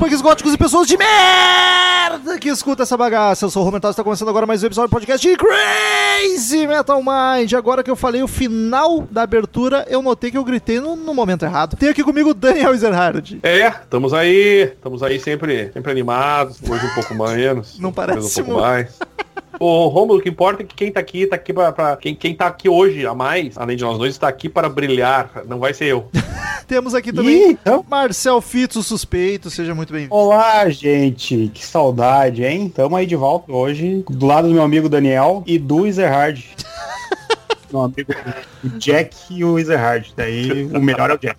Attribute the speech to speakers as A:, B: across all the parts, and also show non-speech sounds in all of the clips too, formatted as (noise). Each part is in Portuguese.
A: punks, góticos e pessoas de merda que escuta essa bagaça. Eu sou o Romental, está começando agora mais um episódio do podcast de Crazy Metal Mind. Agora que eu falei o final da abertura, eu notei que eu gritei no, no momento errado. Tem aqui comigo o Daniel Ezerhard.
B: É, estamos aí, estamos aí sempre, sempre animados, hoje um pouco menos.
A: Não parece
B: um pouco
A: muito.
B: mais. Ô, Romulo, o que importa é que quem tá aqui, tá aqui pra. pra- quem, quem tá aqui hoje a mais, além de nós dois, está aqui para brilhar. Não vai ser eu. (laughs)
A: Temos aqui também
C: Ih, então,
A: Marcel Fitz, o suspeito. Seja muito bem-vindo.
C: olá, gente. Que saudade, hein? Tamo aí de volta hoje, do lado do meu amigo Daniel e do Ezerhard. (laughs) meu amigo o Jack e o Ezerhard. Daí o melhor é o Jack.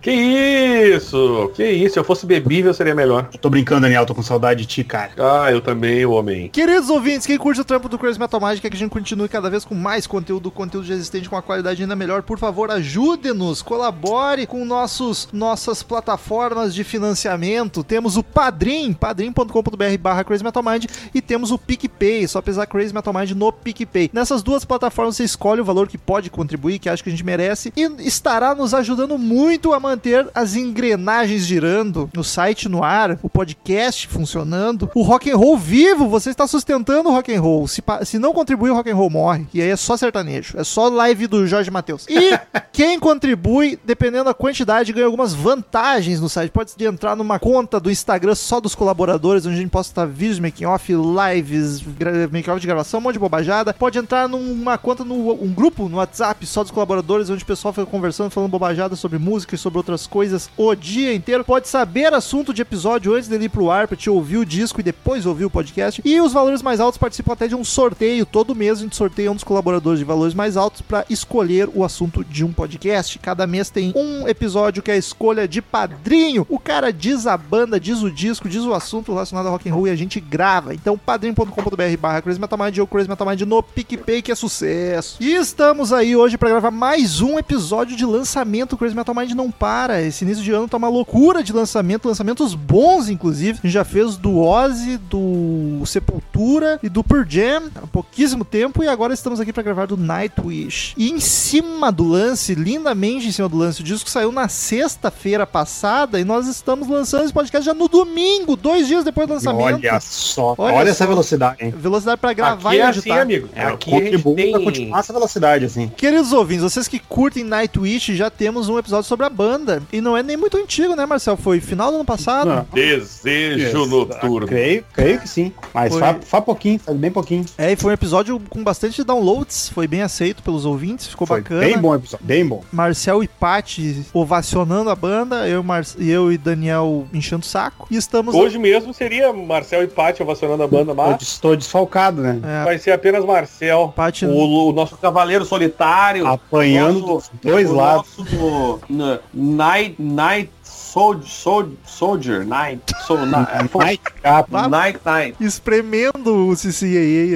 B: Que isso? Que isso? Se eu fosse bebível, seria melhor.
C: Eu tô brincando, Daniel. Tô com saudade de ti, cara.
B: Ah, eu também, o homem.
A: Queridos ouvintes, quem curte o trampo do Crazy Metal Magic, quer que a gente continue cada vez com mais conteúdo, conteúdo já existente com uma qualidade ainda melhor, por favor, ajude-nos, colabore com nossos, nossas plataformas de financiamento. Temos o Padrim, padrim.com.br barra Crazy Metal Mind, e temos o PicPay, só pesar Crazy Metal Mind no PicPay. Nessas duas plataformas você escolhe o valor que pode contribuir, que acha que a gente merece, e estará nos ajudando muito a manter as engrenagens girando, no site no ar, o podcast funcionando, o rock and roll vivo, você está sustentando o rock and roll. Se, se não contribuir, o rock and roll morre. E aí é só sertanejo, é só live do Jorge Matheus. E (laughs) quem contribui, dependendo da quantidade, ganha algumas vantagens no site. Pode entrar numa conta do Instagram só dos colaboradores, onde a gente posta vídeos, making off, lives, making off de gravação, um monte de bobajada. Pode entrar numa conta, no, um grupo no WhatsApp só dos colaboradores, onde o pessoal fica conversando, falando bobajada sobre música e sobre outras coisas o dia inteiro. Pode saber assunto de episódio antes dele ir pro ar, pra te ouvir o disco e depois ouvir o podcast. E os valores mais altos participam até de um sorteio. Todo mês a gente sorteia um dos colaboradores de valores mais altos pra escolher o assunto de um podcast. Cada mês tem um episódio que é a escolha de padrinho. O cara diz a banda, diz o disco, diz o assunto relacionado ao rock and roll e a gente grava. Então padrim.com.br barra Crazy Metal Mind ou Crazy Metal Mind no PicPay, que é sucesso. E estamos aí hoje pra gravar mais um episódio de lançamento. O Crazy Metal Mind não para. Esse início de ano tá uma loucura de lançamento, lançamentos bons, inclusive. A gente já fez do Ozzy, do Sepultura e do Pearl Jam há pouquíssimo tempo e agora estamos aqui pra gravar do Nightwish. E em cima do lance, lindamente em cima do lance, o disco saiu na sexta-feira passada e nós estamos lançando esse podcast já no domingo, dois dias depois do lançamento.
C: Olha só.
A: Olha
C: Olha,
A: só.
C: essa velocidade, hein?
A: Velocidade pra gravar
B: aqui
A: e
B: é
A: editar.
B: assim, amigo.
C: É,
B: aqui a gente
C: contribui pra
B: tem...
C: continuar essa velocidade, assim.
A: Queridos ouvintes, vocês que curtem Nightwish, já temos um episódio sobre a banda. E não é nem muito antigo, né, Marcel? Foi final do ano passado.
C: Não.
B: Desejo
C: Isso.
B: noturno.
C: Creio, creio que sim. Mas
A: Foi.
C: faz, faz pouquinho, faz bem pouquinho.
A: É, e foi um episódio com bastante downloads. Foi bem aceito pelos ouvintes, ficou
C: Foi
A: bacana.
C: bem bom episódio, bem bom.
A: Marcel e Pati ovacionando a banda, eu, e Mar... eu e Daniel enchendo o saco. E estamos.
B: Hoje mesmo seria Marcel e Paty ovacionando a banda,
C: Eu
B: mas
C: estou desfalcado, né?
A: É,
B: vai ser apenas Marcel.
A: Paty.
B: O, o nosso cavaleiro solitário.
C: Apanhando
B: Nosso-
C: dos dois
B: o
C: lados.
B: Nosso Night, Night Soldier, Soldier, Soldier Night, so, na,
C: Night Cap,
A: Vá-
B: Night Night.
A: Espremendo o CCAA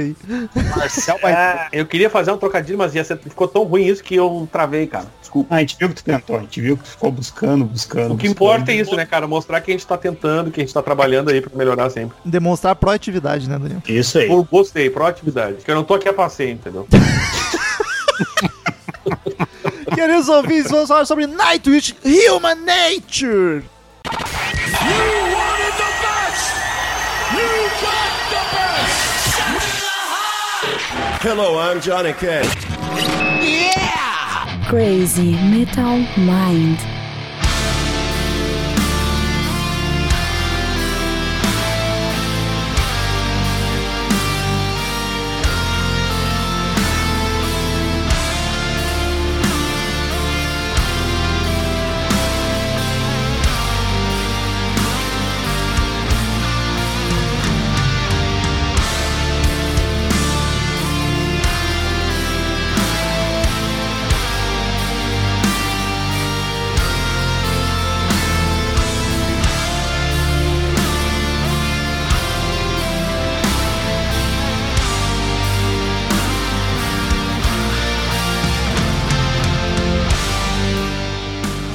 A: aí.
C: Marcel (laughs) vai...
B: É, eu queria fazer um trocadilho, mas ia ser, ficou tão ruim isso que eu travei, cara. Desculpa.
C: Ah, a gente viu que tu tentou, a gente viu que tu ficou buscando, buscando.
B: O que
C: buscando.
B: importa é isso, né, cara? Mostrar que a gente tá tentando, que a gente tá trabalhando aí pra melhorar sempre.
A: Demonstrar proatividade, né, Daniel?
C: Isso aí.
B: Pô, Gostei, proatividade. Porque eu não tô aqui a passeio, entendeu? (laughs) (laughs)
A: Queridos ouvintes, vamos falar sobre Nightwish Human Nature.
D: Hello, I'm Johnny Cash.
E: Crazy Metal Mind.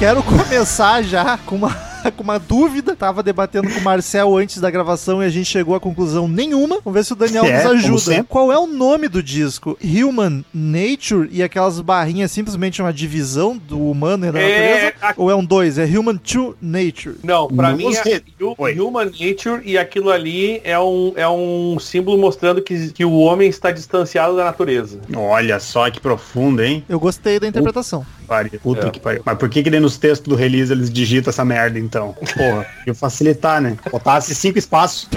A: Quero começar já com uma (laughs) com uma dúvida. Tava debatendo com o Marcel antes da gravação e a gente chegou a conclusão nenhuma. Vamos ver se o Daniel (laughs)
C: É,
A: nos ajuda. Qual é o nome do disco? Human Nature e aquelas barrinhas simplesmente uma divisão do humano e da
B: É,
A: natureza?
B: a-
A: Ou é um dois? É Human to Nature.
B: Não, pra mim é
C: Oi.
B: Human Nature e aquilo ali é um, é um símbolo mostrando que, que o homem está distanciado da natureza.
C: Olha só que profundo, hein?
A: Eu gostei da interpretação.
C: Pariu. Puta
B: É.
C: que pariu. Mas por que que daí nos textos do release eles digitam essa merda, então? Porra, ia facilitar, né? Botasse cinco espaços,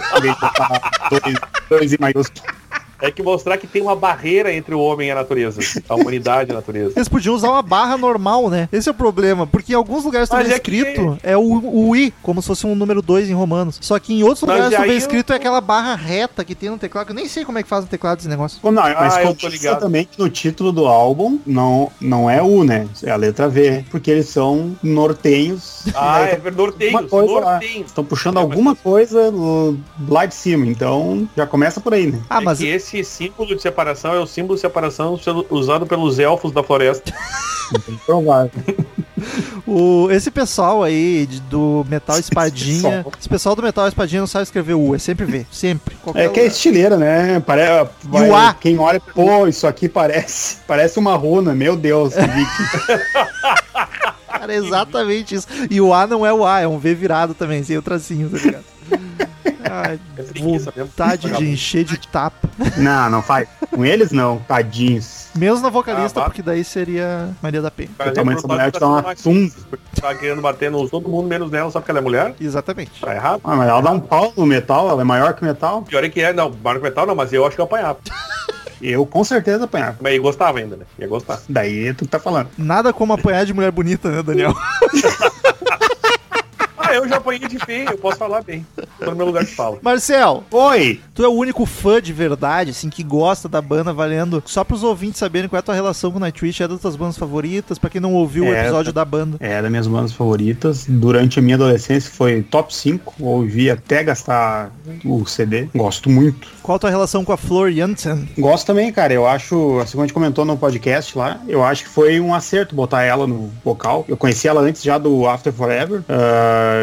C: dois, dois em maiúsculo.
B: É que mostrar que tem uma barreira entre o homem e a natureza. A humanidade e a natureza.
A: Eles podiam usar uma barra normal, né? Esse é o problema, porque em alguns lugares
B: Mas
A: também
B: é que-
A: escrito é o, o I, como se fosse um número 2 em romanos. Só que em outros
B: Mas
A: lugares vê
B: eu-
A: escrito é aquela barra reta que tem no teclado, que eu nem sei como é que faz no teclado esse negócio.
C: Não, mas
B: Ah, eu tô ligado.
C: também que no título do álbum não, não é U, né? É a letra V, porque eles são nortenhos.
B: Ah,
C: Daí
B: é
C: coisa lá.
B: norteios.
C: Estão puxando alguma coisa lá de cima, então já começa por aí, né?
A: Ah,
B: É
A: mas
B: que esse símbolo de separação é o símbolo de separação usado pelos elfos da floresta. (laughs)
C: Provável.
A: o, esse pessoal aí de- do Metal Espadinha, esse pessoal do Metal Espadinha não sabe escrever U, é sempre V, sempre.
C: É que é
A: lugar.
C: estileira, né? Pare... vai-
A: o A?
C: Quem olha, pô, isso aqui parece, parece uma runa, meu Deus, (laughs) viking.
A: Cara, é exatamente isso. E o A não é o A, é um V virado também, sem o tracinho, tá ligado? (laughs)
B: É
A: vontade de encher de tapa.
C: não, não faz. Com eles não, tadinhos.
A: Menos na vocalista,
B: Ah,
A: porque daí seria Maria da Penha.
C: Tamanho
B: nem
C: dessa mulher uma
B: tá sendo
C: tum.
B: Tá querendo bater nos todo mundo, menos nela, só porque ela é mulher.
A: Exatamente.
B: Tá errado.
C: Ah, mas ela dá um pau no metal, ela é maior que o metal.
B: Pior é que é, não, Marco Metal não, mas eu acho que eu apanhava.
C: Eu com certeza apanhava.
B: Mas eu gostava ainda, né? Ia gostar.
C: Daí tu que tá falando.
A: Nada como apanhar de mulher bonita, né, Daniel? (laughs)
B: Ah, eu já apanhei de feio, eu posso falar bem. Tô no meu lugar de fala.
A: Marcel,
C: Oi!
A: tu é o único fã de verdade, assim, que gosta da banda, valendo. Só pros ouvintes saberem qual é a tua relação com o Nightwish, é das tuas bandas favoritas, pra quem não ouviu o
C: É,
A: episódio da banda.
C: É das minhas bandas favoritas. Durante a minha adolescência foi top 5. Ouvi até gastar o CD. Gosto muito.
A: Qual a tua relação com a Flor Jansen?
C: Gosto também, cara. Eu acho, assim como a gente comentou no podcast lá, eu acho que foi um acerto botar ela no vocal. Eu conheci ela antes já do After Forever.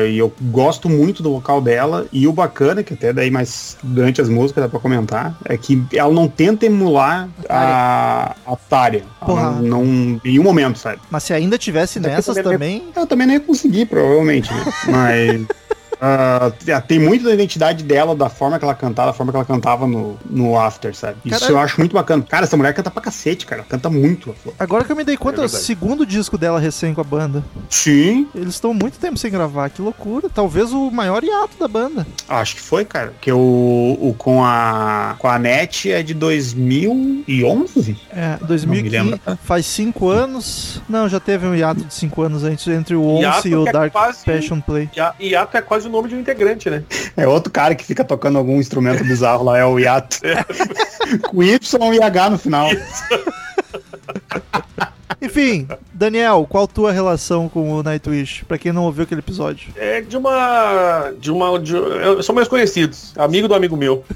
C: E eu gosto muito do vocal dela. E o bacana, que até daí mais durante as músicas dá pra comentar, é que ela não tenta emular a, a Tária. Não, não, em nenhum momento, sabe?
A: Mas se ainda tivesse nessas também,
C: Eu também não ia conseguir, provavelmente, né? (laughs) Mas. Ah, tem muito da identidade dela, da forma que ela cantava, da forma que ela cantava no, no After, sabe? Isso
A: Caralho.
C: eu acho muito bacana. Cara, essa mulher canta pra cacete, cara. Canta muito.
A: agora que eu me dei conta, é o
B: verdade.
A: segundo disco dela recém com a banda.
C: Sim.
A: Eles estão muito tempo sem gravar, que loucura. Talvez o maior hiato da banda.
C: Acho que foi, cara. Porque o, o com a com a NET é de 2011.
A: É,
C: Não
A: 2015,
C: me lembro, tá?
A: faz cinco anos. Não, já teve um hiato de cinco anos antes, entre o Once
B: Hiato
A: e o
B: é
A: Dark
B: quase-
A: Passion Play.
B: Ia- Iato é quase o nome de um integrante, né?
C: É outro cara que fica tocando algum instrumento bizarro lá, é o Yato. (laughs) com Y e H no final. (laughs)
A: Enfim, Daniel, qual tua relação com o Nightwish? Pra quem não ouviu aquele episódio.
B: É de uma. De uma. De, eu- são meus conhecidos. Amigo do amigo meu. (laughs)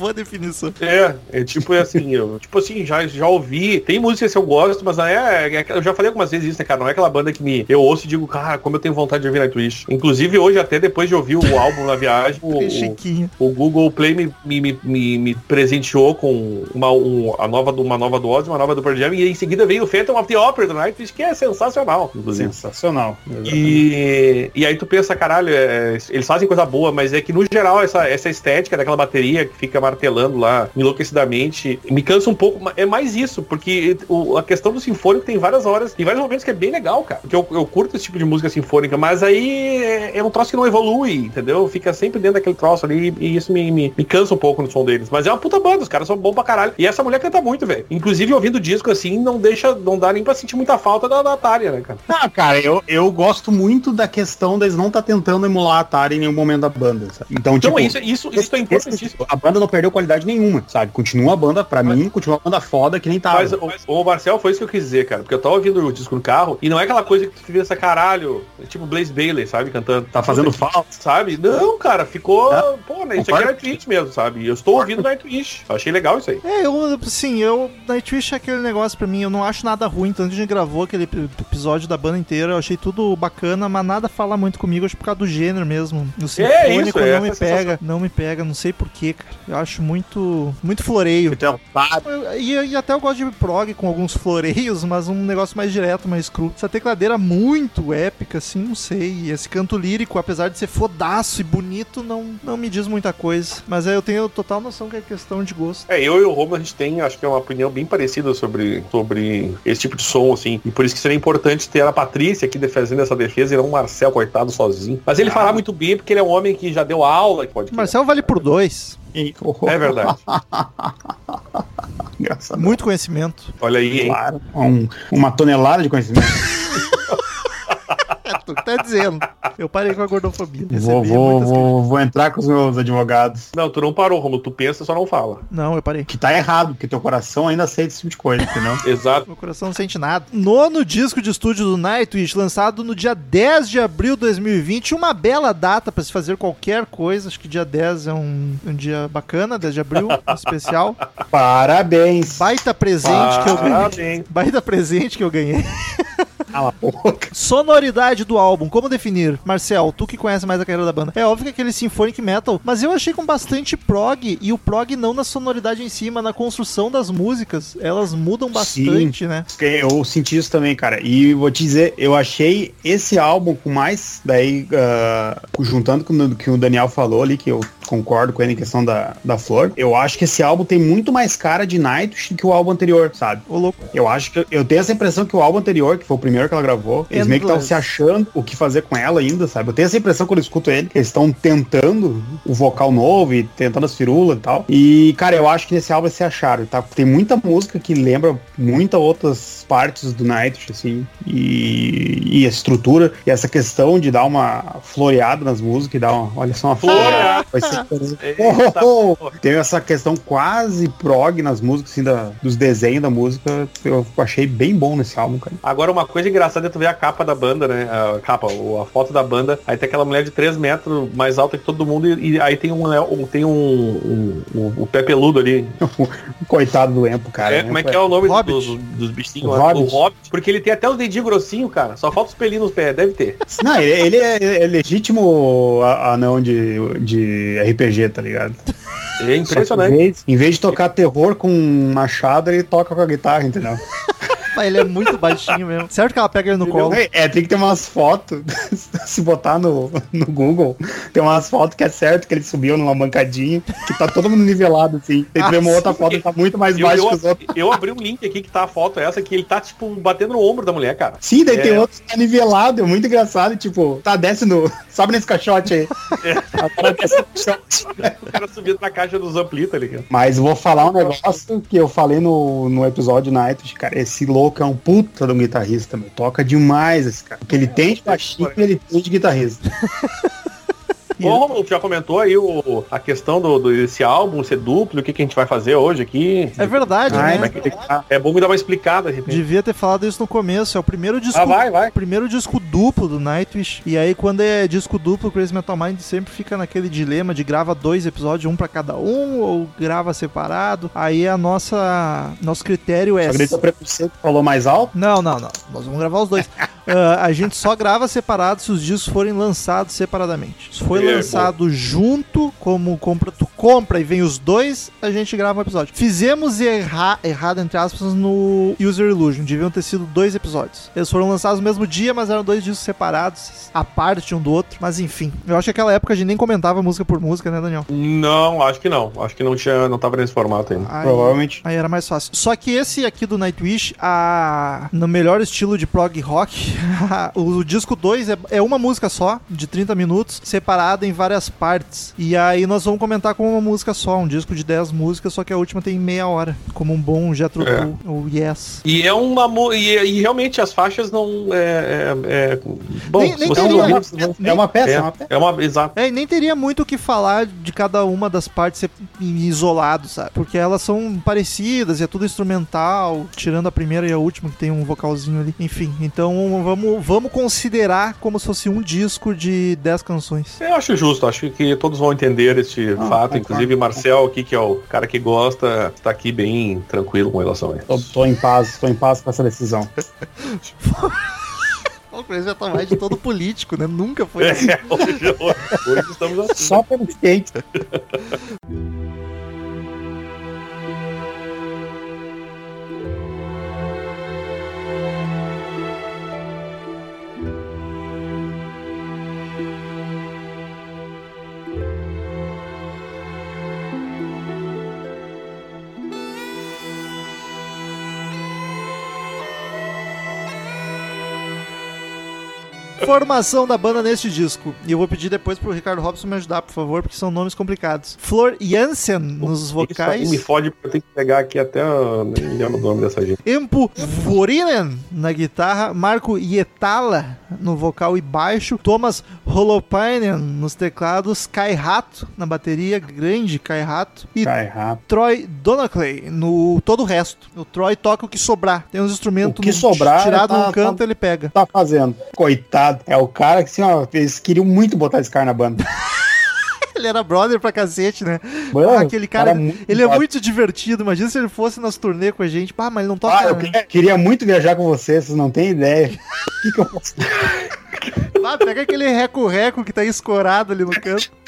A: Boa definição.
B: É, é tipo assim, eu, tipo assim, já, já ouvi. Tem músicas que eu gosto, mas é, é- Eu já falei algumas vezes isso, né, cara? Não é aquela banda que me. Eu ouço e digo, cara, como eu tenho vontade de ouvir Nightwish. Inclusive, hoje, até depois de ouvir o álbum na viagem, o, (laughs) o, o Google Play me, me, me, me, me presenteou com uma, um, a nova, do- uma nova do Ozzy, uma nova do Pearl Jam, e em seguida veio o Phantom of the Opera do Nightwish, que é sensacional, inclusive.
C: Sensacional.
B: E, e aí tu pensa, caralho, é, eles fazem coisa boa, mas é que no geral essa, essa estética daquela bateria que fica martelando lá enlouquecidamente me cansa um pouco. É mais isso, porque o- a questão do sinfônico tem várias horas, tem vários momentos que é bem legal, cara. Porque eu, eu curto esse tipo de música sinfônica, mas aí é, é um troço que não evolui, entendeu? Fica sempre dentro daquele troço ali e isso me, me, me cansa um pouco no som deles. Mas é uma puta banda, os caras são bons pra caralho. E essa mulher canta muito, velho. Inclusive ouvindo o disco assim, não deixa, não dá nem pra sentir muita falta da, da Tária, né, cara?
C: Ah, cara, eu, eu gosto muito da questão deles não tá tentando emular a Atari em nenhum momento da banda, sabe? Então,
B: Então
C: tipo,
B: isso, isso, isso é importantíssimo.
C: a banda no Pearl perdeu qualidade nenhuma, sabe? Continua uma banda, pra mim, continua uma banda foda que nem tava.
B: Mas, o, o Marcel foi isso que eu quis dizer, cara. Porque eu tava ouvindo o disco no carro e não é aquela coisa que tu vê essa caralho, tipo Blaze Bailey, sabe? Cantando.
C: Tá fazendo falta.
B: Sabe? Não, cara, ficou.
C: É.
B: Pô, né? Isso aqui é. Nightwish mesmo, sabe? Eu estou ouvindo Nightwish. Eu achei legal isso aí.
A: É, eu, assim, eu. Nightwish é aquele negócio pra mim, eu não acho nada ruim. Tanto que a gente gravou aquele ep- episódio da banda inteira, eu achei tudo bacana, mas nada fala muito comigo, acho por causa do gênero mesmo. O sinfônico
B: isso, é
A: não me pega, não me pega, não sei porquê, cara. Eu acho muito. muito floreio.
C: Então,
A: E, e até eu gosto de prog com alguns floreios, mas um negócio mais direto, mais cru. Essa tecladeira muito épica, assim, não sei. E esse canto lírico, apesar de ser fodaço e bonito, não, não me diz muita coisa. Mas é, eu tenho total noção que é questão de gosto.
B: É, eu e o Romulo, a gente tem, acho que é uma opinião bem parecida sobre, sobre esse tipo de som, assim. E por isso que seria importante ter a Patrícia aqui fazendo essa defesa e não o Marcel, coitado, sozinho. Mas ele fará muito bem, porque ele é um homem que já deu aula, que pode.
A: Marcel vale por dois.
C: E-
B: É verdade. (laughs)
C: Engraçado.
A: Muito conhecimento.
B: Olha aí, hein?
C: Claro. Um- uma tonelada de conhecimento. (laughs)
A: É tu que tá dizendo. Eu parei com a gordofobia.
C: vou, vou, vou, vou entrar com os meus advogados.
B: Não, tu não parou, Romulo. Tu pensa, só não fala.
A: Não, eu parei.
C: Que tá errado, porque teu coração ainda aceita esse tipo de coisa, entendeu? (laughs)
B: Exato.
A: Meu coração não sente nada. Nono disco de estúdio do Nightwish, lançado no dia 10 de abril de 2020. Uma bela data pra se fazer qualquer coisa. Acho que dia 10 é um, um dia bacana, 10 de abril, um especial.
C: Parabéns.
A: Baita presente que eu ganhei.
B: Parabéns.
A: Baita presente que eu ganhei. (laughs)
C: Cala a boca.
A: Sonoridade do álbum, como definir? Marcel, tu que conhece mais a carreira da banda. É óbvio que é aquele symphonic metal, mas eu achei com bastante prog, e o prog não na sonoridade em si, mas na construção das músicas. Elas mudam bastante, né?
C: Eu senti isso também, cara. E vou te dizer, eu achei esse álbum com mais, daí, ah, juntando com o que o Daniel falou ali, que eu concordo com ele em questão da, da flor, eu acho que esse álbum tem muito mais cara de Nightwish do que o álbum anterior, sabe?
A: Ô louco.
C: Eu acho que eu tenho essa impressão que o álbum anterior, que foi o primeiro que ela gravou, eles meio que estavam se achando o que fazer com ela ainda, sabe? Eu tenho essa impressão quando eu escuto ele, que eles estão tentando o vocal novo e tentando as firulas e tal. E, cara, eu acho que nesse álbum eles se acharam, tá? Tem muita música que lembra muitas outras partes do Nightwish, assim, e, e a estrutura, e essa questão de dar uma floreada nas músicas e dar uma, olha só uma
B: Floreada.
C: Vai ser Oh, oh, oh. Tem essa questão quase prog nas músicas, assim, da, dos desenhos da música. Eu achei bem bom nesse álbum, cara.
B: Agora, uma coisa engraçada é tu ver a capa da banda, né? A capa, a foto da banda. Aí tem aquela mulher de 3 metros mais alta que todo mundo. E, e aí tem um, um- tem um, um, um- o pé peludo ali. (laughs)
C: Coitado do Empo, cara.
B: É, como é que é o nome
A: Hobbit.
B: dos, dos bichinhos lá? O
C: Hobbit.
B: Hobbit. Porque ele tem até os dedinhos grossinhos, cara. Só falta os pelinhos nos pés, deve ter. (laughs)
C: Não, ele, ele é, é legítimo a- anão de, de RPG, tá ligado?
B: É
C: que Em
B: impressionante.
C: vez, em vez de tocar terror com um machado, ele toca com a guitarra, entendeu? (laughs)
A: Mas ele é muito baixinho mesmo. (laughs) Certo que ela pega ele no colo.
C: É, é, tem que ter umas fotos. (laughs) Se botar no, no Google, tem umas fotos que é certo que ele subiu numa bancadinha, que tá todo mundo nivelado, assim. Tem que ver uma
A: Ah,
C: outra foto que tá muito mais
B: Eu,
C: baixo
B: eu,
C: que os outros.
B: eu abri um link aqui que tá a foto essa, que ele tá, tipo, batendo no ombro da mulher, cara.
C: Sim, daí
B: É.
C: tem outro que tá nivelado, é muito engraçado, tipo, tá, desce no. (laughs) Sobe nesse caixote aí. Agora desce no caixote.
B: O cara subindo na caixa dos ampli, tá ligado?
C: Mas vou falar um negócio que eu falei no, no episódio Night, cara. Esse louco é um puta de um guitarrista, meu. Toca demais esse cara. O que ele tem de baixinho, ele tem de guitarrista. (laughs)
B: Bom, Romulo, tu já comentou aí o, a questão do, do- desse álbum ser duplo, o que, que a gente vai fazer hoje aqui.
A: É verdade,
C: Ai,
A: né?
C: tá-
B: É bom me dar uma explicada, de repente.
A: Devia ter falado isso no começo. É o primeiro disco.
B: Ah, vai, vai.
A: Primeiro disco duplo do Nightwish. E aí, quando é disco duplo, o Crazy Metal Mind sempre fica naquele dilema de grava dois episódios, um pra cada um, ou grava separado. Aí a nossa. Nosso critério é.
C: Só preconceito falou mais alto.
A: Não, não, não. Nós vamos gravar os dois. (laughs) Ah, a gente só grava separado se os discos forem lançados separadamente. Se foi
B: É,
A: lançado junto, como compra, tu compra e vem os dois, a gente grava um episódio. Fizemos erra, errado, entre aspas, no User Illusion. Deviam ter sido dois episódios. Eles foram lançados no mesmo dia, mas eram dois discos separados, a parte um do outro. Mas enfim, eu acho que naquela época a gente nem comentava música por música, né, Daniel?
B: Não, acho que não. Acho que não tinha, não tava nesse formato ainda.
A: Aí-
C: Provavelmente.
A: Aí era mais fácil. Só que esse aqui do Nightwish, a... no melhor estilo de prog rock, (laughs) o disco 2 é, é uma música só, de 30 minutos, separada em várias partes. E aí nós vamos comentar com uma música só, um disco de 10 músicas, só que a última tem meia hora, como um bom Jethro
B: É.
A: Ou Yes.
B: E é uma e, e realmente as faixas não é, é- é- bom,
A: Nem-
B: se
A: nem teria-
B: vão-
C: É uma peça, é,
B: é,
C: uma peça.
B: é uma exato.
A: É, e nem teria muito o que falar de cada uma das partes ser em isolado, sabe? Porque elas são parecidas e é tudo instrumental, tirando a primeira e a última, que tem um vocalzinho ali. Enfim, então vamos, vamos considerar como se fosse um disco de 10 canções.
B: Eu acho justo, acho que todos vão entender este
C: Ah,
B: fato. Inclusive Marcel aqui, que é o cara que gosta, tá aqui bem tranquilo com relação a
C: Tô,
B: isso.
C: tô em paz, tô em paz com essa decisão. (laughs)
A: O Crazy Metal Mind é todo político, né? Nunca foi assim.
B: É, hoje, hoje- hoje estamos assim.
C: Só pelo skate. (laughs)
A: Formação da banda neste disco. E eu vou pedir depois pro Ricardo Robson me ajudar, por favor, porque são nomes complicados. Flor Jansen nos
B: Isso
A: vocais.
B: me fode porque eu tenho que pegar aqui até. Nem lembro o nome dessa gente.
A: Empo Vorinen na guitarra, Marco Ietala no vocal e baixo, Thomas Holopainen nos teclados, Kai Rato na bateria, grande Kai Rato, e
C: Cai rápido.
A: Troy Donaclay no todo o resto. O Troy toca o que sobrar. Tem uns instrumentos
C: que
A: no-
C: sobrar,
A: tirado
C: tá-
A: num canto,
C: tá-
A: ele pega.
C: Tá fazendo. Coitado. É o cara que, assim, ó, eles queriam muito botar esse cara na banda.
A: Ele era brother pra cacete, né?
C: Mano,
A: Ah, aquele cara,
C: muito
A: ele é
C: brother.
A: muito divertido. Imagina se ele fosse nas turnê com a gente. Pá, mas ele não toca.
C: Ah, eu queria, queria muito viajar com vocês, vocês não têm ideia. O (laughs) que, que eu posso
A: Ah, pega aquele reco-reco que tá escorado ali no canto. (laughs)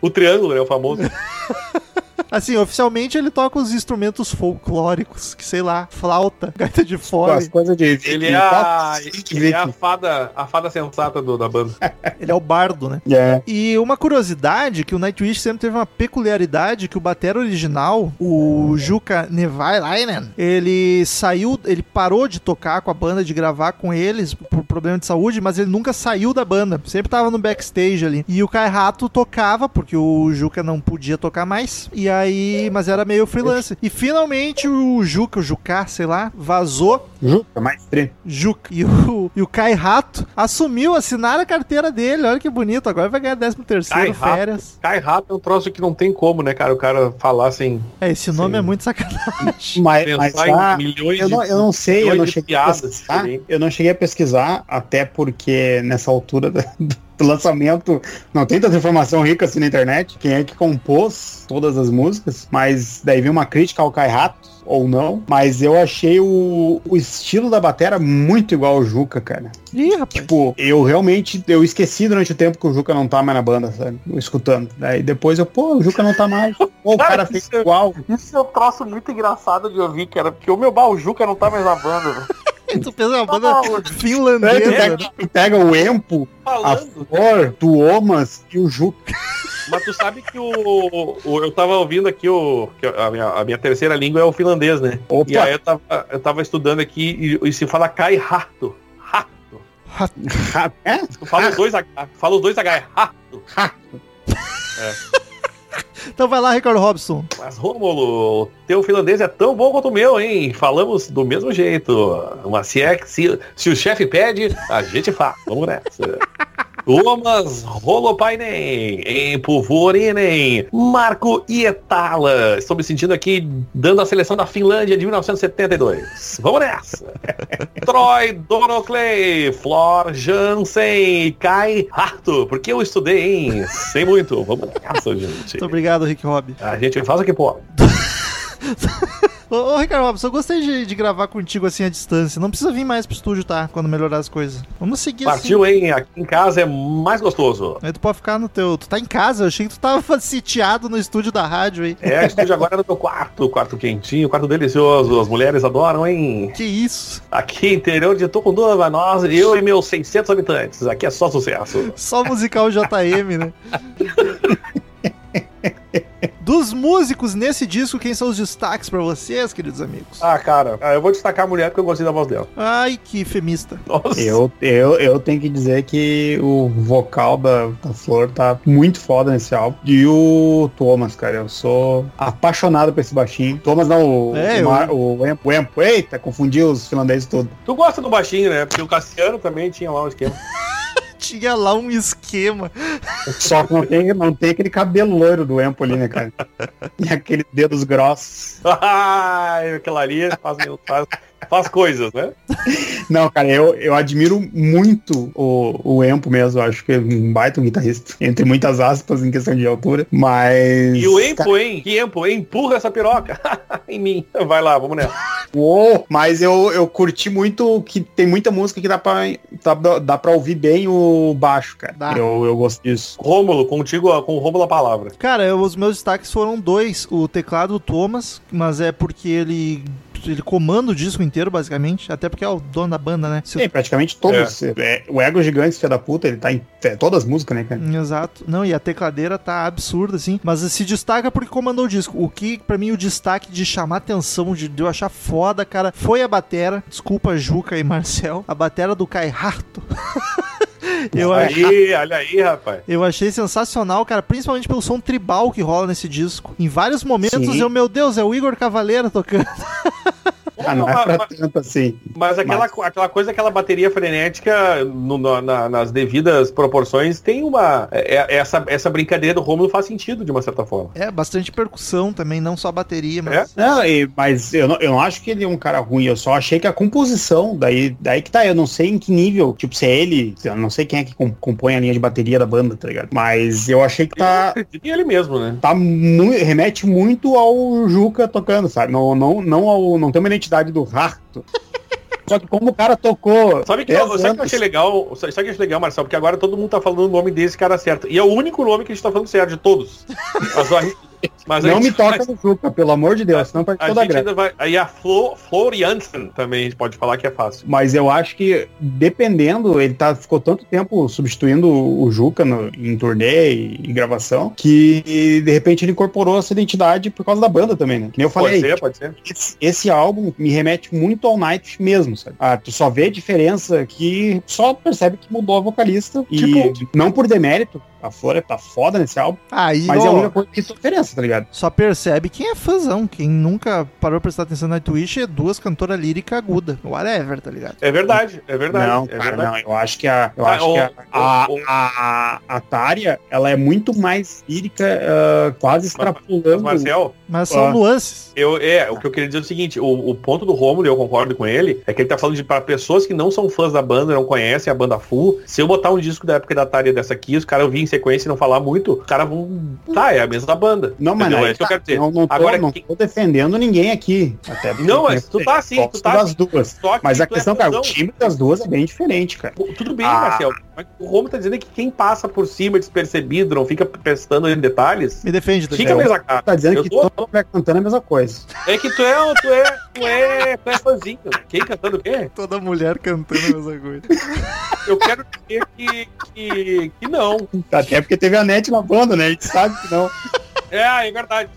B: O triângulo, né? O famoso. (laughs)
A: Assim, oficialmente ele toca os instrumentos folclóricos, que sei lá, flauta, (laughs) gaita de
C: As
A: fole.
C: coisas de.
B: Ele
C: de
B: é a, ele é a fada, a fada sensata do- da banda. (laughs)
A: Ele é o bardo, né?
C: É.
A: E uma curiosidade, que o Nightwish sempre teve uma peculiaridade, que o batera original, o Juka Nevalainen, ele saiu, ele parou de tocar com a banda, de gravar com eles, por problema de saúde, mas ele nunca saiu da banda, sempre tava no backstage ali. E o Kai Rato tocava, porque o Juca não podia tocar mais, e aí, mas era meio freelance. E finalmente o Juca, o Juká, sei lá, vazou
C: Juca, mais tri.
A: Juca. E o, e o Kai Rato assumiu, assinaram a carteira dele. Olha que bonito. Agora vai ganhar 13
B: Kai
A: terceiro,
B: Rato.
A: férias.
B: Cai rápido é um troço que não tem como, né, cara? O cara falar sem
A: É, esse nome é muito sacanagem.
C: Mas, mas
B: pensar
C: tá-
B: em milhões
C: eu,
B: de
C: não, eu não sei, eu não cheguei a pesquisar. Eu não cheguei a pesquisar, até porque nessa altura da- do lançamento não tem tanta informação rica assim na internet. Quem é que compôs todas as músicas? Mas daí veio uma crítica ao Kai Rato, ou não. Mas eu achei o, o estilo da batera muito igual ao Juca, cara.
A: Ih, rapaz.
C: Tipo, eu realmente, eu esqueci durante o tempo que o Juca não tá mais na banda, sabe? Eu Escutando. Daí depois eu, pô, o Juca não tá mais. (laughs) Pô, o
B: Cara,
C: cara fez
B: isso é-
C: igual.
B: Isso é um troço muito engraçado de ouvir, cara. Porque o meu Baljuca não tá mais na banda, velho.
A: Tu fez uma banda
B: Não,
C: É, tu,
A: finlandesa.
C: pega, tu pega o Empo, a
B: Falando.
C: Flor, o Omas e o Juca.
B: Mas tu sabe que o, o- eu tava ouvindo aqui o que a minha, a minha terceira língua é o finlandês, né?
C: Opa.
B: E aí eu tava, eu tava estudando aqui e, e se fala cai rato. Rato.
C: É?
B: Tu fala os dois H. tu Fala os dois H, é rato. (laughs)
A: Então vai lá, Ricardo Robson.
B: Mas Rômulo, teu finlandês é tão bom quanto o meu, hein? Falamos do mesmo jeito. Mas se é se, se o chefe pede, a gente faz. Vamos nessa. (laughs) Thomas Holopainen, Empuvorinen, Marco Ietala. Estou me sentindo aqui dando a seleção da Finlândia de 1972. Vamos nessa. (laughs) Troy Donoclay, Flor Jansen e Kai Rato. Porque eu estudei, hein? Sei muito. Vamos nessa, gente.
A: Muito obrigado, Rick Rob.
B: A gente faz o que pode. (laughs)
A: Ô, ô, Ricardo Robson, eu gostei de, de gravar contigo assim à distância. Não precisa vir mais pro estúdio, tá? Quando melhorar as coisas. Vamos seguir
B: Partiu, hein? Aqui em casa é mais gostoso.
A: assim. Aí tu pode ficar no teu. Tu tá em casa, eu achei que tu tava (laughs) sitiado no estúdio da rádio aí.
B: É, estúdio (laughs) agora é no meu quarto, quarto quentinho, quarto delicioso. As mulheres adoram, hein?
A: Que isso?
B: Aqui interior de Tucunduva, nós, eu e meus 600 habitantes. Aqui é só sucesso.
A: Só musical JM, né? (laughs) Dos músicos nesse disco, quem são os destaques pra vocês, queridos amigos?
B: Ah, cara, ah, eu vou destacar a mulher porque eu gostei da voz dela.
A: Ai, que femista.
B: Nossa.
C: Eu, eu, eu tenho que dizer que o vocal da, da Flor tá muito foda nesse álbum. E o Thomas, cara, eu sou apaixonado por esse baixinho. Thomas não, o,
A: É,
C: o,
A: eu-
C: Mar- o, Empo, o Empo. Eita, confundi os finlandeses tudo.
B: Tu gosta do baixinho, né? Porque o Cassiano também tinha lá um esquema. (laughs)
A: Tinha lá um esquema.
C: Só que não tem, não tem aquele cabelo loiro do Empo ali, né, cara? E aqueles dedos grossos. (laughs)
B: Ai, aquela ali faz, faz, faz coisas, né?
C: Não, cara, eu, eu admiro muito o, o Empo mesmo. Eu acho que é um baita um guitarrista. (laughs) Entre muitas aspas em questão de altura. Mas.
B: E o Empo, hein? Que Empo, hein? Empurra essa piroca (laughs) em mim. Vai lá, vamos nessa.
C: Uou, mas eu, eu curti muito que tem muita música que dá pra, dá, dá pra ouvir bem o baixo, cara.
A: Dá.
C: Eu, eu gosto disso.
B: Rômulo, contigo, com o Rômulo a palavra.
A: Cara, eu- os meus destaques foram dois. O teclado do Thomas, mas é porque ele. Ele comanda o disco inteiro, basicamente. Até porque é o dono da banda, né? Se-
C: É, praticamente todos. É, o Ego Gigante, filho da puta, ele tá em é, todas as músicas, né, cara?
A: Exato. Não, e a tecladeira tá absurda, assim. Mas se destaca porque comandou o disco. O que, pra mim, o destaque de chamar atenção, de, de eu achar foda, cara, foi a batera. Desculpa, Juca e Marcel. A batera do Kai Harto. (laughs) eu, achei,
B: Aí, olha aí, rapaz.
A: eu achei sensacional, cara. Principalmente pelo som tribal que rola nesse disco. Em vários momentos
C: Sim.
A: eu, meu Deus, é o Igor Cavaleiro tocando. (laughs)
C: Ah, não é
B: mas,
C: pra
B: mas-
C: tanto assim.
B: mas aquela, aquela coisa, aquela bateria frenética no- no- na- nas devidas proporções tem uma. é- é- essa, essa brincadeira do Rômulo faz sentido de uma certa forma.
A: É, bastante percussão também, não só bateria, mas.
B: É?
C: Não, e- mas eu não, eu não acho que ele é um cara ruim, eu só achei que a composição, daí, daí que tá, eu não sei em que nível, tipo, se é ele, eu não sei quem é que com- compõe a linha de bateria da banda, tá ligado? Mas eu achei que
B: Eu
C: tá,
B: acredito em ele mesmo, né?
C: tá remete muito ao Juca tocando, sabe? Não, não, não, ao, não tem uma identidade do Harto. (laughs) Só que como o cara tocou.
B: Sabe que,
C: 10
B: eu, sabe que eu achei legal? Sabe que eu achei legal, Marcelo? Porque agora todo mundo tá falando o nome desse cara certo. E é o único nome que a gente tá falando certo de todos. (laughs) Mas, a- mas a
C: Não me toca no Juca, pelo amor de Deus, senão perde
B: A
C: toda a
B: vai. Aí a Flo, Flor Jansen também a gente pode falar que é fácil.
C: Mas eu acho que, dependendo, ele tá, ficou tanto tempo substituindo o Juca no- em turnê e, em gravação, que de repente ele incorporou essa identidade por causa da banda também, né? Que nem eu
B: Pode
C: falei,
B: ser, pode ser.
C: esse, esse álbum me remete muito ao Night mesmo, sabe? Ah, tu só vê a diferença que só percebe que mudou a vocalista. E
B: Tipo-
C: não por demérito, a Flora tá foda nesse álbum,
A: Aí,
C: mas é a
A: ó,
C: única coisa que faz diferença, tá ligado?
A: Só percebe quem é fãzão. Quem nunca parou pra prestar atenção na Twitch é duas cantoras lírica aguda. Whatever, tá ligado?
B: É verdade, é verdade.
C: não,
B: é
C: cara,
B: verdade.
C: não. Eu acho que a, eu
B: Ah,
C: acho que a, a, a, a Tária, ela é muito mais lírica, ah, quase
B: Mas,
C: extrapolando.
B: Marcel,
A: Mas são
C: Ah.
A: nuances.
B: eu, é, o que eu queria dizer é o seguinte, o, o ponto do Rômulo, e eu concordo com ele, é que ele tá falando de para pessoas que não são fãs da banda, não conhecem a banda full, se eu botar um disco da época da Tária dessa aqui, os caras ouvir em sequência e não falar muito, os caras vão. Tá, é a mesma banda.
C: Não, mas não,
B: é isso que eu quero dizer.
C: não, não, tô,
B: Agora,
C: não
B: quem-
C: tô defendendo ninguém aqui. Até
B: Não, mas tu tá assim, tu tá
C: das
B: assim.
C: duas. Mas a
B: é
C: questão, cara, o time das duas é bem diferente, cara.
B: Tudo bem,
C: Ah.
B: Marcel. Mas o Romulo tá dizendo que quem passa por cima despercebido, não fica prestando em detalhes,
A: Me defende, tá
B: fica a cara.
C: Tá dizendo
B: Eu
C: que
B: tô-
C: toda mulher cantando a mesma coisa.
B: É que tu é, tu é, tu é, tu é fãzinho. Quem cantando o quê?
A: Toda mulher cantando a mesma coisa.
B: Eu quero dizer que, que, que não.
C: Até porque teve a net na banda, né? A gente sabe que não.
B: É, é verdade.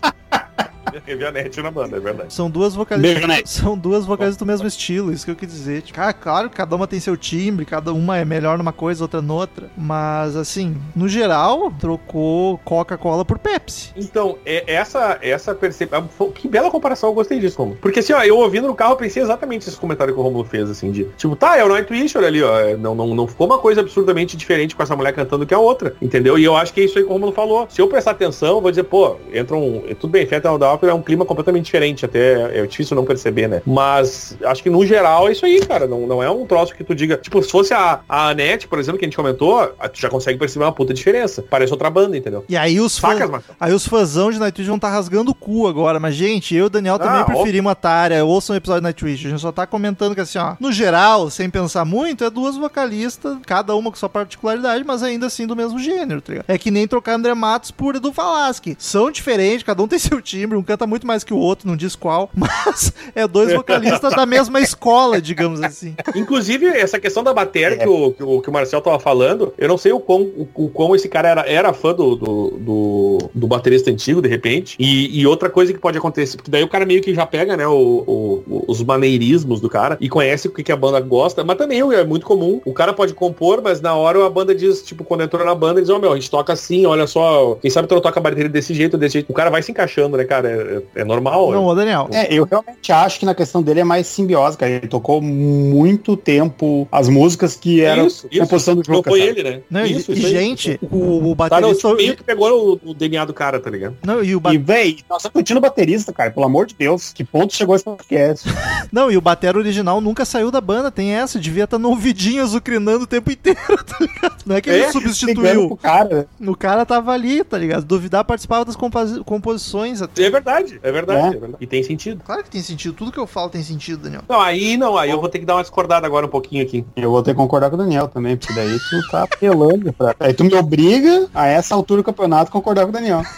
B: (laughs) Teve a na banda, é verdade.
A: São duas vocalistas.
C: Beijo.
A: São duas vocalistas do mesmo estilo, isso que eu quis dizer. Tipo, cara, claro que cada uma tem seu timbre, cada uma é melhor numa coisa, outra noutra. Mas assim, no geral, trocou Coca-Cola por Pepsi.
B: Então, é- essa, essa percepção. Que bela comparação, eu gostei disso, Romulo. Porque assim, ó, eu ouvindo no carro, eu pensei exatamente esse comentário que o Romulo fez, assim, de tipo, tá, é o Nightwish, olha ali, ó. é, Não, não, não ficou uma coisa absurdamente diferente com essa mulher cantando que a outra, entendeu? E eu acho que é isso aí que o Romulo falou. Se eu prestar atenção, eu vou dizer, pô, entra um. Tudo bem, Feta da Ópera é um clima completamente diferente, até é difícil não perceber, né? Mas acho que no geral é isso aí, cara. Não, não é um troço que tu diga. Tipo, se fosse a, a Anete, por exemplo, que a gente comentou, tu já consegue perceber uma puta diferença. Parece outra banda, entendeu?
A: E aí os fãs. Aí os fãzão de Nightwish vão estar rasgando o cu agora. Mas, gente, eu e o Daniel também
B: Ah,
A: preferimos a. Ouçam o episódio de Nightwish. A gente só tá comentando que, assim, ó, no geral, sem pensar muito, é duas vocalistas, cada uma com sua particularidade, mas ainda assim do mesmo gênero, tá ligado? É que nem trocar André Matos por Edu Falaschi. São diferentes, cada um tem seu timbre, um canta muito mais que o outro, não diz qual, (laughs) mas é dois vocalistas da mesma escola, digamos assim.
B: Inclusive, essa questão da bateria que, o, que, o, que o Marcel tava falando, eu não sei o quão, o, o quão esse cara era, era fã do, do, do, do baterista antigo, de repente. E, e outra coisa que pode acontecer, porque daí o cara meio que já pega, né, o, o- os maneirismos do cara e conhece o que, que a banda gosta, mas também é muito comum. O cara pode compor, mas na hora a banda diz, tipo, quando entrou na banda, diz, ó, meu, a gente toca assim, olha só, quem sabe tu não toca a bateria desse jeito, desse jeito. O cara vai se encaixando, né, cara? É, é normal.
A: Não, Daniel.
C: É, eu realmente acho que na questão dele é mais simbiose, cara. Ele tocou muito tempo as músicas que eram
B: Isso, isso.
C: composição do Juca.
B: foi
C: sabe?
B: ele, né?
A: Não, e-
B: isso,
A: e,
B: isso
A: gente, o, o
B: Tá,
A: baterista.
B: tipo, meio que pegou o, o DNA do cara, tá ligado?
A: Não, e o ba-
C: E, véi, nós estamos curtindo o baterista, cara. Pelo amor de Deus. Que ponto chegou esse podcast? (laughs)
A: Não, e o batera original nunca saiu da banda, tem essa, devia estar no ouvidinho azucrinando o tempo inteiro, (laughs) tá ligado? Não é que ele
B: É,
A: substituiu.
C: cara.
A: O cara tava ali, tá ligado? Duvidar participava das composi- composições até.
B: É verdade, é verdade,
C: É.
B: é verdade. E tem sentido.
A: Claro que tem sentido, tudo que eu falo tem sentido, Daniel.
B: Não, aí não, aí eu vou ter que dar uma discordada agora um pouquinho aqui.
C: Eu vou ter que concordar com o Daniel também, porque daí tu tá apelando pra... Aí tu me obriga, a essa altura do campeonato, concordar com o Daniel. (laughs)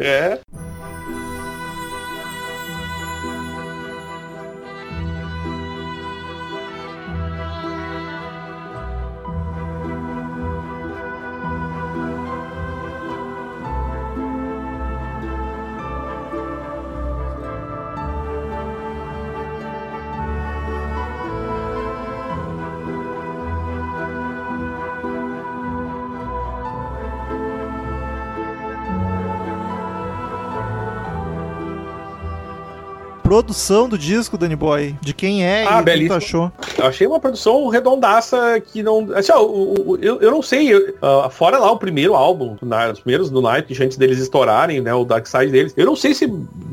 B: É.
A: Produção do disco, Danny Boy. De quem é
B: Ah,
A: e o que tu achou.
B: Eu achei uma produção redondaça que não. Assim, ó, o- eu, eu não sei. eu- ah, fora lá o primeiro álbum, na- os primeiros do Night, antes deles estourarem, né? O Dark Side deles. Eu não sei se.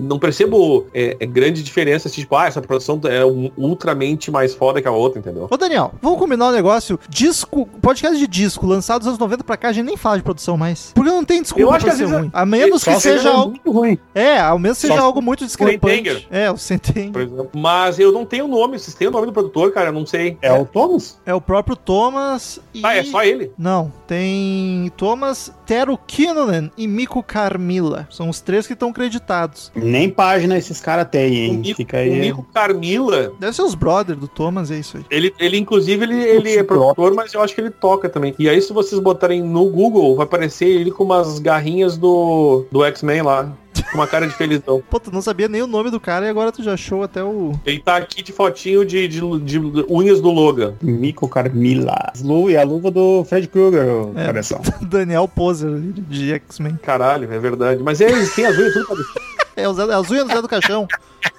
B: Não percebo é, é grande diferença. assim, Tipo, ah, essa produção é um ultramente mais foda que a outra, entendeu?
A: Ô, Daniel, vamos combinar um negócio. Disco, podcast de disco, lançado dos anos 90 pra cá, a gente nem fala de produção mais. Porque não tem desculpa
B: Eu acho
A: pra
B: que
A: ser
B: vezes
A: ruim. A menos
C: Só
A: que seja
C: é
A: algo...
C: muito ruim.
A: É, ao menos seja
C: Só
A: algo muito discrepante. É, o Sentenger.
B: Por exemplo. Mas eu não tenho o nome. Vocês têm o nome do produtor, cara? Eu não sei.
C: É o Thomas?
A: É o próprio Thomas e...
B: Ah, é só ele.
A: Não, tem Thomas Tero Kinnunen e Miko Carmila. São os três que estão creditados.
C: Nem página esses caras têm,
B: O
C: hein?
B: Nico,
C: Fica
B: o
C: aí.
B: Nico Carmila,
A: Deve ser os brothers do Thomas, é isso aí.
B: ele, ele inclusive, ele, ele é produtor, mas eu acho que ele toca também. E aí, se vocês botarem no Google, vai aparecer ele com umas garrinhas do, do X-Men lá. Com uma cara de felizão. (laughs)
A: Pô, tu não sabia nem o nome do cara e agora tu já achou até o...
B: Ele tá aqui de fotinho de, de, de unhas do Logan.
C: Mico Carmila. Lu- E a luva do Fred Krueger, o
A: É.
C: cabeção. (laughs)
A: Daniel Poser de X-Men.
B: Caralho, é verdade. Mas é, eles têm as unhas tudo parecido.
A: É, os, as unhas do Zé do Caixão.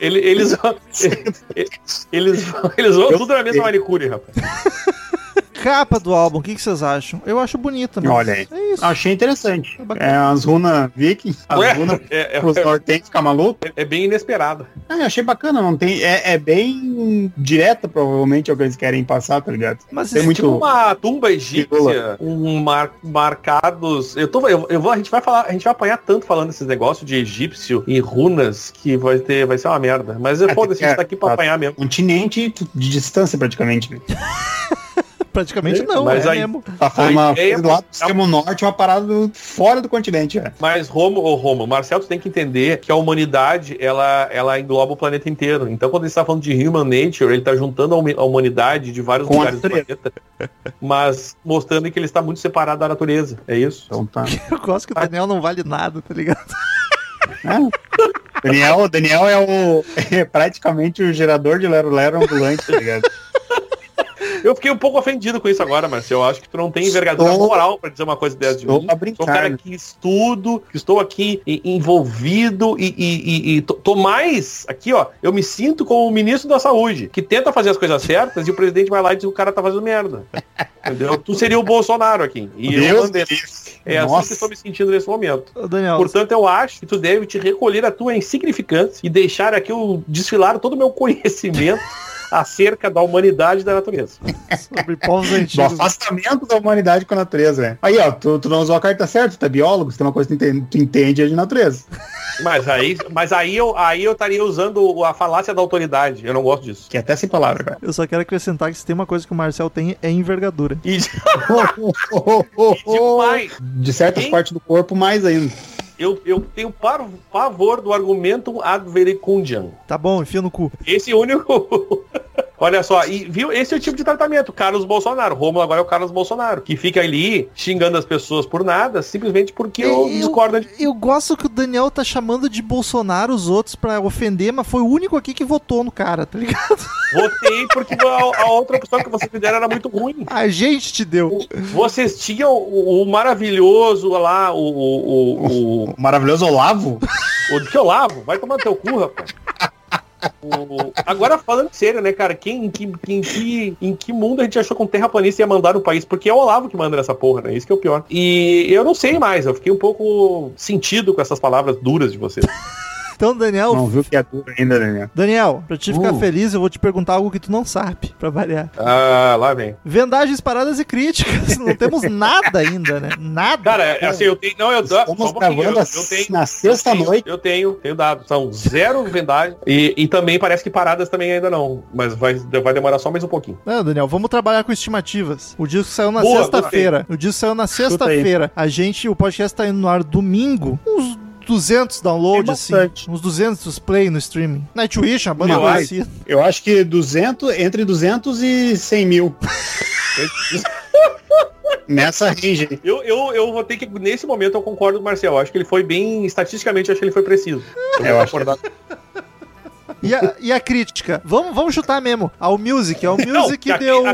B: Ele- Eles, vão- (laughs) (laughs) eles, vão- eles vão tudo na mesma manicure, rapaz.
A: Capa do álbum, o que, que vocês acham? Eu acho bonita, mas...
C: Olha aí.
A: É isso.
C: Achei interessante.
A: É.
C: É as runas viking, as
B: Ué,
C: runas
B: é, é-
C: pros nortenhos ficar maluco.
B: é bem inesperado.
C: Ah, eu achei bacana, não tem. É, é bem direta, provavelmente, é o que eles querem passar, tá ligado?
A: Mas
C: Tem muito.
B: Tipo uma tumba egípcia, um mar, marcados. Eu tô, eu, eu vou, a gente vai falar, a gente vai apanhar tanto falando desses negócios de egípcio e runas que vai ter, vai ser uma merda. Mas
C: É,
B: foda-se, a gente
C: é,
B: tá aqui pra
C: tá.
B: apanhar mesmo.
C: Continente de distância, praticamente. né? (laughs)
A: praticamente não,
B: Mas
A: é
B: aí-
A: mesmo.
C: Tá
B: A
C: uma
B: ideia-
C: coisa do lado do extremo norte, uma parada do- fora do continente, é.
B: Mas Romo, ô Romo, Marcelo, tu tem que entender que a humanidade, ela, ela engloba o planeta inteiro. Então, quando ele está falando de human nature, ele está juntando a a humanidade de vários
C: Com a
B: lugares do planeta, mas mostrando que ele está muito separado da natureza. É isso?
C: Então tá. (laughs)
A: Eu gosto que o Daniel não vale nada, tá ligado?
C: É. Daniel, Daniel é o (laughs) é praticamente o gerador de Lero Lero ambulante, tá ligado? (laughs)
B: Eu fiquei um pouco ofendido com isso agora, Marcelo. Eu acho que tu não tem envergadura
C: Estou-
B: moral para dizer uma coisa dessa de mim. Sou um
C: brincar.
B: cara que estudo, que estou aqui envolvido e, e- e- e tô, tô mais aqui, ó. Eu me sinto como o ministro da saúde, que tenta fazer as coisas certas e o presidente vai lá e diz que o cara tá fazendo merda. (laughs) Entendeu? Tu seria o Bolsonaro aqui. E eu
C: Deus.
B: É assim
C: Nossa.
B: que eu estou me sentindo nesse momento.
A: Daniel,
B: Portanto, eu acho que tu deve te recolher a tua insignificância e deixar aqui eu desfilar todo o meu (laughs) conhecimento acerca da humanidade e da natureza. (laughs)
A: sobre povos
C: Do
A: antigos.
C: afastamento da humanidade com a natureza, né? Aí, ó, tu, tu não usou a carta certa, tu é biólogo, se tem uma coisa que tu entende, tu entende é de natureza.
B: Mas aí, mas aí eu aí eu estaria usando a falácia da autoridade. Eu não gosto disso.
C: Que é até sem palavra, cara.
A: Eu só quero acrescentar que se tem uma coisa que o Marcel tem é envergadura.
B: E,
C: Oh, (laughs)
B: e demais.
C: De certas partes do corpo, mais ainda.
B: Eu, eu tenho par- pavor do argumento ad verecundiam.
A: Tá bom, enfia no cu.
B: Esse único. (laughs) Olha só, e viu? Esse é o tipo de tratamento. Carlos Bolsonaro. Rômulo agora é o Carlos Bolsonaro. Que fica ali xingando as pessoas por nada, simplesmente porque eu, discordo de.
A: eu gosto que o Daniel tá chamando de Bolsonaro os outros pra ofender, mas foi o único aqui que votou no cara, tá ligado?
B: Votei porque a, a outra opção que você me deram era muito ruim.
A: A gente te deu.
B: Vocês tinham o, o maravilhoso lá, o. O, o, o,
C: O maravilhoso Olavo?
B: o que eu lavo. Vai tomar no teu cu, rapaz. Agora falando sério, né, cara? Quem, em, que, em, que, em que mundo a gente achou que um terraplanista ia mandar no país? Porque é o Olavo que manda nessa porra, né? Isso que é o pior. E eu não sei mais, eu fiquei um pouco sentido com essas palavras duras de vocês. (laughs)
A: Então, Daniel,
C: Não viu que é duro ainda, Daniel.
A: Daniel, pra te ficar
B: Uh.
A: feliz, eu vou te perguntar algo que tu não sabe, pra variar.
B: Ah, lá vem.
A: Vendagens, paradas e críticas. (laughs) Não temos nada ainda, né? Nada.
B: Cara, é assim, eu tenho. Não, eu só
C: Estamos
B: um
C: gravando
B: eu, eu tenho.
C: na sexta
B: eu tenho,
C: noite.
B: Eu tenho, tenho dado. São zero vendagens. E, e também parece que paradas também ainda não. Mas vai, vai demorar só mais um pouquinho.
A: Não, Daniel, vamos trabalhar com estimativas. O disco saiu na sexta-feira. O disco saiu na sexta-feira. A gente, o podcast tá indo no ar domingo. Uns 200 downloads, assim. Uns 200 play no streaming. Nightwish, a banda conhecida.
C: Eu acho que 200, entre 200 e 100 mil. (laughs) Nessa range.
B: Eu, eu, eu vou ter que, nesse momento, eu concordo com o Marcel. Eu acho que ele foi bem, estatisticamente, eu acho que ele foi preciso. Eu,
C: Eu acho.
A: E a, e a crítica? Vamos, vamos chutar mesmo. Ao Music. Ao
B: Não,
A: Music
B: a,
A: deu.
B: a,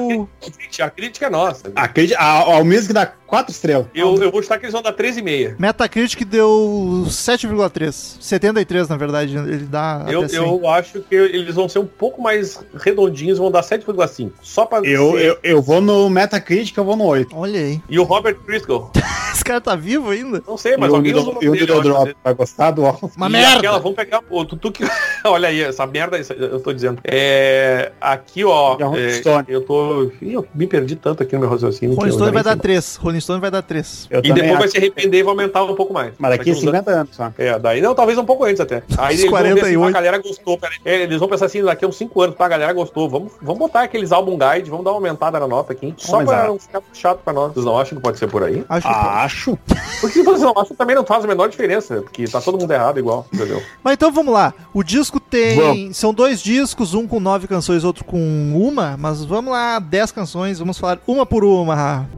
B: a, a crítica é nossa.
C: A, a, a Music dá 4 estrelas.
B: Eu, eu vou chutar que eles vão dar 13,5.
A: Metacritic deu 7,3. 73, na verdade. Ele dá.
B: Eu,
A: até 100.
B: eu acho que eles vão ser um pouco mais redondinhos, vão dar 7,5. Só pra
C: Eu,
B: ser-
C: eu, eu vou no Metacritic, eu vou no 8.
A: Olha aí.
B: E o Robert Driscoll. (laughs)
A: Esse cara tá vivo ainda?
B: Não sei, mas
C: e o
B: alguém
C: e o
B: acho,
C: Drop. Vai gostar do álbum?
A: Uma
B: E
A: merda.
B: Aquela, vamos pegar. Tu que. (laughs) Olha aí, essa merda, isso eu tô dizendo. É. Aqui, ó. É,
C: Stone?
B: eu tô. Ih, eu me perdi tanto aqui no meu raciocínio.
A: Rolling Stone vai dar
B: sei
A: 3. Rolling Stone vai dar 3.
C: Eu
B: E depois vai
C: acho.
B: se arrepender e vai aumentar um pouco mais.
C: Mas daqui a
B: uns anos.
C: 50 anos só.
B: É, daí não, talvez um pouco antes até. Aí eles vão ver assim,
A: 48.
B: a galera gostou. Pera, aí. é, eles vão pensar assim, daqui a uns 5 anos, tá, a galera gostou. Vamos, vamos botar aqueles álbum guide, vamos dar uma aumentada na nota aqui. Só
C: mas
B: pra não ficar chato pra nós. Vocês não acham que pode ser por aí?
A: Acho
C: Ah, acho.
B: Porque se vocês não acham, também não faz a menor diferença. Porque tá todo mundo errado igual, entendeu?
A: Mas então vamos lá. O disco tem.
C: Vamos.
A: São dois discos, um com nove canções, outro com uma. Mas vamos lá, dez canções. Vamos falar uma por uma.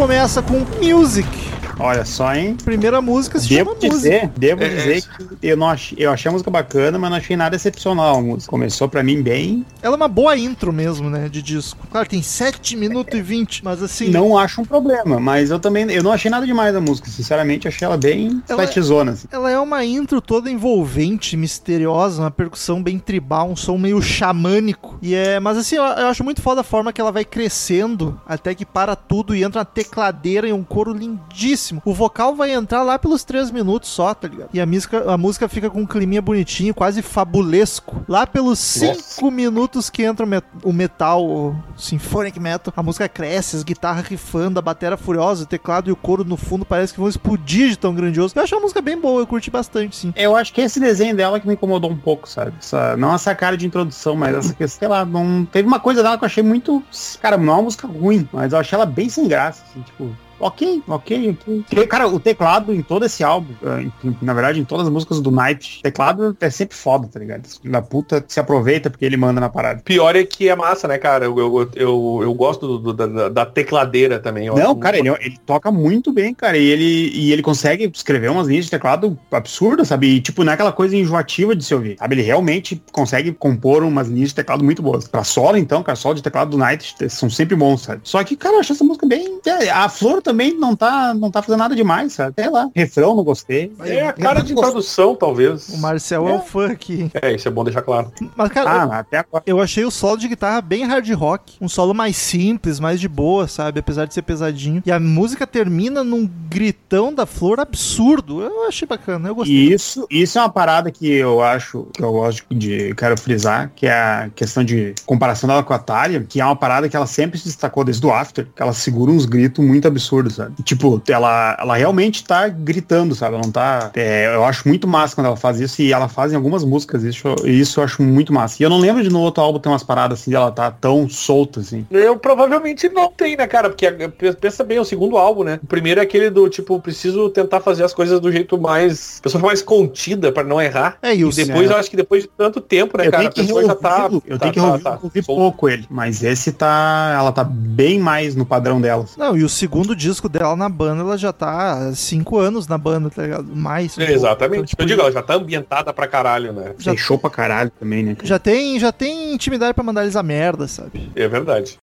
A: Começa com Music.
C: Olha só, hein?
A: Primeira música se
C: Devo
A: chama
C: dizer, devo
B: É,
C: dizer
B: é.
C: que eu não achei, eu achei a música bacana, mas não achei nada excepcional a música. Começou pra mim bem,
A: Ela é uma boa intro mesmo, né? De disco. Claro, tem 7 minutos e 20, mas assim.
C: não acho um problema, mas eu também, eu não achei nada demais a música, sinceramente, achei ela bem
A: Ela-
C: flatzona, assim.
A: Ela é uma intro toda envolvente, misteriosa, uma percussão bem tribal, um som meio xamânico. E é, mas assim, eu, eu acho muito foda a forma que ela vai crescendo até que para tudo e entra uma tecladeira e um coro lindíssimo. O vocal vai entrar lá pelos 3 minutos só, tá ligado? E a música, a música fica com um climinha bonitinho, quase fabulesco. Lá pelos 5 minutos que entra o, met- o metal, o symphonic metal, a música cresce, as guitarras rifando, a bateria furiosa, o teclado e o coro no fundo parece que vão explodir de tão grandioso. Eu acho a música bem boa, eu curti bastante, sim.
C: Eu acho que esse desenho dela que me incomodou um pouco, sabe? Essa, não essa cara de introdução, mas essa que, sei lá, não teve uma coisa dela que eu achei muito, cara, não é uma música ruim, mas eu achei ela bem sem graça, assim, tipo, Ok, ok, ok. Cara, o teclado em todo esse álbum, eh, na verdade, em todas as músicas do Night, teclado é sempre foda, tá ligado? Da puta se aproveita porque ele manda na parada.
B: Pior é que é massa, né, cara? Eu, eu, eu, eu gosto do- do- da, da tecladeira também. Eu
C: Não, cara, ele, ele toca muito bem, cara. E ele, e ele consegue escrever umas linhas de teclado absurdas, sabe? E, tipo, não é aquela coisa enjoativa de se ouvir, sabe? Ele realmente consegue compor umas linhas de teclado muito boas. Pra solo, então, cara, solo de teclado do Night são sempre bons, sabe? Só que, cara, eu acho essa música bem... é, A Flor também não tá, não tá fazendo nada demais, sabe? Sei lá. Refrão, não gostei.
B: É a cara de introdução, talvez.
A: O Marcel é, o fã aqui.
B: É, isso é bom deixar claro.
A: Mas, cara,
C: Ah, até agora.
A: eu achei o solo de guitarra bem hard rock. Um solo mais simples, mais de boa, sabe? Apesar de ser pesadinho. E a música termina num gritão da flor absurdo. Eu achei bacana, eu gostei.
C: Isso, isso é uma parada que eu acho, que eu gosto de, quero frisar, que é a questão de comparação dela com a Thalia, que é uma parada que ela sempre se destacou desde o After, que ela segura uns gritos muito absurdos, sabe? Tipo, ela, ela realmente tá gritando, sabe? Ela não tá... é, eu acho muito massa quando ela faz isso, e ela faz em algumas músicas, isso, isso eu acho muito massa. E eu não lembro de no outro álbum ter umas paradas assim, dela tá tão solta, assim.
B: Eu provavelmente não tem, né, cara? Porque pe- pensa bem, é o segundo álbum, né? O primeiro é aquele do tipo, preciso tentar fazer as coisas do jeito mais. A pessoa mais contida pra não errar.
A: É, e
B: E depois
C: né?
B: eu acho que depois de tanto tempo, né,
C: eu
B: cara? A pessoa já tá.
C: eu
B: tá-
C: tenho que
B: tá-
C: reouvir,
B: tá
C: ouvir
B: solta.
C: pouco ele, mas esse tá, ela tá bem mais no padrão dela.
A: Não, e o segundo disco dela na banda, ela já tá há cinco anos na banda, tá ligado? Mais.
B: É, exatamente.
A: Então, tipo,
B: eu digo, ela já tá ambientada pra caralho, né?
A: Já-
C: Fechou pra caralho também, né? cara?
A: já tem, já tem intimidade pra mandar eles a merda, sabe?
B: É verdade.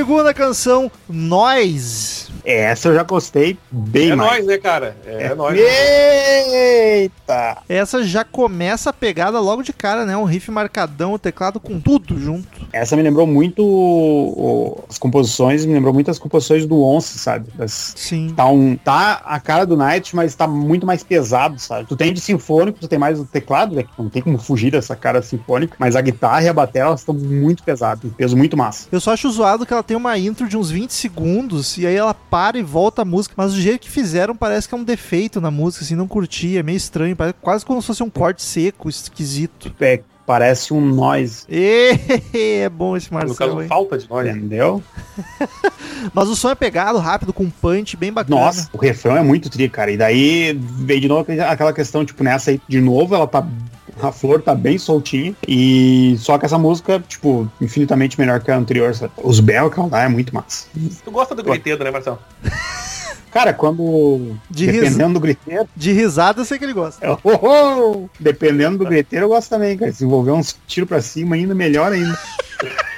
A: Segunda canção, Nós.
C: Essa eu já gostei bem
B: é
C: mais.
B: nóis, né, cara? É, é nóis.
C: Eita!
A: Essa já começa a pegada logo de cara, né? Um riff marcadão, o teclado com tudo junto.
C: Essa me lembrou muito o- as composições, me lembrou muito as composições do Once, sabe? Das-
A: Sim.
C: tá, um, tá a cara do Night, mas tá muito mais pesado, sabe? Tu tem de sinfônico, tu tem mais o teclado, né? Não tem como fugir dessa cara sinfônica, mas a guitarra e a bateria, elas estão muito pesadas, um peso muito massa.
A: Eu só acho zoado que ela tem uma intro de uns 20 segundos e aí ela para e volta a música. Mas do jeito que fizeram, parece que é um defeito na música, assim, não curti, é meio estranho. Parece quase como se fosse um corte seco, esquisito.
C: É, parece um noise, (laughs)
A: é bom esse
B: No
A: Marcel,
B: caso,
A: hein?
B: falta de nós.
C: entendeu? (laughs)
A: Mas o som é pegado, rápido, com um punch bem bacana.
C: Nossa, o refrão é muito tri, cara. E daí veio de novo aquela questão, tipo, nessa aí, de novo, ela tá. A flor tá bem soltinha. E só que essa música, tipo, infinitamente melhor que a anterior. Sabe? Os ela dá é muito massa.
B: Tu gosta do griteiro, né, Marcelo? (laughs)
C: Cara, quando.
A: De
C: dependendo do griteiro.
A: De risada, eu sei que ele gosta.
C: é, (laughs) oh, oh, dependendo do griteiro, eu gosto também, cara. Se envolver uns tiros pra cima ainda, melhor ainda. (laughs)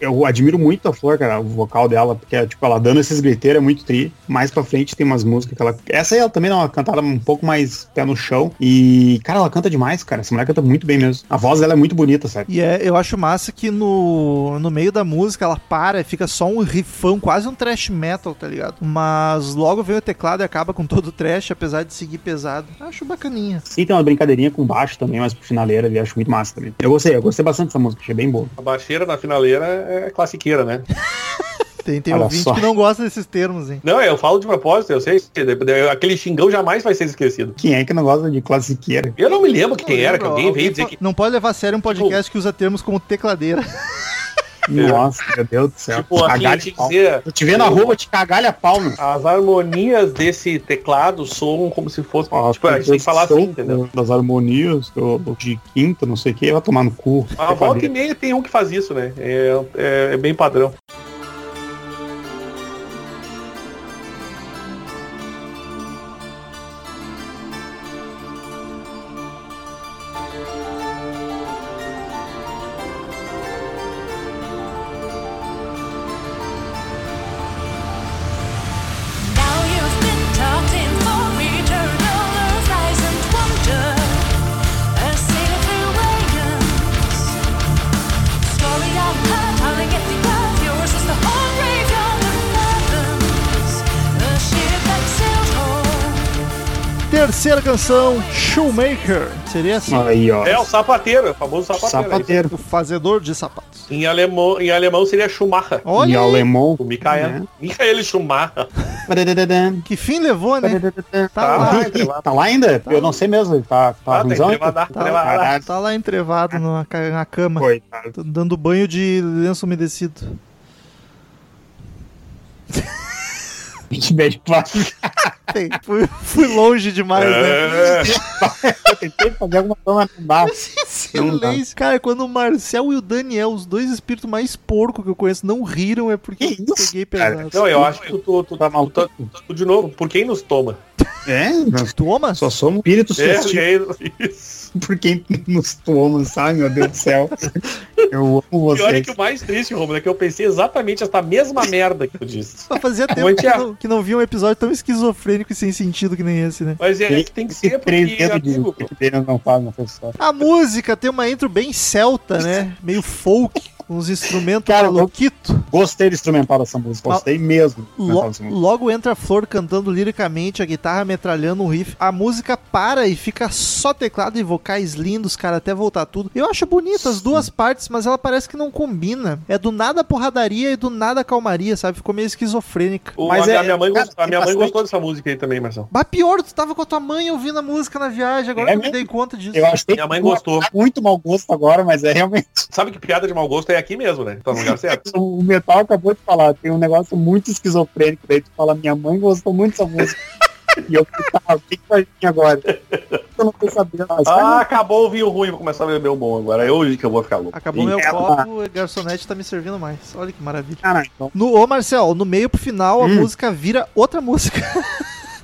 C: Eu admiro muito a Flor, cara, o vocal dela, porque, tipo, ela dando esses griteiros é muito tri. Mais pra frente tem umas músicas que ela. Essa aí ela também dá uma cantada um pouco mais pé no chão. E, cara, ela canta demais, cara. Essa mulher canta muito bem mesmo. A voz dela é muito bonita, sabe?
A: E é, eu acho massa que no, no meio da música ela para e fica só um riffão, quase um thrash metal, tá ligado? Mas logo vem o teclado e acaba com todo o thrash, apesar de seguir pesado. Acho bacaninha.
C: E tem uma brincadeirinha com baixo também, mas pro finaleira ali, acho muito massa também. Eu gostei, eu gostei bastante dessa música, achei bem boa.
B: A baixeira na finaleira é classiqueira, né? (laughs)
A: Tem, tem
C: Olha
A: ouvinte
C: só.
A: que não gosta desses termos, hein?
B: Não, eu falo de propósito, eu sei. Aquele xingão jamais vai ser esquecido.
C: Quem é que não gosta de classiqueira?
B: Eu não me lembro quem era, que
A: Não,
B: alguém veio dizer que.
A: Não pode levar a sério um podcast que usa termos como tecladeira.
C: Nossa, meu Deus do céu.
B: Tipo, assim, que
C: pau.
B: dizer.
C: Eu te vendo na rua, eu te cagalha pau, meu.
B: As harmonias desse teclado soam como se fosse.
C: Ó,
B: tipo, a gente tem que falar assim, entendeu?
C: Das harmonias, do, do de quinta, não sei o que, vai tomar no cu.
B: A volta e meia tem um que faz isso, né? É, é, é bem padrão.
A: Terceira canção, Shoemaker. Seria assim,
C: Aí, ó.
B: É o sapateiro, o famoso sapateiro.
C: Sapateiro.
A: o fazedor de sapatos.
B: Em alemão, em alemão seria Schumacher.
A: Olha
C: E
A: aí,
C: alemão.
B: O Michael.
C: né?
B: Michael Schumacher.
A: que fim levou, né? Tá
B: Tá
A: lá,
B: lá, entrevado.
C: Tá lá ainda? Eu não sei mesmo. Tá, tá
B: Ah, tá entrevado,
A: tá,
B: entrevado.
C: Caralho.
A: tá lá entrevado na, na cama,
C: Coitado.
A: Dando banho de lenço umedecido. (laughs)
C: Que bad pass.
A: Bem, fui, fui longe demais, né?
B: É,
C: Eu tentei fazer alguma coisa, (laughs) não dá.
A: Silêncio. Cara, quando o Marcel e o Daniel, os dois espíritos mais porco que eu conheço, não riram, é porque
C: Que
A: eu peguei
C: cara?
A: pesado.
B: Não, eu acho que tu, tu, tu,
C: Tá
B: tu,
C: maluco?
B: tu- tu- de novo, por quem nos toma?
C: É, nós
A: Toma?
C: só somos espíritos
B: É, é isso. (laughs)
C: por quem nos toma, sabe? Meu Deus do céu. Eu amo (laughs)
B: Pior é
C: vocês.
B: que o mais triste, Romulo, é que eu pensei exatamente essa mesma merda que tu disse.
A: Só fazia tempo que
B: é.
A: não, que não via um episódio tão esquizofrênico e sem sentido que nem esse, né?
B: Mas é que tem que ser porque,
C: de
B: amigo,
C: dele não pessoa.
A: A música tem uma intro bem celta, né? Meio folk, uns instrumentos
C: Cara,
A: maluquito.
C: Gostei do instrumental dessa música, gostei mesmo.
A: Lo-
C: dessa música.
A: logo entra a Flor cantando liricamente, a guitarra metralhando um riff. A música para e fica só teclado e vocais lindos, cara, até voltar tudo. Eu acho bonita as duas partes, mas ela parece que não combina. É do nada porradaria e do nada calmaria, sabe? Ficou meio esquizofrênica.
B: o-
C: Mas
B: a,
C: é-
B: minha mãe,
C: cara,
B: a minha mãe
C: bastante-
B: gostou dessa música aí também, Marcelo.
A: Mas pior, tu tava com a tua mãe ouvindo a música na viagem, agora
C: É
A: que eu me dei conta disso.
C: Eu achei
B: Minha mãe
C: que
B: gostou.
C: tá muito mau gosto agora, mas é realmente.
B: Sabe que piada de mau gosto é aqui mesmo, né? Tá no lugar certo. (laughs)
C: O Metal acabou de falar, tem um negócio muito esquizofrênico. Daí tu fala, minha mãe gostou muito dessa música. e eu fiquei, tá, o que que vai vir agora? Eu não tô sabendo.
B: Ah, acabou o vinho ruim, vou começar a beber o bom agora. É hoje que eu vou ficar louco.
A: Acabou meu
C: É,
A: copo, o garçonete tá me servindo mais. Olha que maravilha.
C: Não, então,
A: No, ô Marcel, no meio pro final a
C: Hum.
A: música vira outra música. (laughs)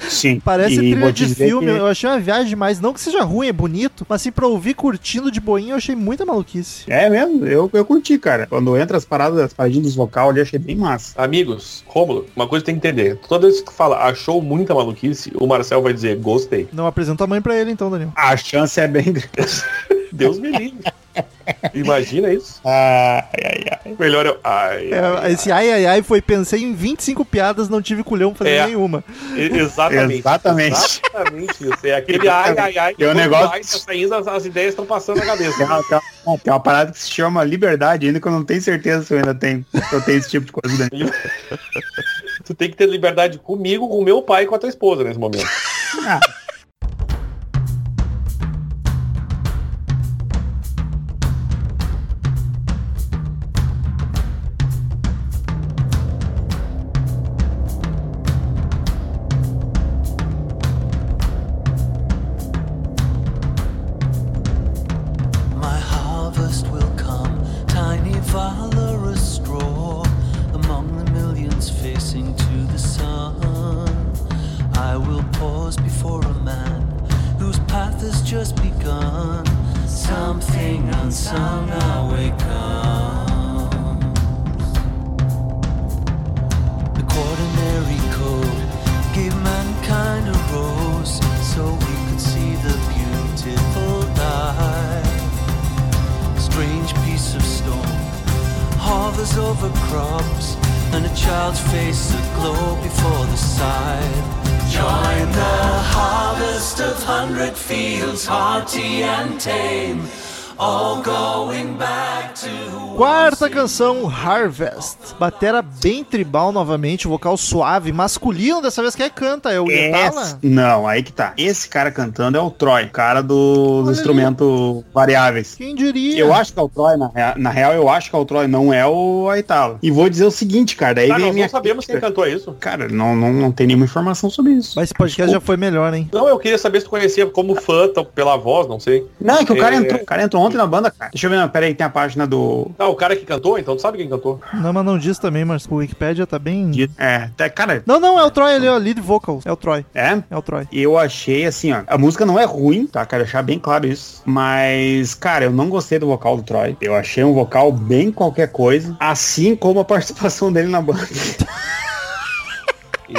C: sim.
A: Parece
C: E
A: trilha de filme.
C: que-
A: Eu achei uma viagem demais. Não que seja ruim, é bonito, mas assim, pra ouvir curtindo de boinha, eu achei muita maluquice.
C: É mesmo, eu, eu curti, cara. Quando entra as paradas, as paradinhas dos vocal ali, achei bem massa.
B: Amigos, Rômulo, uma coisa tem que entender. Toda vez que tu fala achou muita maluquice, o Marcel vai dizer gostei.
A: Não apresenta a mãe pra ele então, Daniel.
C: A chance é bem (laughs) grande.
B: Deus me livre. Imagina isso.
C: Ai, ai, ai.
B: Melhor eu. Ai,
A: É,
B: ai,
A: esse ai ai ai foi, pensei em 25 piadas, não tive culhão pra fazer
B: É.
A: nenhuma.
B: Exatamente.
C: Exatamente.
B: Exatamente isso. É aquele ai, ai, ai.
C: Tem um negócio-
B: ai tá saindo, as, as ideias estão passando na cabeça.
C: Tem uma, tem, uma, tem uma parada que se chama liberdade, ainda que eu não tenho certeza se eu ainda tenho. Se eu tenho esse tipo de coisa. Né? (laughs)
B: Tu tem que ter liberdade comigo, com meu pai e com a tua esposa nesse momento.
C: Ah,
A: canção, Harvest. Batera bem tribal novamente, vocal suave, masculino dessa vez. Quem é que canta? É o
C: esse-
A: Yetala?
C: não, aí que tá. Esse cara cantando é o Troy, cara dos
A: Olha
C: instrumentos variáveis.
A: Quem diria?
C: Eu acho que é o Troy, na, rea- na real, eu acho que é o Troy, não é o Aitala. E vou dizer o seguinte, cara, daí
B: Tá,
C: vem
B: nós
C: minha
B: não sabemos quem
C: crítica.
B: cantou isso.
C: Cara, não, não, não tem nenhuma informação sobre isso.
A: Mas esse podcast já foi melhor, hein?
B: Não, eu queria saber se tu conhecia como fã, tá, pela voz, não sei.
C: Não, é que o cara
B: É.
C: entrou, o cara entrou ontem na banda, cara. Deixa eu ver, peraí, tem a página do.
B: Ah, o cara que cantou, então tu sabe quem cantou.
A: Não, mas não diz também, mas o Wikipedia tá bem.
C: É, tá- cara,
A: Não, não, é o Troy ali, ó, lead vocals. É o Troy.
C: é.
A: É o Troy.
C: Eu achei assim, ó. A música não é ruim, tá? Quero deixar bem claro isso. Mas, cara, eu não gostei do vocal do Troy. Eu achei um vocal bem qualquer coisa. Assim como a (laughs) participação dele na banda.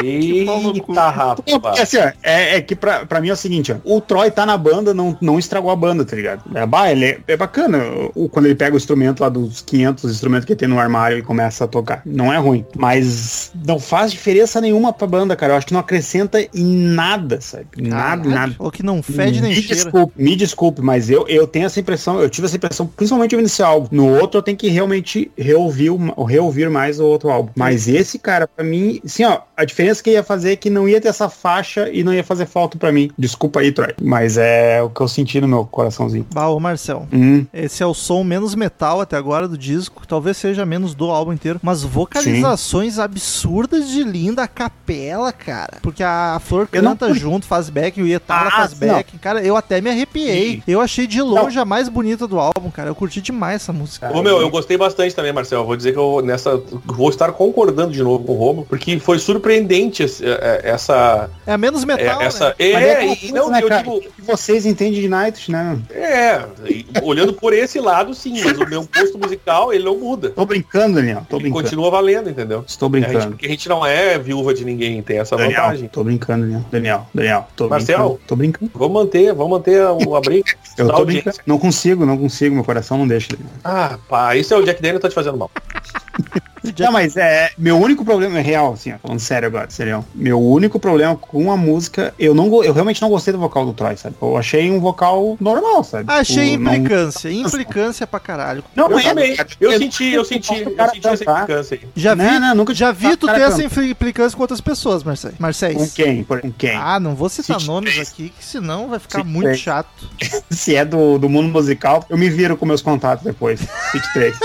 B: Eita, rapaz.
C: Não, porque assim, ó, é, é que pra, pra mim é o seguinte, ó. O Troy tá na banda, não, não estragou a banda, tá ligado? É, bah, ele é, é bacana. O, quando ele pega o instrumento lá dos 500 instrumentos que tem no armário e começa a tocar. Não é ruim. Mas não faz diferença nenhuma pra banda, cara. Eu acho que não acrescenta em nada, sabe? Nada,
A: Caralho,
C: nada.
A: Falou que não fede nem
C: me
A: cheira.
C: desculpe, me desculpe, mas eu, eu tenho essa impressão, eu tive essa impressão, principalmente ouvindo esse álbum. No outro eu tenho que realmente reouvir, o- reouvir mais o outro álbum. Mas esse, cara, pra mim, assim, ó, a diferença diferença que ia fazer é que não ia ter essa faixa e não ia fazer falta pra mim. Desculpa aí, Troy. Mas é o que eu senti no meu coraçãozinho.
A: Bah, ô Marcel.
C: Hum,
A: Esse é o som menos metal até agora do disco. Talvez seja menos do álbum inteiro. Mas vocalizações absurdas de linda a capela, cara. Porque a Flor
C: Eu não
A: canta
C: curti.
A: junto, faz back, o Ietala
C: Ah,
A: faz
C: não.
A: back. Cara, eu até me arrepiei.
C: Sim.
A: Eu achei de longe a mais bonita do álbum, cara. Eu curti demais essa música.
B: Ô, meu, eu gostei bastante também, Marcel. Vou dizer que eu nessa vou estar concordando de novo com o Romo, porque foi surpreendente é, é, essa
A: É a menos
B: é,
A: metal,
B: essa
A: né?
B: é,
C: aquela
B: e não,
C: né,
B: eu
C: cara,
B: digo,
C: que vocês entendem de Night, né?
B: é, e olhando por esse lado sim, mas o meu gosto musical, ele não muda.
C: Tô brincando, Daniel. Tô
B: Ele
C: brincando.
B: continua valendo, entendeu?
C: Estou
B: A gente,
C: brincando.
B: porque a gente não é viúva de ninguém, tem essa
C: Daniel,
B: vantagem.
C: tô brincando, Daniel. Daniel, Daniel, tô
B: Marcel?
C: brincando. Tô brincando.
B: Vamos manter, vamos manter o (laughs) abrigo.
C: Eu tô
B: audiência.
C: brincando. Não consigo, não consigo. Meu coração não deixa. Daniel.
B: Ah, pá, isso é o Jack Daniel tá te fazendo mal. (laughs)
C: Não, mas é. Meu único problema é real, assim, ó, falando sério agora, sério. Meu único problema com a música, eu não eu realmente não gostei do vocal do Troy, sabe? Eu achei um vocal normal, sabe?
A: Achei
C: Tipo, não-
A: implicância. Implicância pra caralho.
C: Não,
B: Eu
C: é,
B: também.
C: cara.
B: Eu senti, eu senti, eu senti essa implicância aí.
A: Já vi,
C: Não, não, nunca
A: já vi
C: tinha
A: tu ter essa implicância com outras pessoas, Marcelo. Marcéis.
C: Com quem? Com quem?
A: Ah, não vou citar
C: City
A: nomes
C: três.
A: aqui, que senão vai ficar
C: City
A: muito
C: três.
A: chato. (laughs)
C: Se é do, do mundo musical, eu me viro com meus contatos depois. (laughs) 23.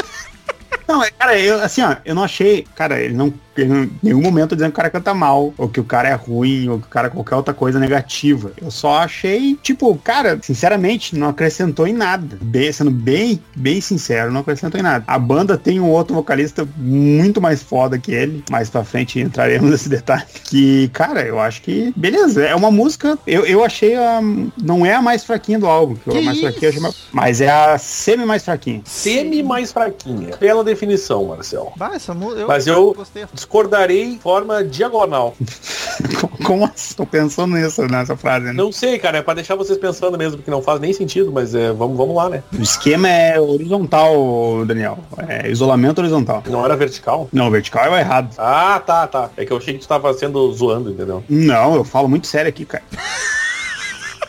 C: Não, é, cara, eu, assim, ó, eu não achei, cara, ele não, ele não- em nenhum momento dizendo que o cara canta mal, ou que o cara é ruim, ou que o cara é qualquer outra coisa negativa. Eu só achei, tipo, cara, sinceramente, não acrescentou em nada. Bem, sendo bem, bem sincero, não acrescentou em nada. A banda tem um outro vocalista muito mais foda que ele, mais pra frente entraremos nesse detalhe, que, cara, eu acho que, beleza, é uma música, eu, eu achei a, não é a mais fraquinha do álbum, que,
A: Que
C: a mais fraquinha mais, mas é a semi mais fraquinha.
B: Semi mais fraquinha. Bela definição, Marcel.
A: Bah, essa música.
B: Mas eu-
A: gostei.
B: Discordarei de forma diagonal. (laughs)
C: Como assim? Tô pensando nisso, nessa frase, né?
B: Não sei, cara, é pra deixar vocês pensando mesmo, porque não faz nem sentido, mas é, vamos, vamos lá, né?
C: O esquema é horizontal, Daniel. É isolamento horizontal.
B: Não era vertical?
C: Não, vertical é o errado.
B: Ah, tá, tá. É que eu achei que tu tava sendo zoando, entendeu?
C: Não, eu falo muito sério aqui, cara.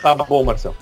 B: Tá bom, Marcel.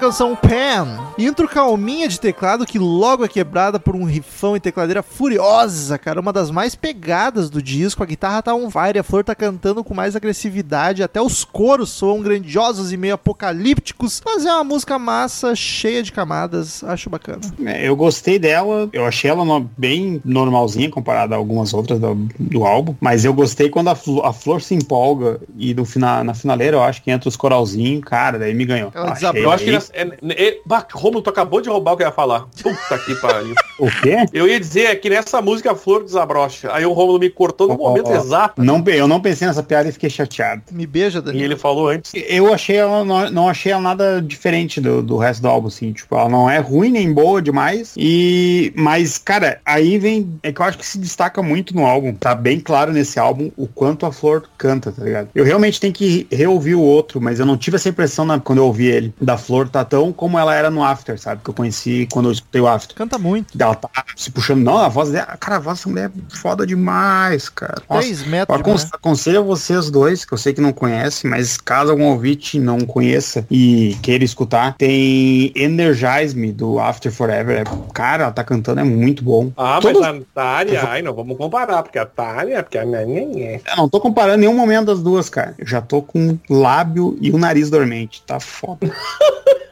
A: Canção, Pan. Intro calminha de teclado que logo é quebrada por um rifão e tecladeira furiosa, cara. Uma das mais pegadas do disco. A guitarra tá on fire, a Flor tá cantando com mais agressividade. Até os coros soam grandiosos e meio apocalípticos. Mas é uma música massa, cheia de camadas. Acho bacana.
C: É, Eu gostei dela, eu achei ela no- bem normalzinha comparada a algumas outras do, do álbum, mas eu gostei quando a, Flo- a Flor se empolga e no final, na finaleira eu acho que entra os coralzinhos, cara, daí me ganhou.
A: Ela
C: Achei
B: Eu acho que é, é, bah, Romulo, tu acabou de roubar o que eu ia falar. Puta que pariu. (laughs)
C: O quê?
B: Eu ia dizer que nessa música a flor desabrocha. Aí o Romulo me cortou no
C: Ó,
B: momento
C: ó, ó.
B: exato.
C: Não, eu não pensei nessa piada e fiquei chateado.
A: Me beija,
B: E
A: Daniel.
B: ele falou antes.
C: Eu achei ela, não, não achei ela nada diferente do, do resto do álbum, assim, tipo, ela não é ruim nem boa demais, e, mas, cara, aí vem, é que eu acho que se destaca muito no álbum, tá bem claro nesse álbum o quanto a Flor canta, tá ligado? Eu realmente tenho que reouvir o outro, mas eu não tive essa impressão na- quando eu ouvi ele, da Flor tá tão como ela era no After, sabe, que eu conheci quando eu escutei o After.
A: Canta muito.
C: Ela tá se puxando, não, a voz dela, cara, a voz dessa mulher é foda demais, cara. Nossa,
A: 3
C: eu
A: metros de
C: acon- aconselho a vocês dois, que eu sei que não conhecem, mas caso algum ouvinte não conheça e queira escutar, tem Energize Me do After Forever. É- cara, ela tá cantando, é muito bom.
B: Ah,
C: Todos-
B: mas a Tária, ai, não vamos comparar, porque a Tária, porque a Nanhã.
C: Eu não tô comparando nenhum momento das duas, cara. Eu já tô com o lábio e o nariz dormente. Tá foda. (laughs)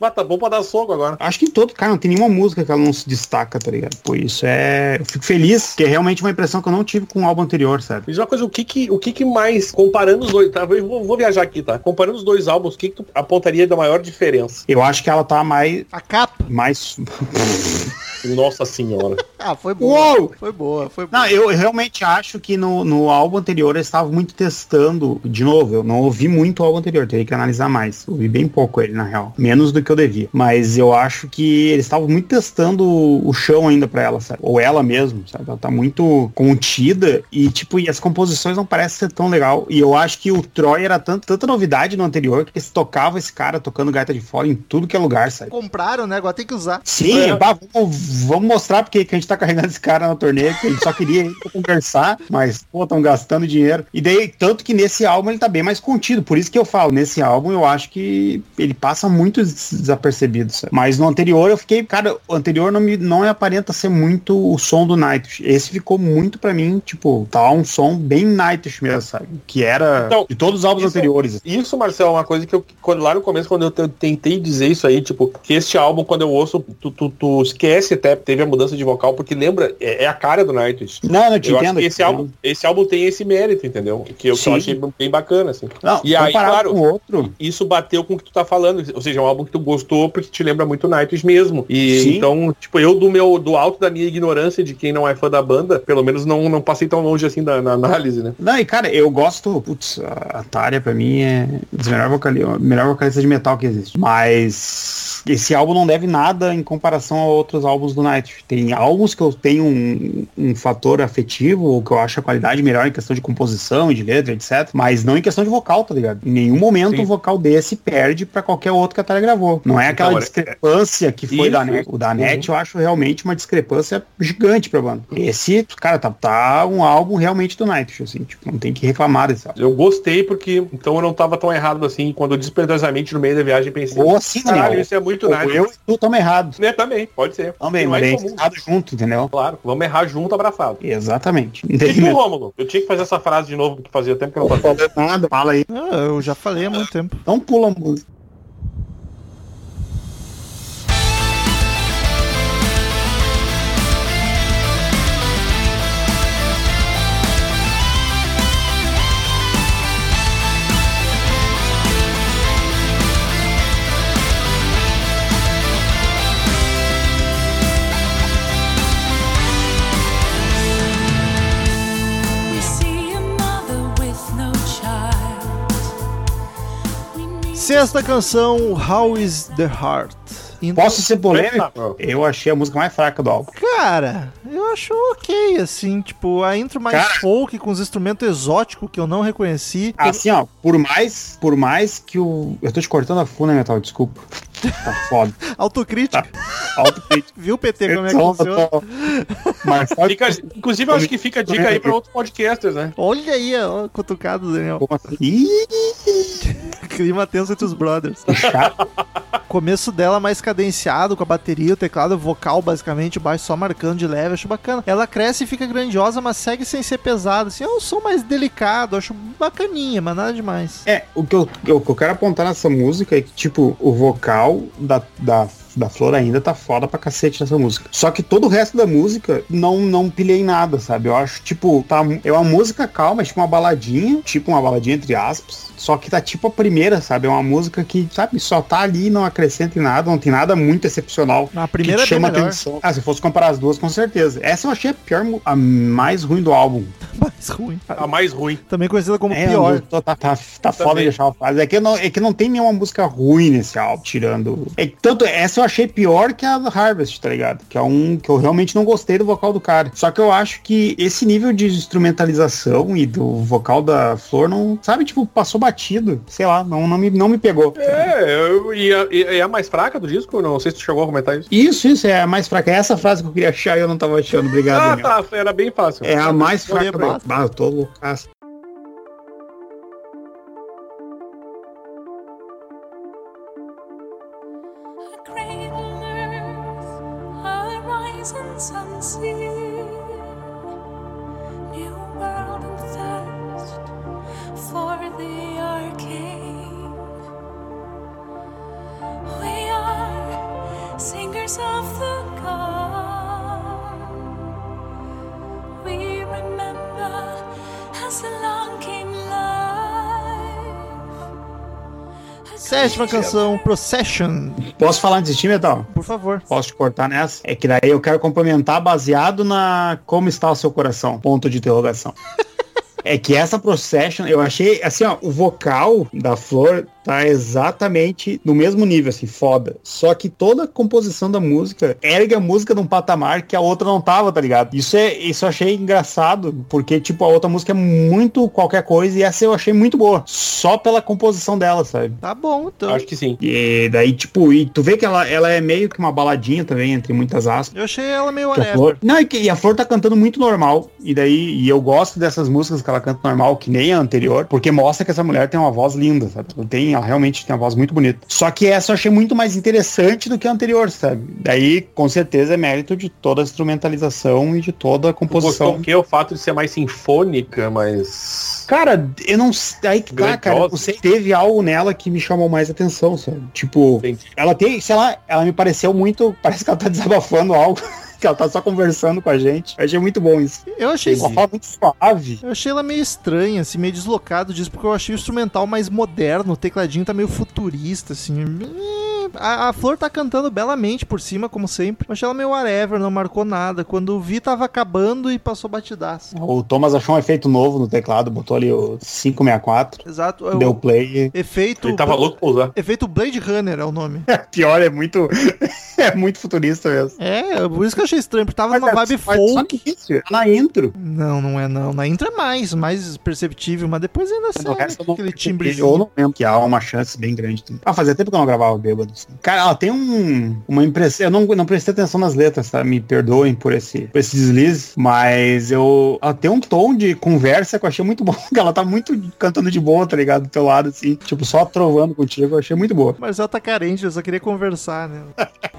B: Mas tá bom pra dar soco agora.
C: Acho que em todo, cara, não tem nenhuma música que ela não se destaca, tá ligado? Por isso é. Eu fico feliz, que é realmente uma impressão que eu não tive com o álbum anterior, sabe?
B: Diz uma coisa, o que que, o que que mais, comparando os dois, tá? Eu vou, vou viajar aqui, tá? Comparando os dois álbuns, o que que tu apontaria da maior diferença?
C: Eu acho que ela tá mais.
A: A capa.
C: mais. (laughs)
B: Nossa senhora. (laughs)
A: Ah, foi boa.
C: Uou!
A: Foi boa, foi boa.
C: Não, eu realmente acho que no, no álbum anterior eles estavam muito testando. De novo, eu não ouvi muito o álbum anterior, teria que analisar mais. Ouvi bem pouco ele, na real. Menos do que eu devia. Mas eu acho que eles estavam muito testando o chão ainda pra ela, sabe? Ou ela mesmo, sabe? Ela tá muito contida e, tipo, e as composições não parecem ser tão legal. E eu acho que o Troy era tanto, tanta novidade no anterior que eles tocavam esse cara tocando gaita de fora em tudo que é lugar, sabe?
A: Compraram, né? Agora tem que usar.
C: Sim,
B: É.
C: bah, vamos, vamos mostrar porque que a gente tá carregando esse cara na torneio, que ele só queria conversar, mas, pô, estão gastando dinheiro. E daí, tanto que nesse álbum ele tá bem mais contido. Por isso que eu falo, nesse álbum eu acho que ele passa muito des- desapercebido, sabe? Mas no anterior eu fiquei, cara, o anterior não me não aparenta ser muito o som do Nightwish. Esse ficou muito pra mim, tipo, tá um som bem Nightwish mesmo, sabe? Que era
B: Então,
C: de todos os álbuns
B: isso-
C: anteriores.
B: Isso, Marcelo, é uma coisa que eu, quando, lá no começo, quando eu te- tentei dizer isso aí, tipo, que este álbum, quando eu ouço, tu, tu, tu esquece teve a mudança de vocal, porque lembra, é, é a cara do Nightwish.
C: Não, não te
B: Eu
C: entendo.
B: esse álbum, esse álbum tem esse mérito, entendeu? Que eu, que eu achei bem bacana, assim.
C: Não,
B: E aí, claro,
C: outro,
B: isso bateu com o que tu tá falando. Ou seja, é um álbum que tu gostou porque te lembra muito Nightwish mesmo. E
C: Sim.
B: então, tipo, eu do meu do alto da minha ignorância de quem não é fã da banda, pelo menos não, não passei tão longe assim da, na análise, né?
C: Não, e cara, eu gosto. Putz, a Tária pra mim é dos melhor vocalista de metal que existe. Mas esse álbum não deve nada em comparação a outros álbuns do Nightwish. Tem álbuns que eu tenho um, um fator afetivo, ou que eu acho a qualidade melhor em questão de composição de letra, etc. Mas não em questão de vocal, tá ligado? Em nenhum momento
B: Sim.
C: um vocal desse perde pra qualquer outro que a Tária gravou. Não é aquela
B: Então, é-
C: discrepância que foi
B: Isso.
C: da NET. O da NET eu acho realmente uma discrepância gigante pra banda. Esse, cara, tá, tá um álbum realmente do Nightwish, assim, tipo, não tem que reclamar desse álbum.
B: Eu gostei porque então eu não tava tão errado assim. Quando eu despretensiosamente no meio da viagem pensei,
C: Ou assim,
B: caralho, isso é muito Nightwish.
C: eu e tu estamos errados.
B: Né, também, pode ser.
C: Também, Mas
B: é
C: daí
B: comum.
C: errado junto, entendeu?
B: Claro, vamos errar junto, abraçado.
C: Exatamente.
B: E tu, Rômulo? Eu tinha que fazer essa frase de novo, que fazia tempo que eu não fazia.
C: Nada, fala aí.
A: Ah, eu já falei há muito tempo.
C: Então pula a música.
A: Sexta canção, How is the Heart? Então,
C: Posso ser polêmico? Eu achei a música mais fraca do álbum.
A: Cara, eu acho ok, assim, tipo, a intro mais
C: Cara.
A: folk com os instrumentos exóticos que eu não reconheci.
C: Assim, ó, por mais, por mais que o. Eu tô te cortando a funda, Metal, desculpa. Tá foda. (laughs)
A: Autocrítica.
C: Autocrítica. (laughs)
A: Viu, PT, como é que
C: Então,
A: funciona?
C: tô- Mas sabe
B: Fica, inclusive, eu acho que fica a dica aí pra outros podcasters, né?
A: Olha aí, ó, cutucado, Daniel.
C: como assim? Ih, (laughs)
A: Clima tenso entre os brothers.
C: chato.
A: Começo dela mais cadenciado, com a bateria, o teclado o vocal, basicamente, o baixo só marcando de leve, acho bacana. Ela cresce e fica grandiosa, mas segue sem ser pesada, assim, é um som mais delicado, acho bacaninha, mas nada demais.
C: É, o que eu, o que eu quero apontar nessa música é que, tipo, o vocal da, da, da Flor ainda tá foda pra cacete nessa música. Só que todo o resto da música não, não pilhei nada, sabe? Eu acho, tipo, tá, é uma música calma, é tipo uma baladinha, tipo uma baladinha entre aspas. Só que tá tipo a primeira, sabe? É uma música que, sabe, só tá ali, não acrescenta em nada, não tem nada muito excepcional.
A: A primeira
C: que
A: é
C: chama
A: melhor.
C: atenção. Ah, se eu fosse comparar as duas, com certeza. Essa eu achei a pior, a mais ruim do álbum. (laughs)
A: Mais ruim.
B: A mais ruim.
A: Também conhecida como
C: É,
A: pior.
C: eu tô- tá, tá, tá foda de achar uma frase. É que, não, é que não tem nenhuma música ruim nesse álbum, tirando. É, que tanto essa eu achei pior que a Harvest, tá ligado? Que é um que eu realmente não gostei do vocal do cara. Só que eu acho que esse nível de instrumentalização e do vocal da Flor não, sabe, tipo, passou batido. Sei lá, não, não, me, não me pegou.
B: É, eu, e, a, e é a mais fraca do disco? Não sei se tu chegou a comentar isso.
C: Isso, isso é a mais fraca. É essa frase que eu queria achar e eu não tava achando. Obrigado,
B: Ah,
C: Daniel.
B: tá, era bem fácil.
C: É a mais fraca. Ah, eu tô loucaço.
A: Sétima canção, Procession.
C: Posso falar antes de ti, Metal?
A: Por favor.
C: Posso te cortar nessa? É que daí eu quero complementar baseado na como está o seu coração. Ponto de interrogação. (laughs) É que essa Procession, eu achei, assim, ó, o vocal da Flor tá exatamente no mesmo nível, assim, foda. Só que toda a composição da música ergue a música num patamar que a outra não tava, tá ligado? Isso é, isso eu achei engraçado, porque, tipo, a outra música é muito qualquer coisa e essa eu achei muito boa. Só pela composição dela, sabe?
A: Tá bom, então.
B: Acho que sim.
C: E daí, tipo, e tu vê que ela, ela é meio que uma baladinha também, entre muitas aspas.
A: Eu achei ela meio
C: Que. Flor... Não, e, que- e a Flor tá cantando muito normal. E daí, e eu gosto dessas músicas que ela canta normal, que nem a anterior, porque mostra que essa mulher tem uma voz linda, sabe? Tem, ela realmente tem uma voz muito bonita. Só que essa eu achei muito mais interessante do que a anterior, sabe? Daí, com certeza, é mérito de toda a instrumentalização e de toda a composição.
B: o quê? O fato de ser mais sinfônica, mas.
C: Cara, eu não sei. Aí que tá, cara. Sei. Teve algo nela que me chamou mais atenção, sabe? Tipo,
B: Entendi.
C: ela tem, sei lá, ela me pareceu muito. Parece que ela tá desabafando algo. (laughs) Que ela tá só conversando com a gente. Eu achei muito bom isso.
A: Eu achei,
C: fala muito suave.
A: eu achei ela meio estranha, assim, meio deslocado disso, porque eu achei o instrumental mais moderno, o tecladinho tá meio futurista, assim. A, a Flor tá cantando belamente por cima, como sempre. Eu achei ela meio whatever, não marcou nada. Quando eu vi, tava acabando e passou batidaça.
C: O Thomas achou um efeito novo no teclado, botou ali o 564,
A: Exato. é o
C: deu play.
A: Efeito.
B: Ele tava louco pra usar.
A: Efeito Blade Runner é o nome. (laughs)
C: Pior, é muito. (laughs) é muito futurista mesmo.
A: É, por isso que eu achei estranho, porque tava numa
C: é-
A: vibe
C: mas só
A: folk.
C: que isso, na intro.
A: Não, não é não. Na intro é mais, mais perceptível, mas depois ainda
C: eu não
A: aquele
C: não lembro que há uma chance bem grande. Ah, fazia tempo que eu não gravava bêbado. Assim. Cara, ela tem um, uma impressão. Eu não, não prestei atenção nas letras, tá? Me perdoem por esse, por esse deslize. Mas eu. Ela tem um tom de conversa que eu achei muito (laughs) bom. Que ela tá muito cantando de boa, tá ligado? Do teu lado, assim. Tipo, só trovando contigo. Eu achei muito boa.
A: Mas ela tá carente, eu só queria conversar, né? (laughs)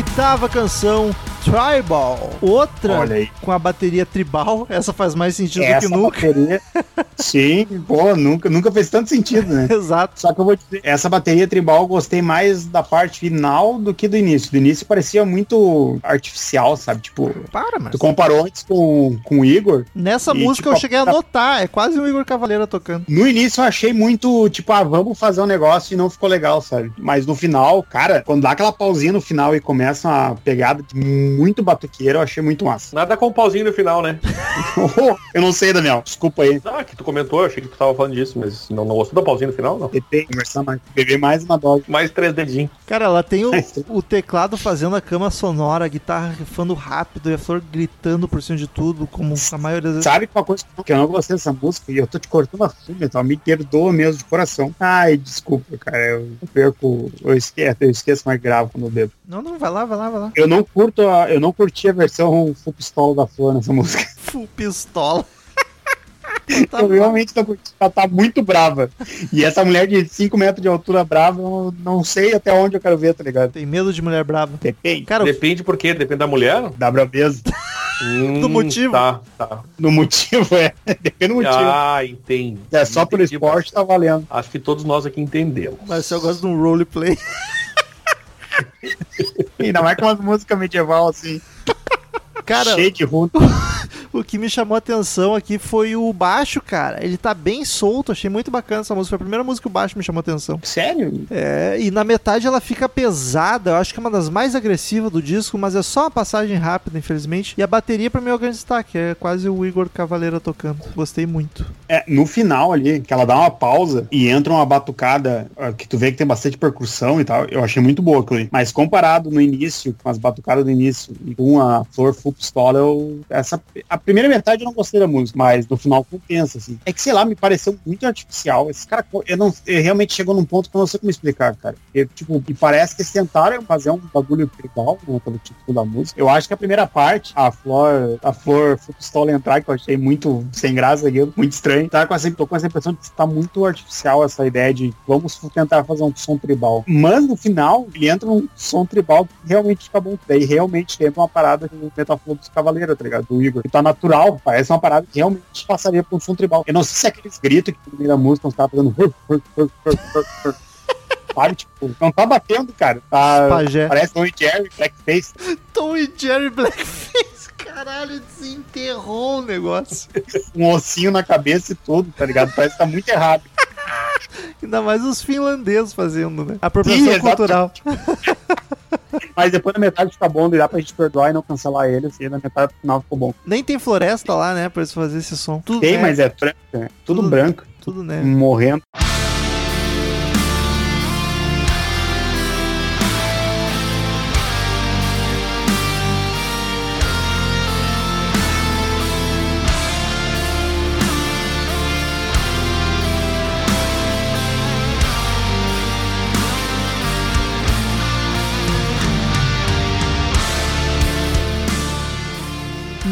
A: Oitava canção, Tribal. Outra com a bateria tribal. Essa faz mais sentido do que
C: Essa
A: nunca.
C: bateria. (laughs) Sim, pô, nunca, nunca fez tanto sentido, né?
A: Exato.
C: Só que eu vou dizer, essa bateria tribal eu gostei mais da parte final do que do início. Do início parecia muito artificial, sabe? Tipo,
A: Para, mas.
C: tu comparou antes com, com o Igor.
A: Nessa
C: E,
A: música
C: tipo,
A: eu cheguei a notar. É quase um Igor Cavaleira tocando.
C: No início eu achei muito, tipo, ah, vamos fazer um negócio e não ficou legal, sabe? Mas no final, cara, quando dá aquela pausinha no final e começa uma pegada de muito batuqueiro, eu achei muito massa.
B: Nada com o pauzinho no final, né? (laughs)
C: eu não sei, Daniel. Desculpa aí.
B: Ah, que tu comentou, eu achei que tu tava falando disso, mas não, não gostou do pauzinho no final, não.
C: Tentei conversar mais. Beber mais uma dose.
B: Mais três dedinhos.
A: Cara, ela tem o, (laughs) o teclado fazendo a cama sonora, a guitarra rifando rápido e a flor gritando por cima de tudo, como a maioria das.
C: Sabe uma coisa que eu não gostei dessa música? E eu tô te cortando a fundo, então me perdoa mesmo de coração. Ai, desculpa, cara. Eu perco. Eu esqueço, eu esqueço mais grave quando eu bebo.
A: Não, não, vai lá, vai lá, vai lá.
C: Eu não curto a, eu não curti a versão full pistola da flor nessa música. (laughs)
A: Full pistola. (laughs) Tá
C: eu realmente não curti. Ela tá muito brava. E essa mulher de 5 metros de altura brava, eu não sei até onde eu quero ver, tá ligado?
A: Tem medo de mulher brava.
C: Depende.
A: Cara,
B: Depende por quê? Depende da mulher?
C: Da braveza. (laughs)
B: Hum,
A: motivo?
B: Tá, tá.
C: No motivo, é. Depende do motivo.
B: Ah, entendi.
C: é só pelo
B: Entendi,
C: esporte, tá valendo.
B: Acho que todos nós aqui entendemos.
A: mas se eu gosto de um roleplay.
C: Ainda mais com umas músicas medieval assim.
A: Cara,
C: cheio de ruim.
A: O que me chamou a atenção aqui foi o baixo, cara. Ele tá bem solto, achei muito bacana essa música. Foi a primeira música que o baixo me chamou a atenção.
C: Sério?
A: É, e na metade ela fica pesada, eu acho que é uma das mais agressivas do disco, mas é só uma passagem rápida, infelizmente. E a bateria pra mim é o grande destaque, é quase o Igor Cavaleira tocando. Gostei muito.
C: É, no final ali, que ela dá uma pausa e entra uma batucada ah, que tu vê que tem bastante percussão e tal, eu achei muito boa aquilo. Mas comparado no início, com as batucadas do início e com a Flor Full Pistola, eu, essa, a primeira metade eu não gostei da música, mas no final compensa, assim. É que, sei lá, me pareceu muito artificial. Esse cara, eu não, eu realmente chegou num ponto que eu não sei como explicar, cara. Eu, tipo, me parece que eles tentaram fazer um bagulho tribal, né, pelo título da música. Eu acho que a primeira parte, a Flor, a Flor Full Pistola entrar, que eu achei muito sem graça aquilo, muito estranho. Tá com essa, tô com essa impressão de que tá muito artificial essa ideia de vamos tentar fazer um som tribal. Mas no final, ele entra num som tribal que realmente fica bom. Daí realmente tem uma parada que o Metal falou dos Cavaleiros, tá ligado? Do Igor. Que tá natural, parece uma parada que realmente passaria por um som tribal. Eu não sei se é aqueles gritos que no meio da música os caras fazendo. hur, hur. (laughs) Sabe, tipo, não tá batendo, cara. Tá,
A: Pajé.
C: parece Tom e Jerry, Blackface. (laughs)
A: Tom e Jerry Blackface. Caralho, desenterrou o negócio. (laughs)
C: um ossinho na cabeça e tudo, tá ligado? Parece que tá muito errado.
A: Ainda mais os finlandeses fazendo, né? Apropriação
C: Sim,
A: cultural.
C: Mas depois da metade fica bom, dá pra gente perdoar e não cancelar eles. E na metade final ficou bom.
A: Nem tem floresta lá, né? Pra eles fazerem esse som. Tudo
C: Tem,
A: né?
C: mas é branco, né? Tudo,
A: Tudo-
C: branco,
A: Tudo né?
C: morrendo.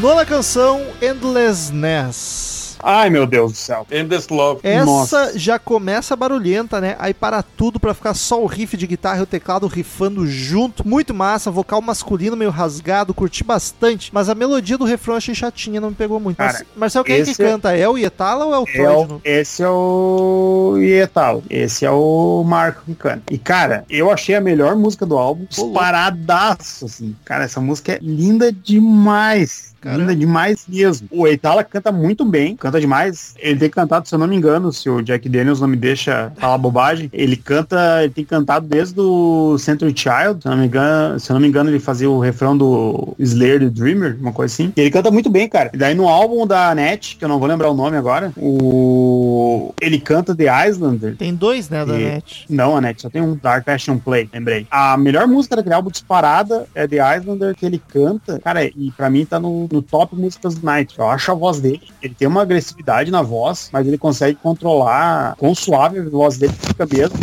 A: Nona canção, Endlessness.
C: Ai, meu Deus do céu.
B: Endless Love.
A: Essa
C: Nossa.
A: já começa barulhenta, né? Aí para tudo pra ficar só o riff de guitarra e o teclado rifando junto. Muito massa, vocal masculino meio rasgado, curti bastante. Mas a melodia do refrão achei chatinha, não me pegou muito.
C: Cara,
A: Mas, Marcel, quem é que
C: é-
A: canta? É o Ietala ou é o
C: É
A: Troy
C: esse é o Ietalo. Esse é o Marco que canta. E, cara, eu achei a melhor música do álbum. Disparadaço, assim. Cara, essa música é linda demais.
A: Caramba.
C: Linda demais mesmo. O Eitala canta muito bem, canta demais. Ele tem cantado, se eu não me engano, se o Jack Daniels não me deixa falar bobagem, ele canta, ele tem cantado desde o Century Child, se eu não me engano, se eu não me engano ele fazia o refrão do Slayer the Dreamer, uma coisa assim. E ele canta muito bem, cara. E daí no álbum da NET, que eu não vou lembrar o nome agora, o ele canta The Islander.
A: Tem dois, né, da
C: E-
A: net.
C: Não, a NET, só tem um Dark Passion Play, lembrei. A melhor música daquele álbum disparada é The Islander, que ele canta. Cara, e pra mim tá no, no top músicas do Night. Eu acho a voz dele. Ele tem uma agressividade na voz, mas ele consegue controlar quão suave a voz dele fica mesmo.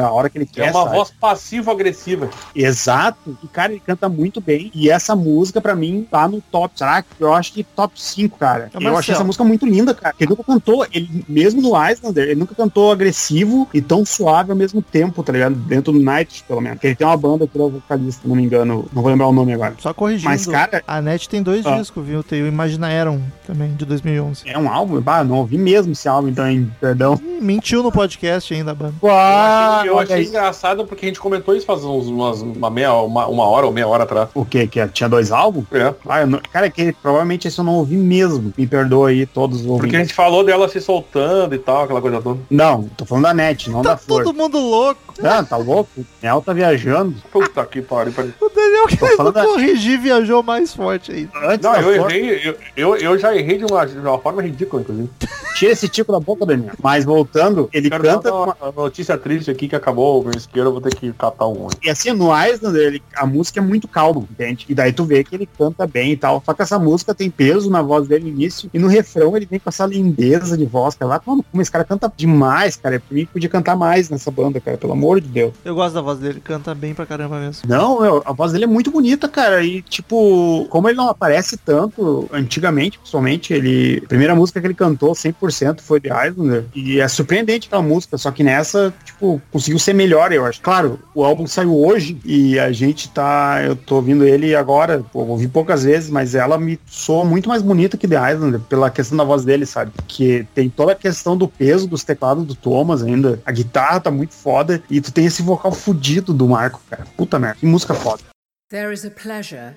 C: A hora que ele quer.
B: É uma
C: sabe?
B: voz passivo-agressiva.
C: Exato. E, cara, ele canta muito bem. E essa música, pra mim, tá no top. Será que eu acho que top 5, cara?
A: É,
C: eu achei essa música muito linda, cara. Ele nunca cantou, ele, mesmo no Islander, ele nunca cantou agressivo e tão suave ao mesmo tempo, tá ligado? Dentro do Night, pelo menos. Porque ele tem uma banda que ele é o vocalista, não me engano. Não vou lembrar o nome agora.
A: Só corrigindo.
C: Mas, cara-
A: A net tem dois
C: Ah.
A: discos, viu? Tem o Imaginaeron também, de 2011.
C: É um álbum? Bah, não ouvi mesmo esse álbum, então, hein? Perdão.
A: Ih, mentiu no podcast ainda a banda.
B: Achei, eu achei
C: aí.
B: engraçado porque a gente comentou isso faz uns, umas, uma, meia, uma, uma hora ou meia hora atrás.
C: O quê? Que tinha dois álbuns?
B: É.
C: Ah, não- cara, que provavelmente esse eu não ouvi mesmo. Me perdoa aí todos os
B: Porque a
C: ouvintes.
B: gente falou dela se soltando e tal, aquela coisa toda.
C: Não, tô falando da net, não
A: Tá
C: da Flor.
A: todo mundo louco.
C: Ah, tá louco? O tá viajando.
B: Puta que pariu. pariu.
A: O Daniel querendo
C: da-
A: corrigir viajou mais forte aí.
C: Antes
B: Não, eu
C: Flor,
B: errei, eu, eu, eu já errei de uma, de uma forma ridícula, inclusive.
C: tira esse tico da boca, Daniel. Mas voltando, ele
B: Quero
C: canta
B: uma, uma notícia triste aqui que acabou o meu isqueiro, eu vou ter que catar um.
C: E assim, no Islander, ele, a música é muito calma, entende? E daí tu vê que ele canta bem e tal. Só que essa música tem peso na voz dele no início. E no refrão ele vem com essa lindeza de voz, cara. Lá, mano, como esse cara canta demais, cara. Pra mim podia cantar mais nessa banda, cara. Pelo amor de Deus.
A: Eu gosto da voz dele, canta bem pra caramba mesmo.
C: Não, meu, a voz dele é muito bonita, cara. E, tipo, como ele não aparece tanto antigamente, principalmente, ele. A primeira música que ele cantou 100% foi The Islander. E é surpreendente aquela música, só que nessa, tipo, conseguiu ser melhor, eu acho. Claro, o álbum saiu hoje e a gente tá. Eu tô ouvindo ele agora, pô, ouvi poucas vezes, mas ela me soa muito mais bonita que The Islander, pela questão da voz dele, sabe? Que tem toda a questão do peso dos teclados do Thomas ainda. A guitarra tá muito foda e tu tem esse vocal fudido do Marco, cara. Puta merda, que música foda.
F: There is a pleasure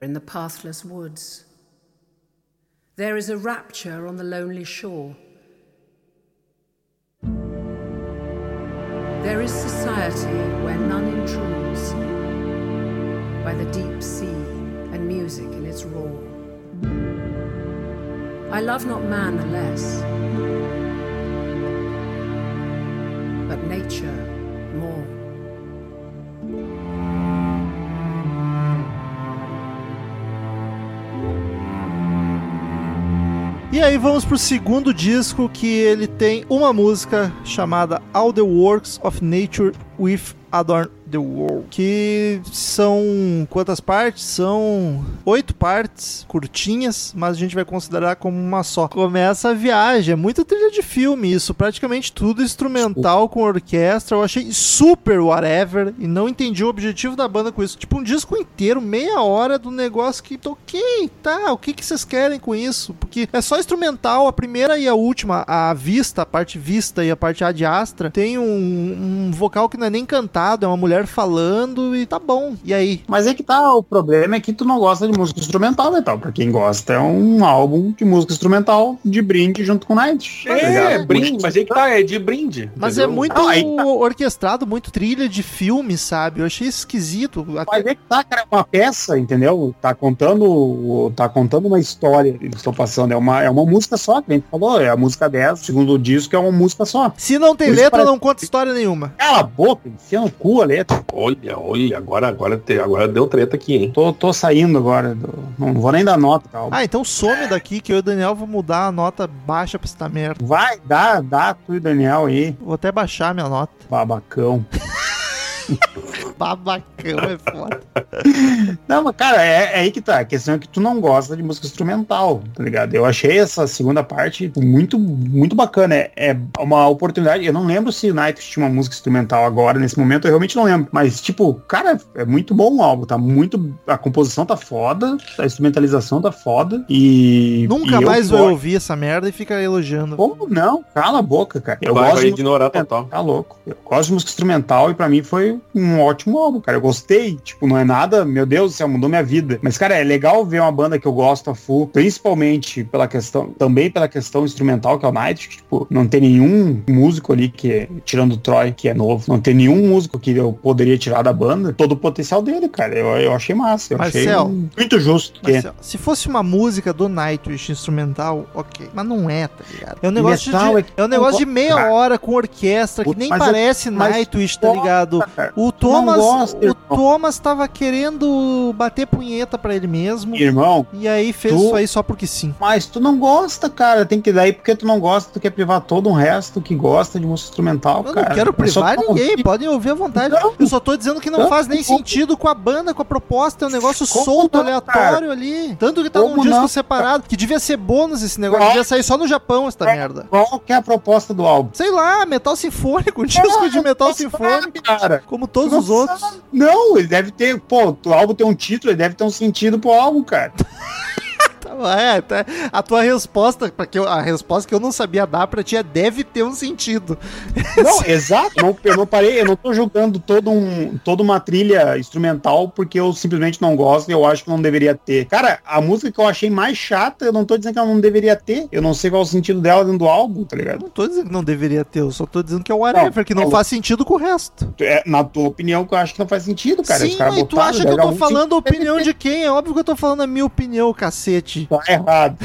F: in the pathless woods. There is a rapture on the lonely shore. There is society where none intrudes, by the deep sea and music in its roar. I love not man the less, but nature more.
A: E aí vamos pro segundo disco que ele tem uma música chamada All the Works of Nature with Adorn the World, que são quantas partes? São oito partes, curtinhas, mas a gente vai considerar como uma só. Começa a viagem, é muito trilha de filme isso, praticamente tudo instrumental com orquestra. Eu achei super whatever e não entendi o objetivo da banda com isso. Tipo um disco inteiro, meia hora do negócio que toquei, tá? O que que vocês querem com isso? Porque é só instrumental, a primeira e a última, a vista, a parte vista e a parte ad astra, tem um, um vocal que não é nem cantado, é uma mulher falando e tá bom. E aí?
C: Mas é que tá, o problema é que tu não gosta de música instrumental, né, tal? Pra quem gosta, é um álbum de música instrumental de brinde junto com Night. tá
B: É,
C: ligado?
B: brinde, mas aí que tá, é de brinde.
A: Mas
B: entendeu?
A: é muito
C: Não, aí tá.
A: orquestrado, muito trilha de filme, sabe? Eu achei esquisito. Até-
C: Mas é que tá, cara, é uma peça, entendeu? Tá contando, tá contando uma história que eles estão passando. É uma, é uma música só, que a gente falou, é a música 10, o segundo disco é uma música só.
A: Se não tem letra,
C: parece-
A: não conta história nenhuma.
C: Cala a boca, enfia no cu a letra.
B: Olha, olha, agora, agora, te- agora deu treta aqui, hein?
C: Tô, tô saindo agora, do- não vou nem dar nota, calma.
A: Ah, então some daqui que eu e o Daniel vou mudar a nota baixa pra essa merda.
C: Vai, dá, dá tu e o Daniel aí,
A: Vou até baixar minha nota.
C: babacão. (laughs)
A: Babacão é foda. (laughs)
C: Não, mas cara, é, é aí que tá. A questão é que tu não gosta de música instrumental, tá ligado? Eu achei essa segunda parte muito, muito bacana. É, é uma oportunidade. Eu não lembro se o Night tinha uma música instrumental agora, nesse momento, eu realmente não lembro. Mas, tipo, cara, é muito bom o álbum. Tá muito. A composição tá foda, a instrumentalização tá foda. E.
A: Nunca
C: e
A: mais
C: que
A: vai ouvir essa merda e fica elogiando.
C: Como não? Cala a boca, cara. Eu
B: vai,
C: gosto
B: vai
C: de
B: ignorar total.
C: Tá louco. Eu gosto de música instrumental e pra mim foi um ótimo álbum, cara. Eu gostei. Tipo, não é nada, meu Deus do céu, mudou minha vida. Mas, cara, é legal ver uma banda que eu gosto a full, principalmente pela questão, também pela questão instrumental, que é o Night, que, tipo, não tem nenhum músico ali que é, tirando o Troy, que é novo, não tem nenhum músico que eu poderia tirar da banda, todo o potencial dele, cara. Eu, eu achei massa. Eu
A: Marcel.
C: achei muito justo. que-
A: Marcelo, se fosse uma música do Nightwish instrumental, ok. Mas não é, tá ligado? É um negócio,
C: metal
A: de,
C: é que
A: é um negócio de meia
C: Cara.
A: hora com orquestra, que nem
C: mas eu-
A: parece Nightwish, tá ligado?
C: cara.
A: O
C: não
A: Thomas, o. Thomas tava querendo bater punheta pra ele mesmo.
C: Irmão,
A: E aí fez
C: Tu-
A: isso aí só porque sim.
C: Mas tu não gosta, cara. Tem que daí porque tu não gosta, tu quer privar todo um resto que gosta de música instrumental,
A: Eu
C: cara.
A: não quero
C: É só
A: privar
C: tu não
A: ninguém,
C: ouvir.
A: podem ouvir à vontade.
C: Não.
A: Eu só tô dizendo que não
C: Não,
A: faz nem
C: como?
A: sentido com a banda, com a proposta, é um negócio solto,
C: não,
A: aleatório ali. Tanto que tá num
C: Como
A: disco
C: não,
A: separado, que devia ser bônus esse negócio, devia sair só no Japão essa merda.
C: Qual que é a proposta do álbum?
A: Sei lá, metal sinfônico, um disco de metal
C: Não
A: sinfônico,
C: cara.
A: como todos
C: Não
A: os outros.
C: Sabe. Não, ele deve ter, pô, o álbum tem um título, ele deve ter um sentido pro álbum, cara. (laughs) (laughs)
A: É, tá. a tua resposta, para que eu- a resposta que eu não sabia dar pra ti é deve ter um sentido. (laughs)
C: Não, exato. Não, eu não parei, eu não tô julgando todo um, toda uma trilha instrumental porque eu simplesmente não gosto e eu acho que não deveria ter. Cara, a música que eu achei mais chata, eu não tô dizendo que ela não deveria ter. Eu não sei qual é o sentido dela dentro do álbum, tá ligado?
A: Não tô dizendo que não deveria ter, eu só tô dizendo que é whatever,
C: Não,
A: que não
C: não.
A: faz sentido com o resto.
C: É, na tua opinião, que eu acho que não faz sentido, cara.
A: Sim, mas tu
C: botaram,
A: acha que eu tô falando a opinião de quem? É óbvio que eu tô falando a minha opinião, cacete.
C: Tá errado.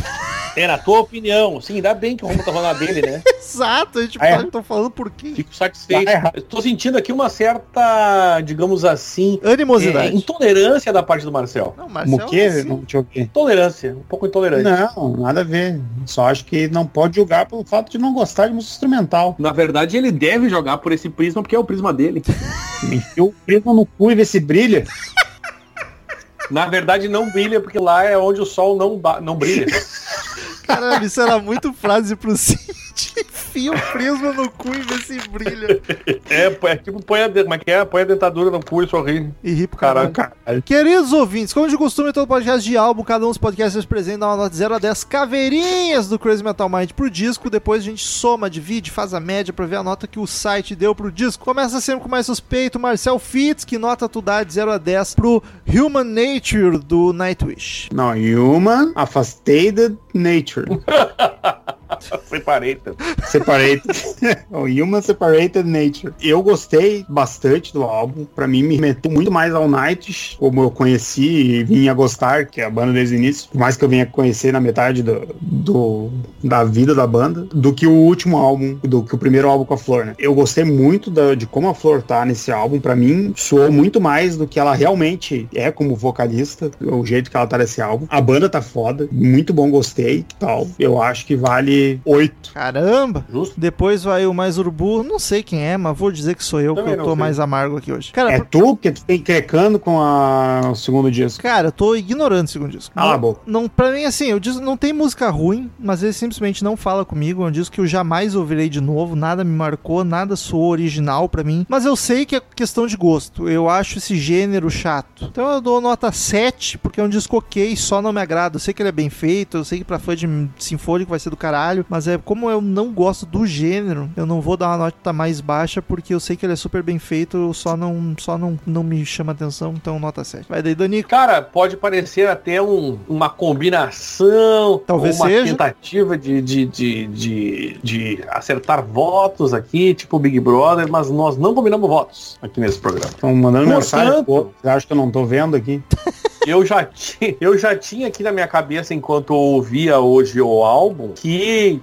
B: É, na tua opinião. Sim, ainda bem que o Romulo tá falando a dele, né? (laughs)
A: Exato, a gente
C: é?
A: tô falando por quê?
B: Fico satisfeito.
C: Tá errado.
B: Eu tô sentindo aqui uma certa, digamos assim, é,
A: Animosidade.
B: intolerância da parte do Marcel.
A: Não, Marcel,
C: o quê?
A: assim,
C: Não te ouvi.
B: Intolerância, um pouco intolerante.
C: Não, nada a ver. Só acho que não pode julgar pelo fato de não gostar de música instrumental.
B: Na verdade, ele deve jogar por esse prisma, porque é o prisma dele. (laughs)
C: Enfia o prisma no cu e vê se brilha.
B: Na verdade, não brilha, porque lá é onde o sol não, não brilha.
A: Caralho, isso era muito frase pro Cid. Enfia o prisma no cu e vê se brilha.
B: É, é tipo, põe a, de- como é que é? Põe a dentadura no cu e sorri.
A: E ri pro caralho.
B: Caralho.
A: Queridos ouvintes, como de costume, todo podcast de álbum, cada um dos podcasts presentes dá uma nota de 0 a 10 caveirinhas do Crazy Metal Mind pro disco. Depois a gente soma, divide, faz a média pra ver a nota que o site deu pro disco. Começa sempre com mais suspeito, Marcel Fitz, que nota tu dá de 0 a 10 pro Human Nature do Nightwish.
C: Não, Human Affastated Nature. (laughs) (laughs) Separated. (laughs) o Human Separated Nature. Eu gostei bastante do álbum. Pra mim, me remeteu muito mais ao Night, como eu conheci e vinha gostar, que é a banda desde o início. Por mais que eu venha conhecer na metade do, do- da vida da banda, do que o último álbum, do que o primeiro álbum com a Flor, né? Eu gostei muito da- de como a Flor tá nesse álbum. Pra mim, soou muito mais do que ela realmente é como vocalista, o jeito que ela tá nesse álbum. A banda tá foda, muito bom, gostei tal. Eu acho que vale oito.
A: Caramba!
B: Justo.
A: Depois vai o mais urubu, não sei quem é, mas vou dizer que sou eu,
B: Também
A: que eu tô
B: sei.
A: mais amargo aqui hoje. Cara,
C: É
A: por-
C: tu que tu tem crecando com a... o segundo disco.
A: cara, eu tô ignorando o segundo disco.
C: Cala a
A: não, pra mim, assim, eu não tem música ruim, mas ele simplesmente não fala comigo. É um disco que eu jamais ouvirei de novo, nada me marcou, nada soou original pra mim. Mas eu sei que é questão de gosto. Eu acho esse gênero chato. Então eu dou nota 7, porque é um disco ok, só não me agrada. Eu sei que ele é bem feito, eu sei que pra fã de sinfônico vai ser do caralho, mas é como eu não gosto do gênero, eu não vou dar uma nota mais baixa, porque eu sei que ele é super bem feito, só não, só não, não me chama atenção, então nota 7. Vai daí, Danico.
B: Cara, pode parecer até um- uma combinação,
A: Talvez
B: ou uma
A: seja.
B: tentativa de, de, de, de, de acertar votos aqui, tipo Big Brother, mas nós não combinamos votos aqui nesse programa.
C: Estão mandando
B: Portanto-
C: mensagem. Pô, você acha que eu não tô vendo aqui? (laughs)
B: Eu já, ti- eu já tinha aqui na minha cabeça, enquanto eu ouvia hoje o álbum, que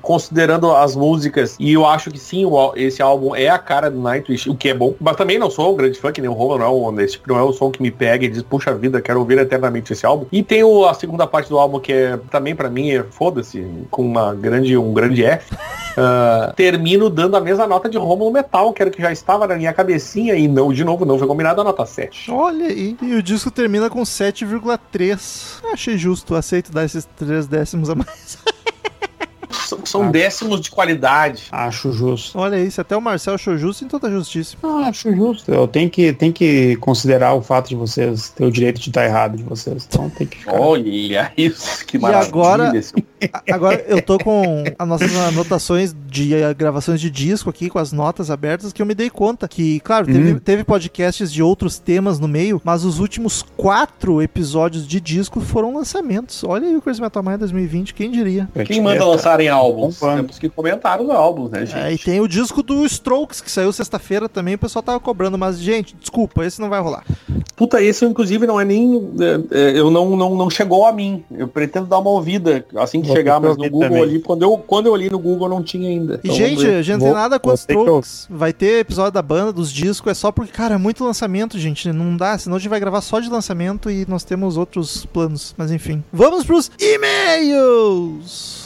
B: considerando as músicas, e eu acho que sim, esse álbum é a cara do Nightwish, o que é bom, mas também não sou um grande fã, que nem o Roman, não, é esse tipo não é o som que me pega e diz, puxa vida, quero ouvir eternamente esse álbum. E tem o- a segunda parte do álbum, que é também pra mim, é foda-se, com uma grande, um grande F. (laughs) Ah, termino dando a mesma nota de Romulo Metal, que era o que já estava na minha cabecinha, e não, de novo, não foi combinado a nota 7.
A: Olha aí. E o disco termina com 7,3. Achei justo, aceito dar esses 3 décimos a mais. (laughs)
B: São, são décimos de qualidade.
C: Acho justo.
A: Olha isso, até o Marcel achou justo, então tá justíssimo.
C: Ah, acho justo. Eu tenho que, tenho que considerar o fato de vocês ter o direito de estar errado de vocês. Então tem que ficar.
B: Olha isso, que
A: E
B: maravilha.
A: agora-
B: esse-
A: A- Agora eu tô com as nossas anotações de gravações de disco aqui, com as notas abertas, que eu me dei conta que, claro, teve,
C: Hum.
A: teve podcasts de outros temas no meio, mas os últimos quatro episódios de disco foram lançamentos. Olha aí o Crazy Metal Mind 2020, quem diria?
B: Quem manda lançarem álbuns?
C: Bombando.
B: Temos que comentar os álbuns, né, gente?
A: É, e tem o disco do Strokes, que saiu sexta-feira também, o pessoal tava cobrando, mas, gente, desculpa, esse não vai rolar.
B: Puta, esse inclusive não é nem. é, é, eu não, não, não chegou a mim. Eu pretendo dar uma ouvida assim que
C: Vou
B: chegar, mas no Google
C: também.
B: ali, quando eu, quando eu olhei no Google não tinha ainda.
A: E,
B: Então,
A: gente, a gente não tem nada
C: que
A: Strokes. Vai ter episódio da banda, dos discos, é só porque, cara, é muito lançamento, gente. Não dá, senão a gente vai gravar só de lançamento e nós temos outros planos. Mas enfim. Vamos pros e-mails!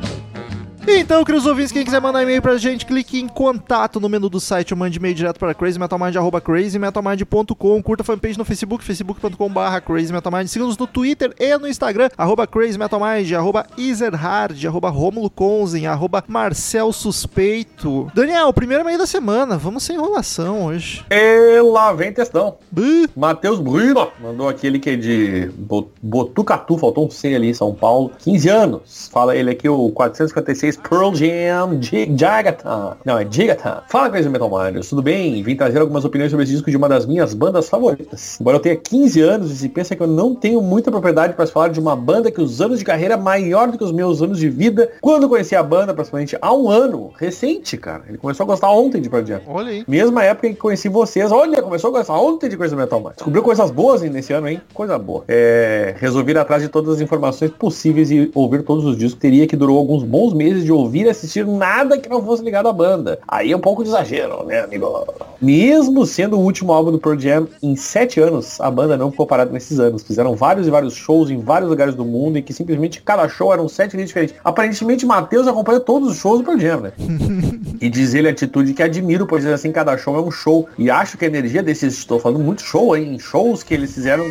A: Então, queridos ouvintes, quem quiser mandar e-mail pra gente, clique em contato no menu do site ou mande e-mail direto para crazymetalmind, arroba crazymetalmind.com. Curta a fanpage no Facebook, facebook.com.br crazymetalmind. Siga-nos no Twitter e no Instagram, arroba crazymetalmind, arroba ezerhard, arroba romulo conzen, arroba marcel suspeito. Daniel, primeiro e-mail da semana. Vamos sem enrolação hoje.
B: E lá vem textão.
A: Buh.
B: Matheus Bruno mandou aquele que é de Bo- Botucatu, faltou um C ali em São Paulo. 15 anos. Fala ele aqui, o 456 Pearl Jam Jagatan. Não, é Jigatan. Fala, Crazy Metal Miners. Tudo bem? Vim trazer algumas opiniões sobre esse disco de uma das minhas bandas favoritas. Embora eu tenha 15 anos e se pensa que eu não tenho muita propriedade para falar de uma banda que os anos de carreira é maior do que os meus anos de vida. Quando conheci a banda, praticamente há um ano. Recente, cara. Ele começou a gostar ontem de Pearl Jam.
A: Olha aí.
B: Mesma época em que conheci vocês. Olha, começou a gostar ontem de Coisa Metal Man. Descobriu coisas boas nesse ano, hein? Coisa boa. É, resolvi ir atrás de todas as informações possíveis e ouvir todos os discos. Teria que durou alguns bons meses de ouvir e assistir nada que não fosse ligado à banda. Aí é um pouco de exagero, né, amigo? Mesmo sendo o último álbum do Pearl Jam em sete anos, a banda não ficou parada nesses anos. Fizeram vários e vários shows em vários lugares do mundo e que simplesmente cada show era um set diferente. Aparentemente, Matheus acompanha todos os shows do Pearl Jam, né? (laughs) E diz ele a atitude que admiro, pois assim, cada show é um show. E acho que a energia desses, estou falando muito show, hein? Shows que eles fizeram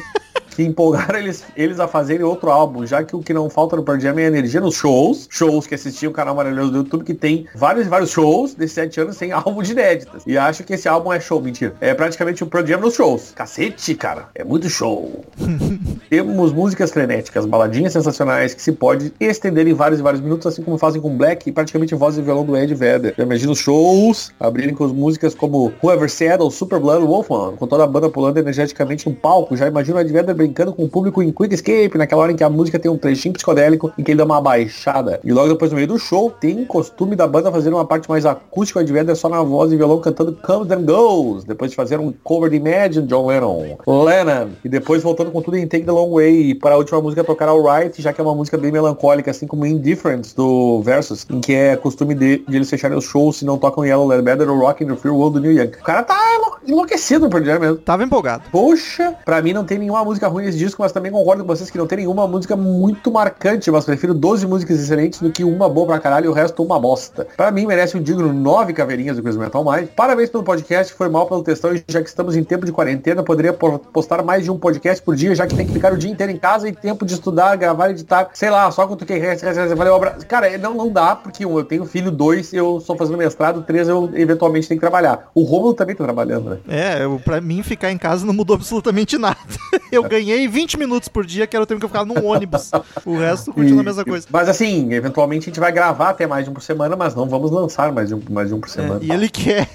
B: que empolgaram (laughs) eles, eles a fazerem outro álbum, já que o que não falta no Pearl Jam é energia nos shows, shows que assisti o canal maravilhoso do YouTube, que tem vários e vários shows desses sete anos sem (laughs) álbum de inéditas. E acho que esse álbum é show, mentira. É praticamente o Pearl Jam nos shows. Cacete, cara. É muito show. (laughs) Temos músicas frenéticas, baladinhas sensacionais que se pode estender em vários e vários minutos, assim como fazem com Black e praticamente voz e violão do Ed Vedder. Já imagina os shows abrirem com as músicas como Whoever Said ou Super Blood Wolfman, com toda a banda pulando energeticamente no palco. Já imagina o Ed Vedder brincando com o público em Quick Escape, naquela hora em que a música tem um trechinho psicodélico em que ele dá uma baixada. E logo depois, no meio do show, tem costume da banda fazer uma parte mais acústica, de Vedder só na voz e violão cantando Comes and Goes, depois de fazer um cover de Imagine, John Lennon. Lennon. E depois voltando com tudo em Take the Long Way. E para a última música tocar Alright, já que é uma música bem melancólica, assim como Indifference do Versus, em que é costume de, de eles fecharem os shows se não tocam Yellow Let Better ou Rockin' the Free World do New Young. O cara tá enlou- enlouquecido Pearl Jam mesmo.
A: Tava empolgado.
B: Poxa, pra mim não tem nenhuma música ruim nesse disco, mas também concordo com vocês que não tem nenhuma música muito marcante, mas prefiro 12 músicas excelentes do que uma boa pra caralho e o resto uma bosta. Pra mim merece um digno 9 caveirinhas do Crazy Metal Mind. Parabéns pelo podcast, foi mal pelo textão e já que estamos em tempo de quarentena, poderia po- postar mais de um podcast por dia, já que tem que ficar o dia inteiro em casa e tempo de estudar, gravar, editar, sei lá, só quando tu quer, valeu, abraço. Cara, não, não dá, porque um, eu tenho filho, dois, eu estou fazendo mestrado, três, eu eventualmente tenho que trabalhar. O Romulo também tá trabalhando, né?
A: É, eu, pra mim ficar em casa não mudou absolutamente nada. (laughs) Eu ganhei 20 minutos por dia, que era o tempo que eu ficava num ônibus. O resto continua a mesma coisa.
B: Mas assim, eventualmente a gente vai gravar até mais de um por semana, mas não vamos lançar mais de um, mais de um por semana.
A: É, e ele quer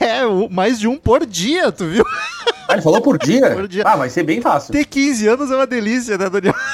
A: mais de um por dia, tu viu? (laughs)
B: Ah, ele falou por dia?
A: Por dia.
B: Ah, vai ser bem fácil.
A: Ter 15 anos é uma delícia, né, Daniel? (laughs)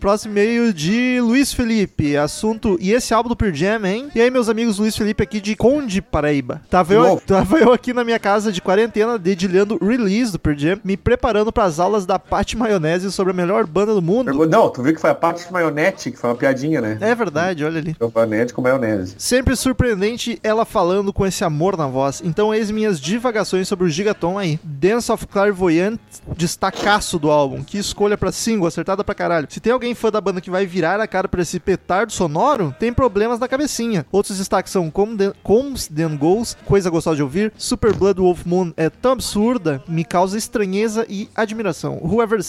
A: Próximo e-mail de Luiz Felipe. Assunto. E esse álbum do Pearl Jam, hein? E aí, meus amigos, Luiz Felipe aqui de Conde, Paraíba. Tava eu, tava eu aqui na minha casa de quarentena, dedilhando release do Pearl Jam, me preparando pras aulas da Patti Maionese sobre a melhor banda do mundo.
B: Não, tu viu que foi a parte de maionete, que foi uma piadinha, né?
A: É verdade, olha ali.
B: Maionete com maionese.
A: Sempre surpreendente ela falando com esse amor na voz. Então, eis minhas divagações sobre o Gigaton aí. Dance of Clairvoyant, destacaço do álbum. Que escolha pra single, acertada pra caralho. Se tem alguém fã da banda que vai virar a cara pra esse petardo sonoro, tem problemas na cabecinha. Outros destaques são Comes Then Goes, coisa gostosa de ouvir. Super Blood Wolf Moon é tão absurda, me causa estranheza e admiração. Whoever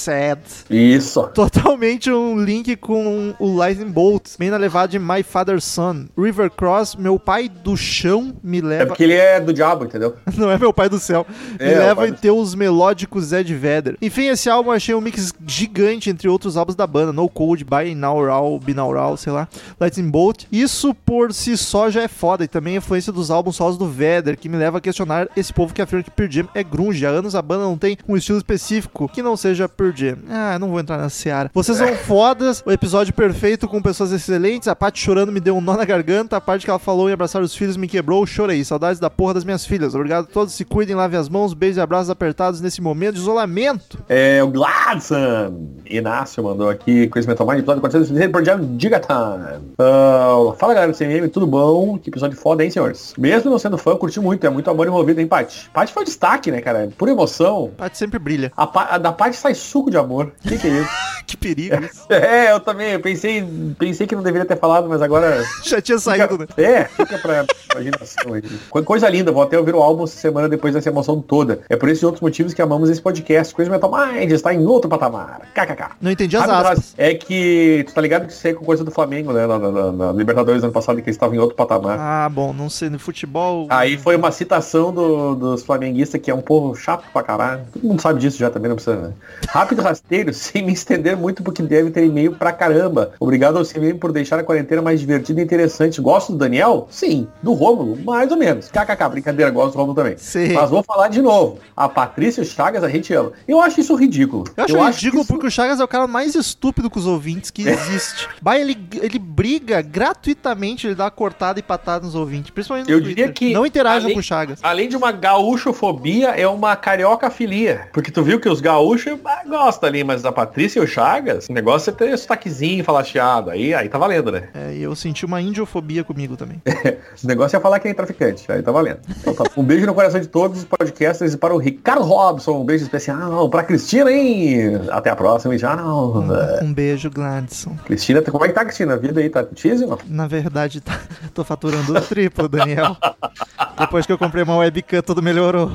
A: said
B: Isso.
A: Totalmente um link com o Lightning Bolt, bem na levada de My Father's Son. River Cross, meu pai do chão me
B: É
A: leva.
B: porque ele é do diabo, entendeu? (laughs)
A: Não é meu pai do céu. Me
B: É, o
A: leva em teus melódicos Ed Vedder. Enfim, esse álbum eu achei um mix gigante entre outros álbuns da banda. No Code, Binaural, Binaural, sei lá. Lightning Bolt. Isso por si só já é foda. E também a influência dos álbuns solos do Vedder, que me leva a questionar esse povo que afirma que Pearl Jam é grunge. Há anos a banda não tem um estilo específico que não seja Pearl Ah, não vou entrar na seara. Vocês são fodas. O episódio perfeito com pessoas excelentes. A Paty chorando me deu um nó na garganta. A parte que ela falou em abraçar os filhos me quebrou. Chorei. Saudades da porra das minhas filhas. Obrigado a todos. Se cuidem, lavem as mãos. Beijos e abraços apertados nesse momento de isolamento.
B: É o Gladson. Inácio mandou aqui conhecimento mais episódio 460 por Jam Gigatime. Ah, fala galera do CMM, tudo bom? Que episódio foda, hein, senhores? Mesmo não sendo fã, curti muito, é muito amor envolvido, hein, Paty? Paty foi destaque, né, cara? Por emoção.
A: Paty sempre brilha.
B: A, a da Paty sai suco de amor. Que que é isso? (laughs)
A: Que perigo isso. (laughs)
B: é, eu também, eu pensei, pensei que não deveria ter falado, mas agora.
A: Já tinha saído, né?
B: É, fica pra imaginação aí. Co- Coisa linda, vou até ouvir o álbum essa semana depois dessa emoção toda. É por esses e outros motivos que amamos esse podcast. Coisa Metal Mind está em outro patamar. KKK.
A: Não entendi as
B: Rápido,
A: aspas.
B: É que tu tá ligado que isso aí é com coisa do Flamengo, né? Na, na- na- na Libertadores ano passado, que eles estavam em outro patamar.
A: Ah, bom, não sei, no futebol.
B: Aí foi uma citação do- dos flamenguistas, que é um povo chato pra caralho. Todo mundo sabe disso já também, não precisa, né? Rápido rasteiro, (laughs) sem me estender muito, porque deve ter e-mail pra caramba. Obrigado ao CMM por deixar a quarentena mais divertida e interessante. Gosto do Daniel? Sim. Do Rômulo? Mais ou menos. KKK, brincadeira, gosto do Rômulo também.
A: Sim.
B: Mas vou falar de novo. A Patrícia Chagas a gente ama. Eu acho isso ridículo.
A: Eu acho ridículo
B: isso-
A: porque o Chagas é o cara mais estúpido com os ouvintes que existe. Bah, ele, ele briga gratuitamente, ele dá uma cortada e patada nos ouvintes, principalmente no
B: Eu
A: Twitter.
B: diria que
A: Não interajam
B: além-
A: com o Chagas.
B: Além de uma gaúchofobia, é uma cariocafilia. Porque tu viu que os gaúchos ah, gostam ali, mas a Patrícia e o Chagas, o negócio é ter sotaquezinho falacheado. Aí, aí tá valendo, né?
A: É, e eu senti uma indiofobia comigo também. (laughs)
B: O negócio é falar que é traficante. Aí tá valendo. Então tá. Um beijo no coração de todos os podcasters e para o Ricardo Robson. Um beijo especial pra Cristina, hein? Até a próxima e tchau.
A: Um beijo, Gladson.
B: Cristina, como é que tá, Cristina? A vida aí tá não?
A: Na verdade, tá- tô faturando o triplo, Daniel. (laughs) Depois que eu comprei uma webcam, tudo melhorou.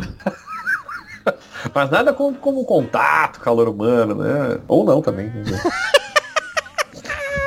B: Mas nada como, como contato, calor humano, né? Ou não também. né? (laughs)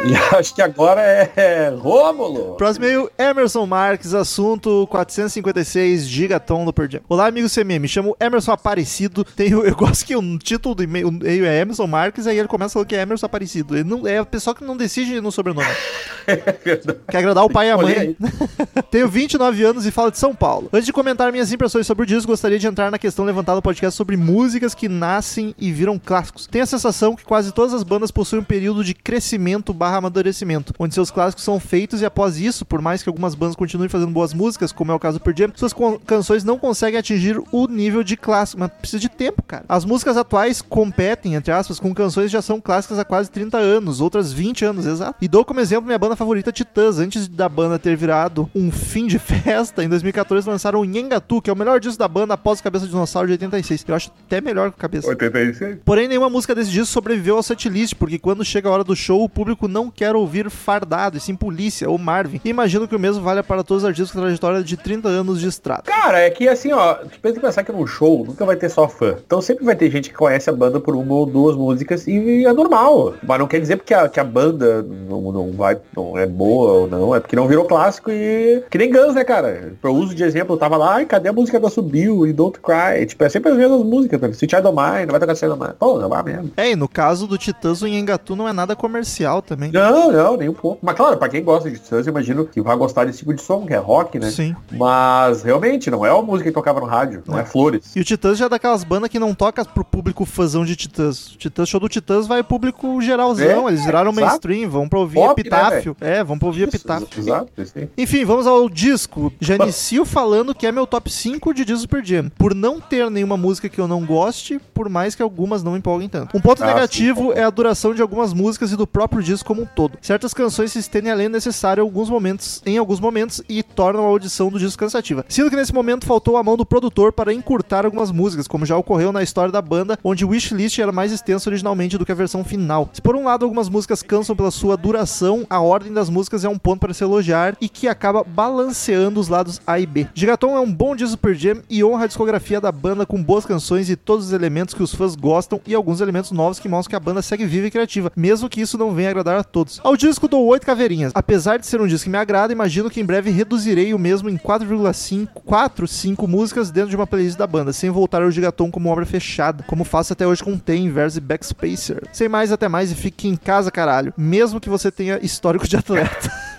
B: E (laughs) acho que agora é Rômulo.
A: Próximo e-mail, Emerson Marques, assunto 456, Gigaton do Pearl Jam. Olá, amigo CMM, me chamo Emerson Aparecido. Tenho, eu gosto que o título do e-mail é Emerson Marques, aí ele começa falando que é Emerson Aparecido. Ele não, é a pessoa que não decide no sobrenome. (laughs) Quer agradar o pai e a mãe. (laughs) Tenho 29 anos e falo de São Paulo. Antes de comentar minhas impressões sobre o disco, gostaria de entrar na questão levantada no podcast sobre músicas que nascem e viram clássicos. Tenho a sensação que quase todas as bandas possuem um período de crescimento barra amadurecimento, onde seus clássicos são feitos e após isso, por mais que algumas bandas continuem fazendo boas músicas, como é o caso do Pearl Jam, suas canções não conseguem atingir o nível de clássico, mas precisa de tempo, cara. As músicas atuais competem, entre aspas, com canções que já são clássicas há quase 30 anos, outras 20 anos, exato. E dou como exemplo minha banda favorita, Titãs. Antes da banda ter virado um fim de (laughs) festa, em 2014 lançaram o Nhengatu, que é o melhor disco da banda após o Cabeça de Dinossauro de 86. Eu acho até melhor que o Cabeça.
B: 86.
A: Porém, nenhuma música desse disco sobreviveu ao setlist, porque quando chega a hora do show, o público não quer ouvir Fardado, e sim Polícia ou Marvin. E imagino que o mesmo vale para todos os artistas com trajetória de 30 anos de estrada.
B: Cara, é que assim, ó, tu pensa em pensar que num show nunca vai ter só fã. Então sempre vai ter gente que conhece a banda por uma ou duas músicas e é normal. Mas não quer dizer porque a, que a banda não, não vai, não é boa ou não, é porque não virou clássico e. Que nem Guns, né, cara? Pra uso de exemplo, eu tava lá, ai, cadê a música da Subiu e Don't Cry? Tipo, é sempre as mesmas músicas, né? Sweet Child O' Mine, não vai tocar Child O' Mine. Pô, não vai mesmo.
A: É, e no caso do Titãs, o Nhengatu não é nada comercial também.
B: Não, não, nem um pouco. Mas claro, pra quem gosta de Titãs, eu imagino que vai gostar desse tipo de som, que é rock, né?
A: Sim.
B: Mas realmente, não é uma música que tocava no rádio, não é, flores.
A: E o Titãs já é daquelas bandas que não toca pro público fãzão de Titãs. O Titãs, show do Titãs vai público geralzão.
B: É,
A: eles viraram
B: exato.
A: mainstream, vão pra ouvir
B: Pop, né,
A: Epitáfio. é, vão pra ouvir
B: Isso,
A: Epitáfio.
B: Exato, aí.
A: Enfim, vamos ao disco. Já inicio falando que é meu top 5 de discos Super Jam. Por não ter nenhuma música que eu não goste, por mais que algumas não empolguem tanto. Um ponto
B: Ah,
A: negativo
B: sim.
A: é a duração de algumas músicas e do próprio disco como um todo. Certas canções se estendem além do necessário alguns momentos, em alguns momentos e tornam a audição do disco cansativa. Sinto que nesse momento faltou a mão do produtor para encurtar algumas músicas, como já ocorreu na história da banda, onde o wishlist era mais extenso originalmente do que a versão final. Se por um lado algumas músicas cansam pela sua duração, a ordem das músicas é um ponto para se elogiar e que acaba balanceando os lados A e B. Gigaton é um bom disco Super Jam e honra a discografia da banda com boas canções e todos os elementos que os fãs gostam e alguns elementos novos que mostram que a banda segue viva e criativa, mesmo que isso não venha agradar a todos. Ao disco dou 8 caveirinhas. Apesar de ser um disco que me agrada, imagino que em breve reduzirei o mesmo em 4,5 4, 5 músicas dentro de uma playlist da banda, sem voltar ao Gigaton como obra fechada, como faço até hoje com Tem, Verse e Backspacer. Sem mais, até mais e fique em casa, caralho. Mesmo que você tenha histórico de atleta. (laughs)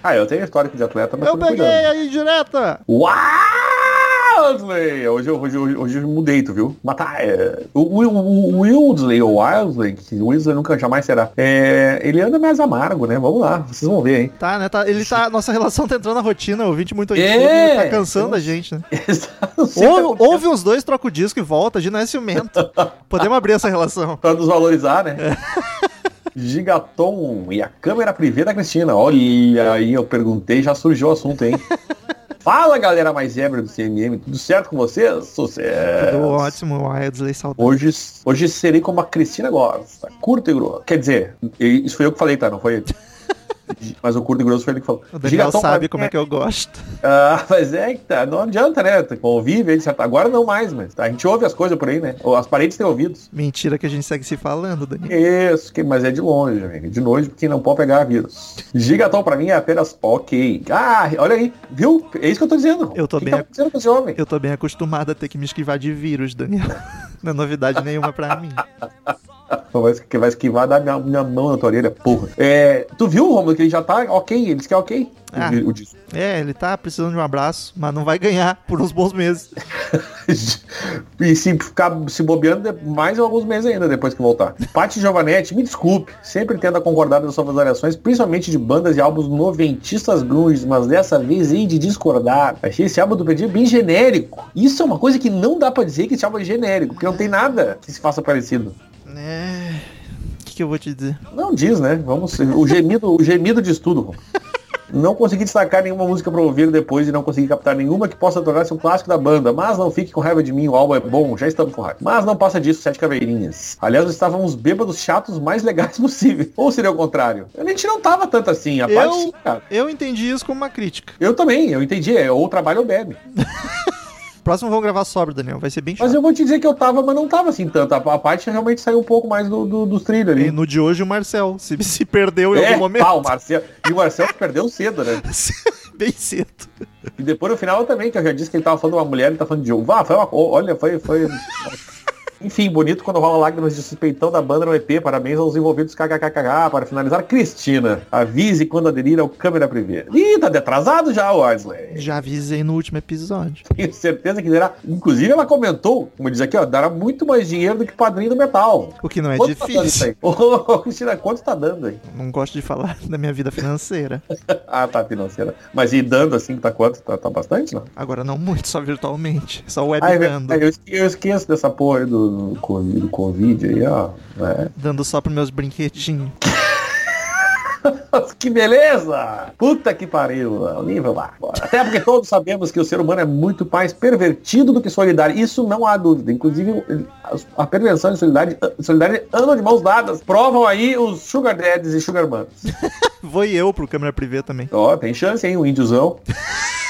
B: Ah, eu tenho histórico de atleta, mas
A: Eu peguei
B: cuidando.
A: aí direta!
B: Wildsley! Hoje, eu- hoje, hoje, hoje eu mudei, tu viu? Mas tá, é, o, o, o Wildsley, ou Wildsley, que o Wildsley nunca jamais será, é, ele anda mais amargo, né? Vamos lá, vocês vão ver, hein?
A: Tá, né? Tá, ele tá. Nossa relação tá entrando na rotina, ouvinte muito
B: É,
A: tá cansando a gente, né? (laughs)
B: O tá
A: Ou,
B: acontecendo.
A: ouve os dois, troca o disco e volta, de não é ciumento. (laughs) Podemos abrir essa relação.
B: Pra nos valorizar, né?
A: É. (laughs)
B: Gigaton e a câmera privê da Cristina. Olha aí, eu perguntei, já surgiu o assunto, hein? Fala, galera mais ébria do CMM. Tudo certo com vocês? Sucesso.
A: Tudo ótimo, Wildsley, saudade.
B: Hoje, hoje serei como a Cristina gosta. Curto e grosso. Quer dizer, isso foi eu que falei, tá? Não foi ele. Mas o curto e grosso foi ele que falou.
A: O Daniel
B: Gigaton
A: sabe como é que eu gosto. (laughs)
B: Ah, mas é que tá. Não adianta, né? Convive, etc. Agora não mais, mas a gente ouve as coisas por aí, né? As paredes têm ouvidos.
A: Mentira que a gente segue se falando, Daniel.
B: Isso, mas é de longe, amigo. De longe, porque não pode pegar vírus. Gigaton pra mim é apenas ok. Ah, olha aí, viu? É isso que eu tô dizendo.
A: Eu tô
B: que
A: bem
B: que tá com esse homem?
A: Eu tô bem acostumado a ter que me esquivar de vírus, Daniel. (laughs) Não é novidade nenhuma pra mim. (laughs)
B: Vai, vai esquivar da minha, minha mão na tua orelha, porra. É, tu viu, Romulo, que ele já tá ok? Ele disse que é ok.
A: Ah.
B: O, o disco.
A: É, ele tá precisando de um abraço, mas não vai ganhar por uns bons meses. (laughs)
B: e se ficar se bobeando, de- mais alguns meses ainda depois que voltar. Paty Giovanetti, me desculpe, sempre tendo a concordar das suas variações, principalmente de bandas e álbuns noventistas grunge, mas dessa vez hei de discordar. Achei esse álbum do Pedir bem genérico. Isso é uma coisa que não dá pra dizer que esse álbum é genérico, porque não tem nada que se faça parecido.
A: É. O que, que eu vou te dizer?
B: Não diz, né? Vamos. O gemido, o gemido diz tudo. Não consegui destacar nenhuma música pra ouvir depois e não consegui captar nenhuma que possa tornar-se um clássico da banda. Mas não fique com raiva de mim, o álbum é bom, já estamos com raiva. Mas não passa disso, sete caveirinhas. Aliás, estávamos bêbados chatos mais legais (laughs) possível. Ou seria o contrário? A gente não tava tanto assim, a parte sim,
A: Eu,
B: cara.
A: eu entendi isso como uma crítica.
B: Eu também, eu entendi. É ou trabalho ou bebe. (laughs)
A: Próximo vamos gravar sobre, Daniel. Vai ser bem chato.
B: Mas eu vou te dizer que eu tava, mas não tava assim tanto. A, a parte realmente saiu um pouco mais do, do- dos trilhos ali.
A: E no de hoje o Marcel. Se, (laughs) se perdeu em
B: É,
A: algum momento.
B: pá, o Marcelo. E o Marcelo perdeu cedo, né? (laughs)
A: bem cedo.
B: E depois no final também, que eu já disse que ele tava falando de uma mulher, ele tá falando de um. Vá, foi uma. Olha, foi. foi... (laughs) Enfim, bonito quando rola lágrimas de suspeitão da banda no EP. Parabéns aos envolvidos kkkk. Para finalizar, Cristina, avise quando aderir ao câmera privê. Ih, tá atrasado já, Wesley.
A: Já avisei no último episódio.
B: Tenho certeza que dará. Inclusive, ela comentou, como diz aqui, ó, dará muito mais dinheiro do que padrinho do metal.
A: O que não é
B: Quanto tá
A: difícil.
B: Ô, Cristina, quanto tá dando aí?
A: Não gosto de falar (laughs) da minha vida financeira. (laughs)
B: Ah, tá, financeira. Mas e dando assim, tá quanto? Tá, tá bastante, não?
A: Agora não muito, só virtualmente. Só web
B: Ah, é eu, esque- eu esqueço dessa porra aí do, do, Covid, do Covid aí, ó. É.
A: Dando só pros meus brinquedinhos. (laughs)
B: Que beleza! Puta que pariu, nível lá. Até porque todos sabemos que o ser humano é muito mais pervertido do que solidário. Isso não há dúvida. Inclusive, a perversão e solidariedade, solidariedade andam de mãos dadas. Provam aí os Sugar Daddies e Sugar Mamas. (laughs)
A: Vou eu pro câmera privê também.
B: Ó, tem chance, hein? O índiozão. (laughs)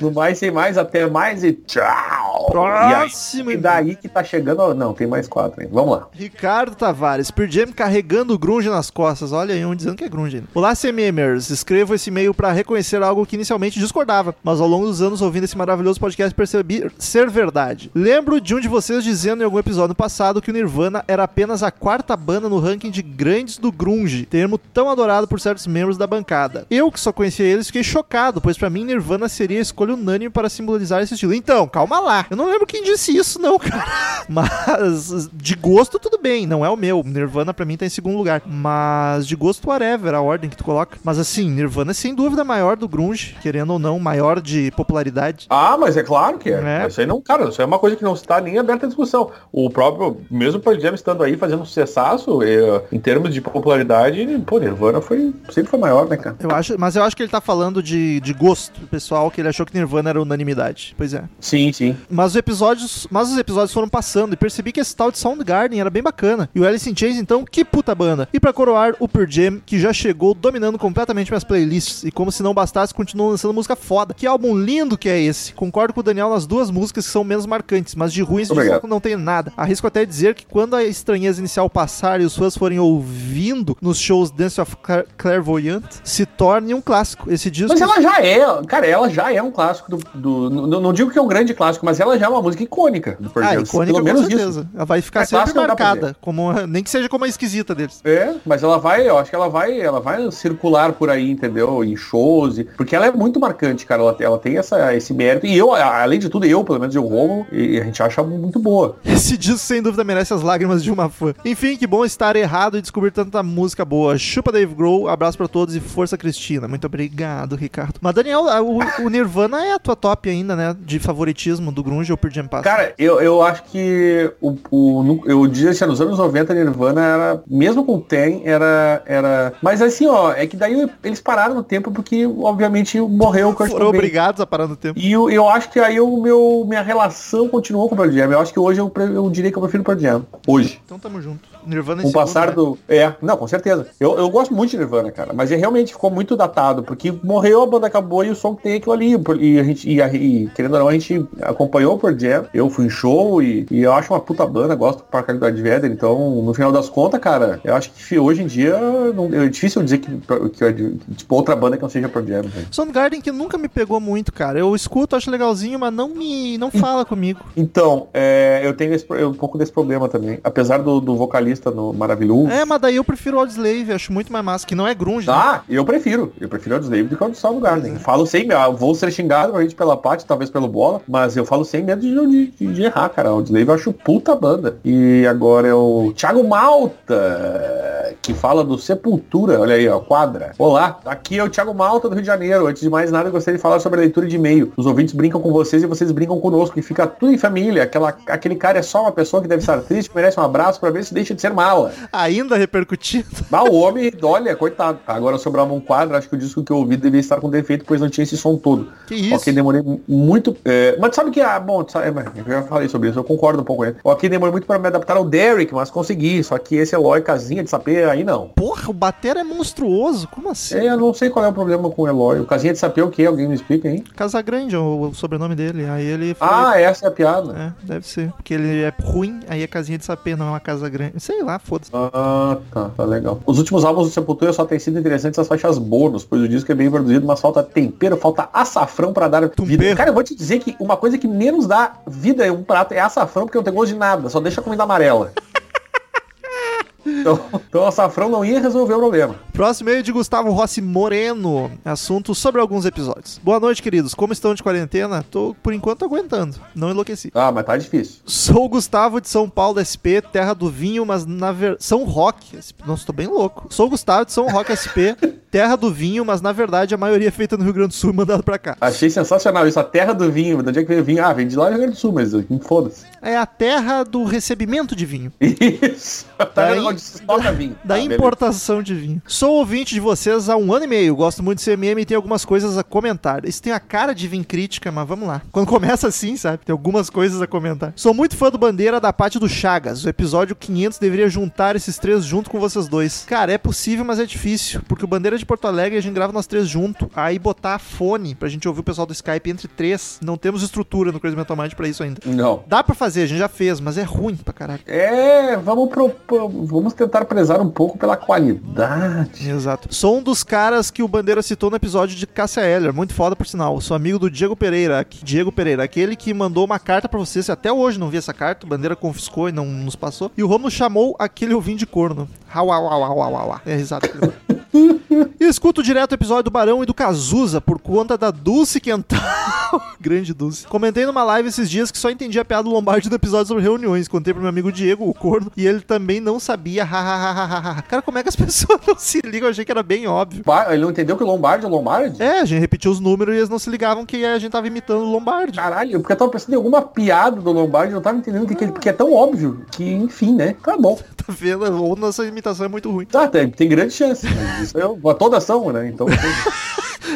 B: No mais- sem mais, até mais e tchau!
A: Próximo
B: E, aí, e daí que tá chegando. Não, tem mais quatro, hein? Vamos lá.
A: Ricardo Tavares, Pearl Jam carregando o grunge nas costas. Olha aí um dizendo que é grunge ainda. Olá, CMMers. Escrevo esse e-mail para reconhecer algo que inicialmente discordava, mas ao longo dos anos ouvindo esse maravilhoso podcast percebi ser verdade. Lembro de um de vocês dizendo em algum episódio passado que o Nirvana era apenas a quarta banda no ranking de grandes do grunge, termo tão adorado por certos membros da bancada. Eu, que só conhecia eles, fiquei chocado, pois para mim Nirvana seria a escolha unânime para simbolizar esse estilo. Então, calma lá. Eu não lembro quem disse isso, não, (laughs) cara. Mas de gosto, tudo bem. Não é o meu. Nirvana pra mim tá em segundo lugar. Mas de gosto, whatever, a ordem que tu coloca. Mas assim, Nirvana é sem dúvida maior do grunge, querendo ou não, maior de popularidade.
B: Ah, mas é claro que é.
A: É.
B: Isso aí não, cara, isso aí é uma coisa que não está nem aberta à discussão. O próprio, mesmo o Pearl Jam estando aí fazendo um sucessaço, eh, em termos de popularidade, pô, Nirvana foi, sempre foi maior, né, cara?
A: Eu acho, mas eu acho que ele tá falando de, de gosto, pessoal, que ele achou que Nirvana era unanimidade. Pois é.
B: Sim, sim.
A: Mas os episódios, mas os episódios foram passando e percebi que esse tal de Soundgarden era bem bacana. E o Alice in Chains, então, que puta banda. E pra coroar, o Pearl Jam, que já chegou dominando completamente minhas playlists. E como se não bastasse, continuou lançando música foda. Que álbum lindo que é esse. Concordo com o Daniel nas duas músicas que são menos marcantes, mas de ruins de
B: Obrigado.
A: foco não tem nada. Arrisco até dizer que quando a estranheza inicial passar e os fãs forem ouvindo nos shows Dance of Clair- Clairvoyant, se torne um clássico. Esse disco...
B: Mas ela já é, cara, ela já é um clássico do. do- não, não digo que é um grande clássico, mas ela já é uma música icônica do Pearl
A: Ah,
B: Jam.
A: icônica
B: Pelo
A: com
B: menos
A: certeza.
B: isso.
A: Ela vai ficar
B: É
A: sempre marcada, como, nem que seja como a esquisita deles.
B: É, mas ela vai, eu acho que ela vai, ela vai circular por aí, entendeu? Em shows, porque ela é muito marcante, cara. Ela, ela tem essa, esse mérito. E eu, além de tudo, eu, pelo menos, e o Romo, e a gente acha muito boa. (laughs)
A: Esse disco, sem dúvida, merece as lágrimas de uma fã. Enfim, que bom estar errado e descobrir tanta música boa. Chupa Dave Grohl, abraço pra todos e força Cristina. Muito obrigado, Ricardo. Mas, Daniel, o, o Nirvana é a tua top ainda, né? De favoritismo do Grunge ou Pearl Jam Pass?
B: Cara, eu, eu acho que o, o, eu dizia assim, nos anos 90 Nirvana era, mesmo com o Ten, era, era. Mas assim, ó, é que daí eles pararam no tempo porque, obviamente, morreu o Kurt
A: foram
B: Cobain.
A: obrigados a parar no tempo.
B: E eu, eu acho que aí o meu, minha relação continuou com o Pearl Jam. Eu acho que hoje eu, eu diria que eu prefiro o Pearl Jam. Hoje.
A: Então tamo junto. Nirvana em
B: Com o passar
A: né?
B: do. É, não, com certeza. Eu, eu gosto muito de Nirvana, cara. Mas ele realmente ficou muito datado, porque morreu, a banda acabou e o som que tem aquilo ali. E a gente, e, a- e, querendo ou não, a gente acompanhou o Pearl Jam. Eu fui em show e, e eu acho uma puta banda, gosto pra caralho do Ed Vedder. Então, no final das contas, cara, eu acho que hoje em dia não, é difícil dizer que, que, que, tipo, outra banda que não seja Pearl Jam. né?
A: Soundgarden que nunca me pegou muito, cara. Eu escuto, acho legalzinho, mas não me não fala comigo.
B: Então, é, eu tenho esse um pouco desse problema também. Apesar do, do vocalista no Maravilhoso.
A: É, mas daí eu prefiro o Audioslave, acho muito mais massa, que não é grunge, né?
B: Ah, eu prefiro. Eu prefiro o Slave do que o Soundgarden.
A: É.
B: Falo sem medo. Vou ser xingado provavelmente pela parte, talvez pelo bola, mas eu falo sem medo de, de, de errar, cara. O Slave eu acho puta banda. E agora é o Thiago Malta, que fala do Sepultura. Olha aí, ó, quadra. Olá, aqui é o Thiago Malta do Rio de Janeiro. Antes de mais nada, eu gostaria de falar sobre a leitura de e-mail. Os ouvintes brincam com vocês e vocês brincam conosco. E fica tudo em família. Aquela, aquele cara é só uma pessoa que deve estar triste, merece um abraço pra ver se deixa de ser mala.
A: Ainda repercutindo.
B: Mas o homem, olha, coitado. Agora sobrava um quadro, acho que o disco que eu ouvi devia estar com defeito, pois não tinha esse som todo.
A: Que isso?
B: Ok, demorei muito. é, mas sabe que, ah, bom, sabe, mas eu já falei sobre isso, eu concordo um pouco com ele. Ok, demorei muito para me adaptar ao Derek, mas consegui. Só que esse Eloy casinha de sapê, aí não.
A: Porra, o Batera é monstruoso. Como assim?
B: É, eu não sei qual é o problema com o Eloy. O casinha de sapê é o que? Alguém me explica, hein?
A: Casagrande é o, o sobrenome dele. Aí ele foi.
B: Ah, essa é a piada.
A: É, deve ser. Porque ele é ruim, aí é casinha de sapê, não é uma casa grande. Sei lá, foda-se.
B: Ah, tá, tá legal. Os últimos álbuns do Sepultura só têm sido interessantes as faixas bônus, pois o disco é bem produzido, mas falta tempero, falta açafrão pra dar
A: Tumper.
B: vida. Cara, eu vou te dizer que uma coisa que menos dá vida em um prato é açafrão, porque não tem gosto de nada, só deixa a comida amarela. (laughs) Então, então o açafrão não ia resolver o problema.
A: Próximo e-mail de Gustavo Rossi Moreno. Assunto sobre alguns episódios. Boa noite, queridos. Como estão de quarentena? Tô, por enquanto, aguentando. Não enlouqueci.
B: Ah, mas tá difícil.
A: Sou Gustavo de São Paulo SP, terra do vinho, mas na ver... São Roque. Nossa, tô bem louco. Sou Gustavo de São Roque SP, (laughs) terra do vinho, mas na verdade a maioria é feita no Rio Grande do Sul e (laughs) mandado pra cá.
B: Achei sensacional isso, a terra do vinho. De onde é que veio o vinho? Ah, vem de lá do Rio Grande do Sul, mas enfim, foda-se.
A: É a terra do recebimento de vinho. (laughs)
B: Isso. Tá
A: Daí-
B: vendo onde se toca vinho?
A: Da
B: Ah, beleza.
A: importação de vinho. Sou ouvinte de vocês há um ano e meio. Gosto muito de CMM e tenho algumas coisas a comentar. Isso tem a cara de vir crítica, mas vamos lá. Quando começa assim, sabe? Tem algumas coisas a comentar. Sou muito fã do Bandeira da parte do Chagas. O episódio 500 deveria juntar esses três junto com vocês dois. Cara, é possível, mas é difícil. Porque o Bandeira de Porto Alegre a gente grava nós três junto. Aí botar fone pra gente ouvir o pessoal do Skype entre três. Não temos estrutura no Crazy Metal Mind pra isso ainda.
B: Não.
A: Dá pra fazer, a gente já fez, mas é ruim pra caralho.
B: É, vamos, pro- vamos tentar prezar um pouco pela qualidade.
A: Exato. Sou um dos caras que o Bandeira citou no episódio de Cássia Eller, muito foda por sinal. Sou amigo do Diego Pereira, Diego Pereira, aquele que mandou uma carta pra você, se até hoje não vi essa carta, o Bandeira confiscou e não nos passou. E o Romulo chamou aquele ouvinte de corno. Hau, hau, hau, hau, hau, hau. É risada. (laughs) E escuto direto o episódio do Barão e do Cazuza por conta da Dulce Quental. (laughs) Grande Dulce. Comentei numa live esses dias que só entendi a piada do Lombardi no episódio sobre reuniões. Contei pro meu amigo Diego, o corno, e ele também não sabia. Cara, como é que as (laughs) pessoas não se ligam? Eu achei que era bem óbvio.
B: Ele não entendeu que o Lombardi é o Lombardi?
A: É, a gente repetiu os números e eles não se ligavam que a gente tava imitando o Lombardi.
B: Caralho, porque eu tava pensando em alguma piada do Lombardi, eu não tava entendendo o que, que ele. Porque é tão óbvio que, enfim, né? Tá bom. (laughs)
A: Tá vendo? Ou nossa imitação é muito ruim.
B: Tá, tem, tem grande chance. Isso é toda ação, né? Então. (laughs)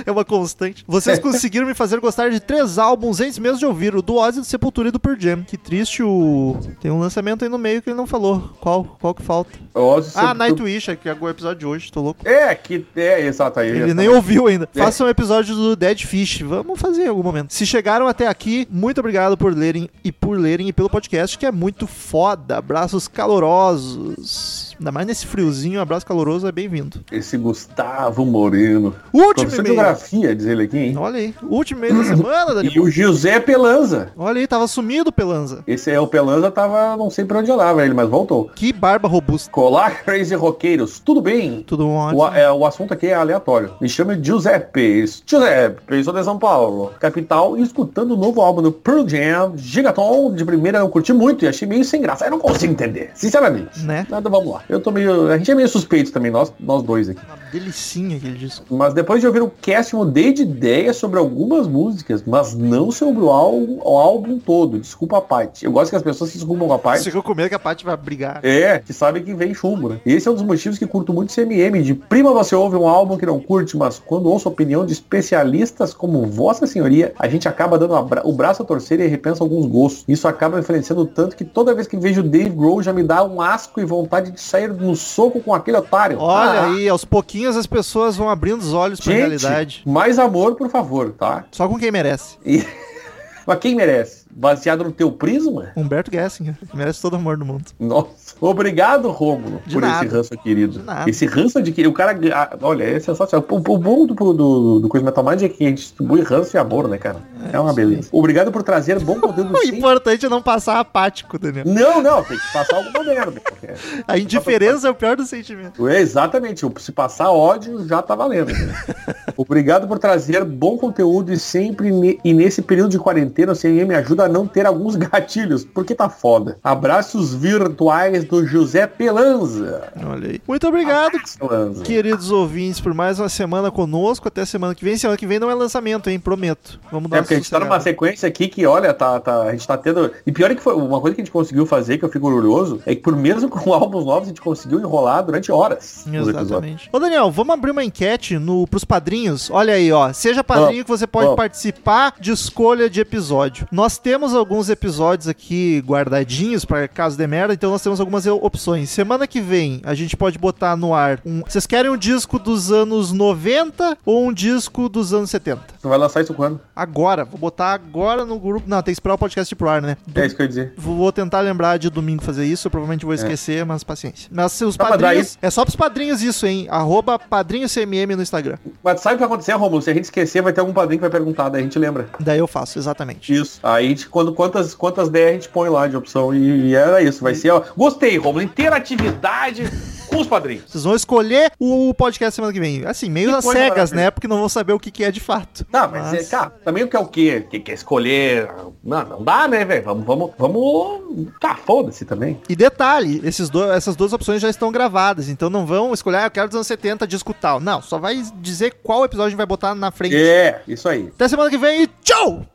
A: É uma constante. Vocês conseguiram me fazer gostar de três álbuns antes mesmo de ouvir o do Ozzy, do Sepultura e do Pearl Jam. Que triste o... Tem um lançamento aí no meio que ele não falou. Qual? Qual que falta?
B: Ozzy
A: Ah,
B: sempre-
A: Nightwish, é que é o episódio de hoje, tô louco.
B: É, que. É, exato aí.
A: Ele nem ouviu ainda.
B: É.
A: Faça um episódio do Dead Fish. Vamos fazer em algum momento. Se chegaram até aqui, muito obrigado por lerem e por lerem e pelo podcast, que é muito foda. Abraços calorosos. Ainda mais nesse friozinho, um abraço caloroso é bem-vindo.
B: Esse Gustavo Moreno.
A: Último e-mail.
B: geografia, diz ele aqui, hein?
A: Olha aí, último e-mail da (clears throat) semana,
B: E
A: Daniel.
B: o José Pelanza.
A: Olha aí, tava sumido, Pelanza.
B: Esse é o Pelanza, tava. Não sei pra onde andava ele, mas voltou.
A: Que barba robusta.
B: Colar Crazy Roqueiros, tudo bem?
A: Tudo
B: O,
A: ótimo.
B: é, o assunto aqui é aleatório. Me chama Giuseppe. Giuseppe, sou de São Paulo, capital, e escutando o novo álbum do Pearl Jam, Gigaton, de primeira eu curti muito e achei meio sem graça. Eu não consigo entender, sinceramente.
A: Né?
B: Nada, vamos lá. Eu tô meio. A gente é meio suspeito também, nós, nós dois aqui.
A: Uma delicinha aquele disco.
B: Mas depois de ouvir o cast, eu mudei de ideia sobre algumas músicas, mas não sobre o álbum, o álbum todo. Desculpa a parte. Eu gosto que as pessoas se desculpam com a parte.
A: Você ficou com medo que a Paty vai brigar.
B: É, que sabe que vem chumbo, né? Esse é um dos motivos que curto muito CMM. De prima você ouve um álbum que não curte, mas quando ouço a opinião de especialistas como Vossa Senhoria, a gente acaba dando bra- o braço a torcer e repensa alguns gostos. Isso acaba influenciando tanto que toda vez que vejo Dave Grohl já me dá um asco e vontade de sair no soco com aquele otário.
A: Olha
B: Ah,
A: aí, aos pouquinhos as pessoas vão abrindo os olhos pra
B: Gente,
A: realidade.
B: mais amor, por favor, tá?
A: Só com quem merece.
B: E... (laughs) Mas quem merece? Baseado no teu prisma?
A: Humberto Gessinger, merece todo o amor do mundo.
B: Nossa. Obrigado, Rômulo, por
A: nada.
B: esse ranço querido. Esse ranço de que o cara. Olha, é sensacional. O, o bom do, do, do Coisa Metal Mind é que a gente distribui ranço e amor, né, cara? É, uma beleza. Obrigado por trazer bom conteúdo (laughs)
A: O
B: sempre.
A: importante é não passar apático, Daniel.
B: Não, não, tem que passar alguma merda. porque- (laughs)
A: A indiferença é o pior dos sentimentos.
B: É, exatamente, se passar ódio, já tá valendo. né? (laughs) Obrigado por trazer bom conteúdo e sempre ne- e nesse período de quarentena o CNM me ajuda a não ter alguns gatilhos, porque tá foda. Abraços virtuais do José Pelanza.
A: Olha aí. Muito obrigado,
B: Pelanza.
A: queridos ouvintes, por mais uma semana conosco. Até semana que vem. Semana que vem não é lançamento, hein? Prometo. Vamos dar
B: É porque a gente tá numa sequência aqui que, olha, tá, tá, a gente tá tendo. E pior é que foi uma coisa que a gente conseguiu fazer, que eu fico orgulhoso, é que por mesmo (laughs) com álbuns novos, a gente conseguiu enrolar durante horas.
A: Exatamente. Ô Daniel, vamos abrir uma enquete no, pros padrinhos. Olha aí, ó. Seja padrinho que você pode
B: Ó.
A: participar de escolha de episódio. Nós temos alguns episódios aqui guardadinhos para caso de merda, então nós temos algumas opções. Semana que vem a gente pode botar no ar um. Vocês querem um disco dos anos 90 ou um disco dos anos 70?
B: Tu vai lançar isso quando?
A: Agora, vou botar agora no grupo. Não, tem que esperar o podcast pro ar, né?
B: É isso que eu ia dizer.
A: Vou tentar lembrar de domingo fazer isso, eu provavelmente vou esquecer, mas paciência. Mas os padrinhos. É só pros padrinhos isso, hein? Arroba padrinhocmm no Instagram.
B: Mas sabe o que vai acontecer, Romulo? Se a gente esquecer, vai ter algum padrinho que vai perguntar, daí a gente lembra.
A: Daí eu faço, exatamente.
B: Isso. Aí, a gente, quando, quantas, quantas 10 a gente põe lá de opção e, e era isso. Vai ser, ó. Gostei, Romulo. Interatividade com os padrinhos.
A: Vocês vão escolher o podcast semana que vem. Assim, meio
B: Que
A: às cegas, né? Porque não vão saber o que, que é de fato.
B: Não, mas, é, cara, também o que é o quê? Que quer escolher. Não, não dá, né, velho? Vamos, vamos, vamos. Tá, foda-se também.
A: E detalhe, esses do, essas duas opções já estão gravadas, então não vão escolher, ah, eu quero dos anos 70 disco tal. Não, só vai dizer qual episódio a gente vai botar na frente.
B: É, isso aí.
A: Até semana que vem e tchau!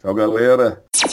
B: Tchau, galera.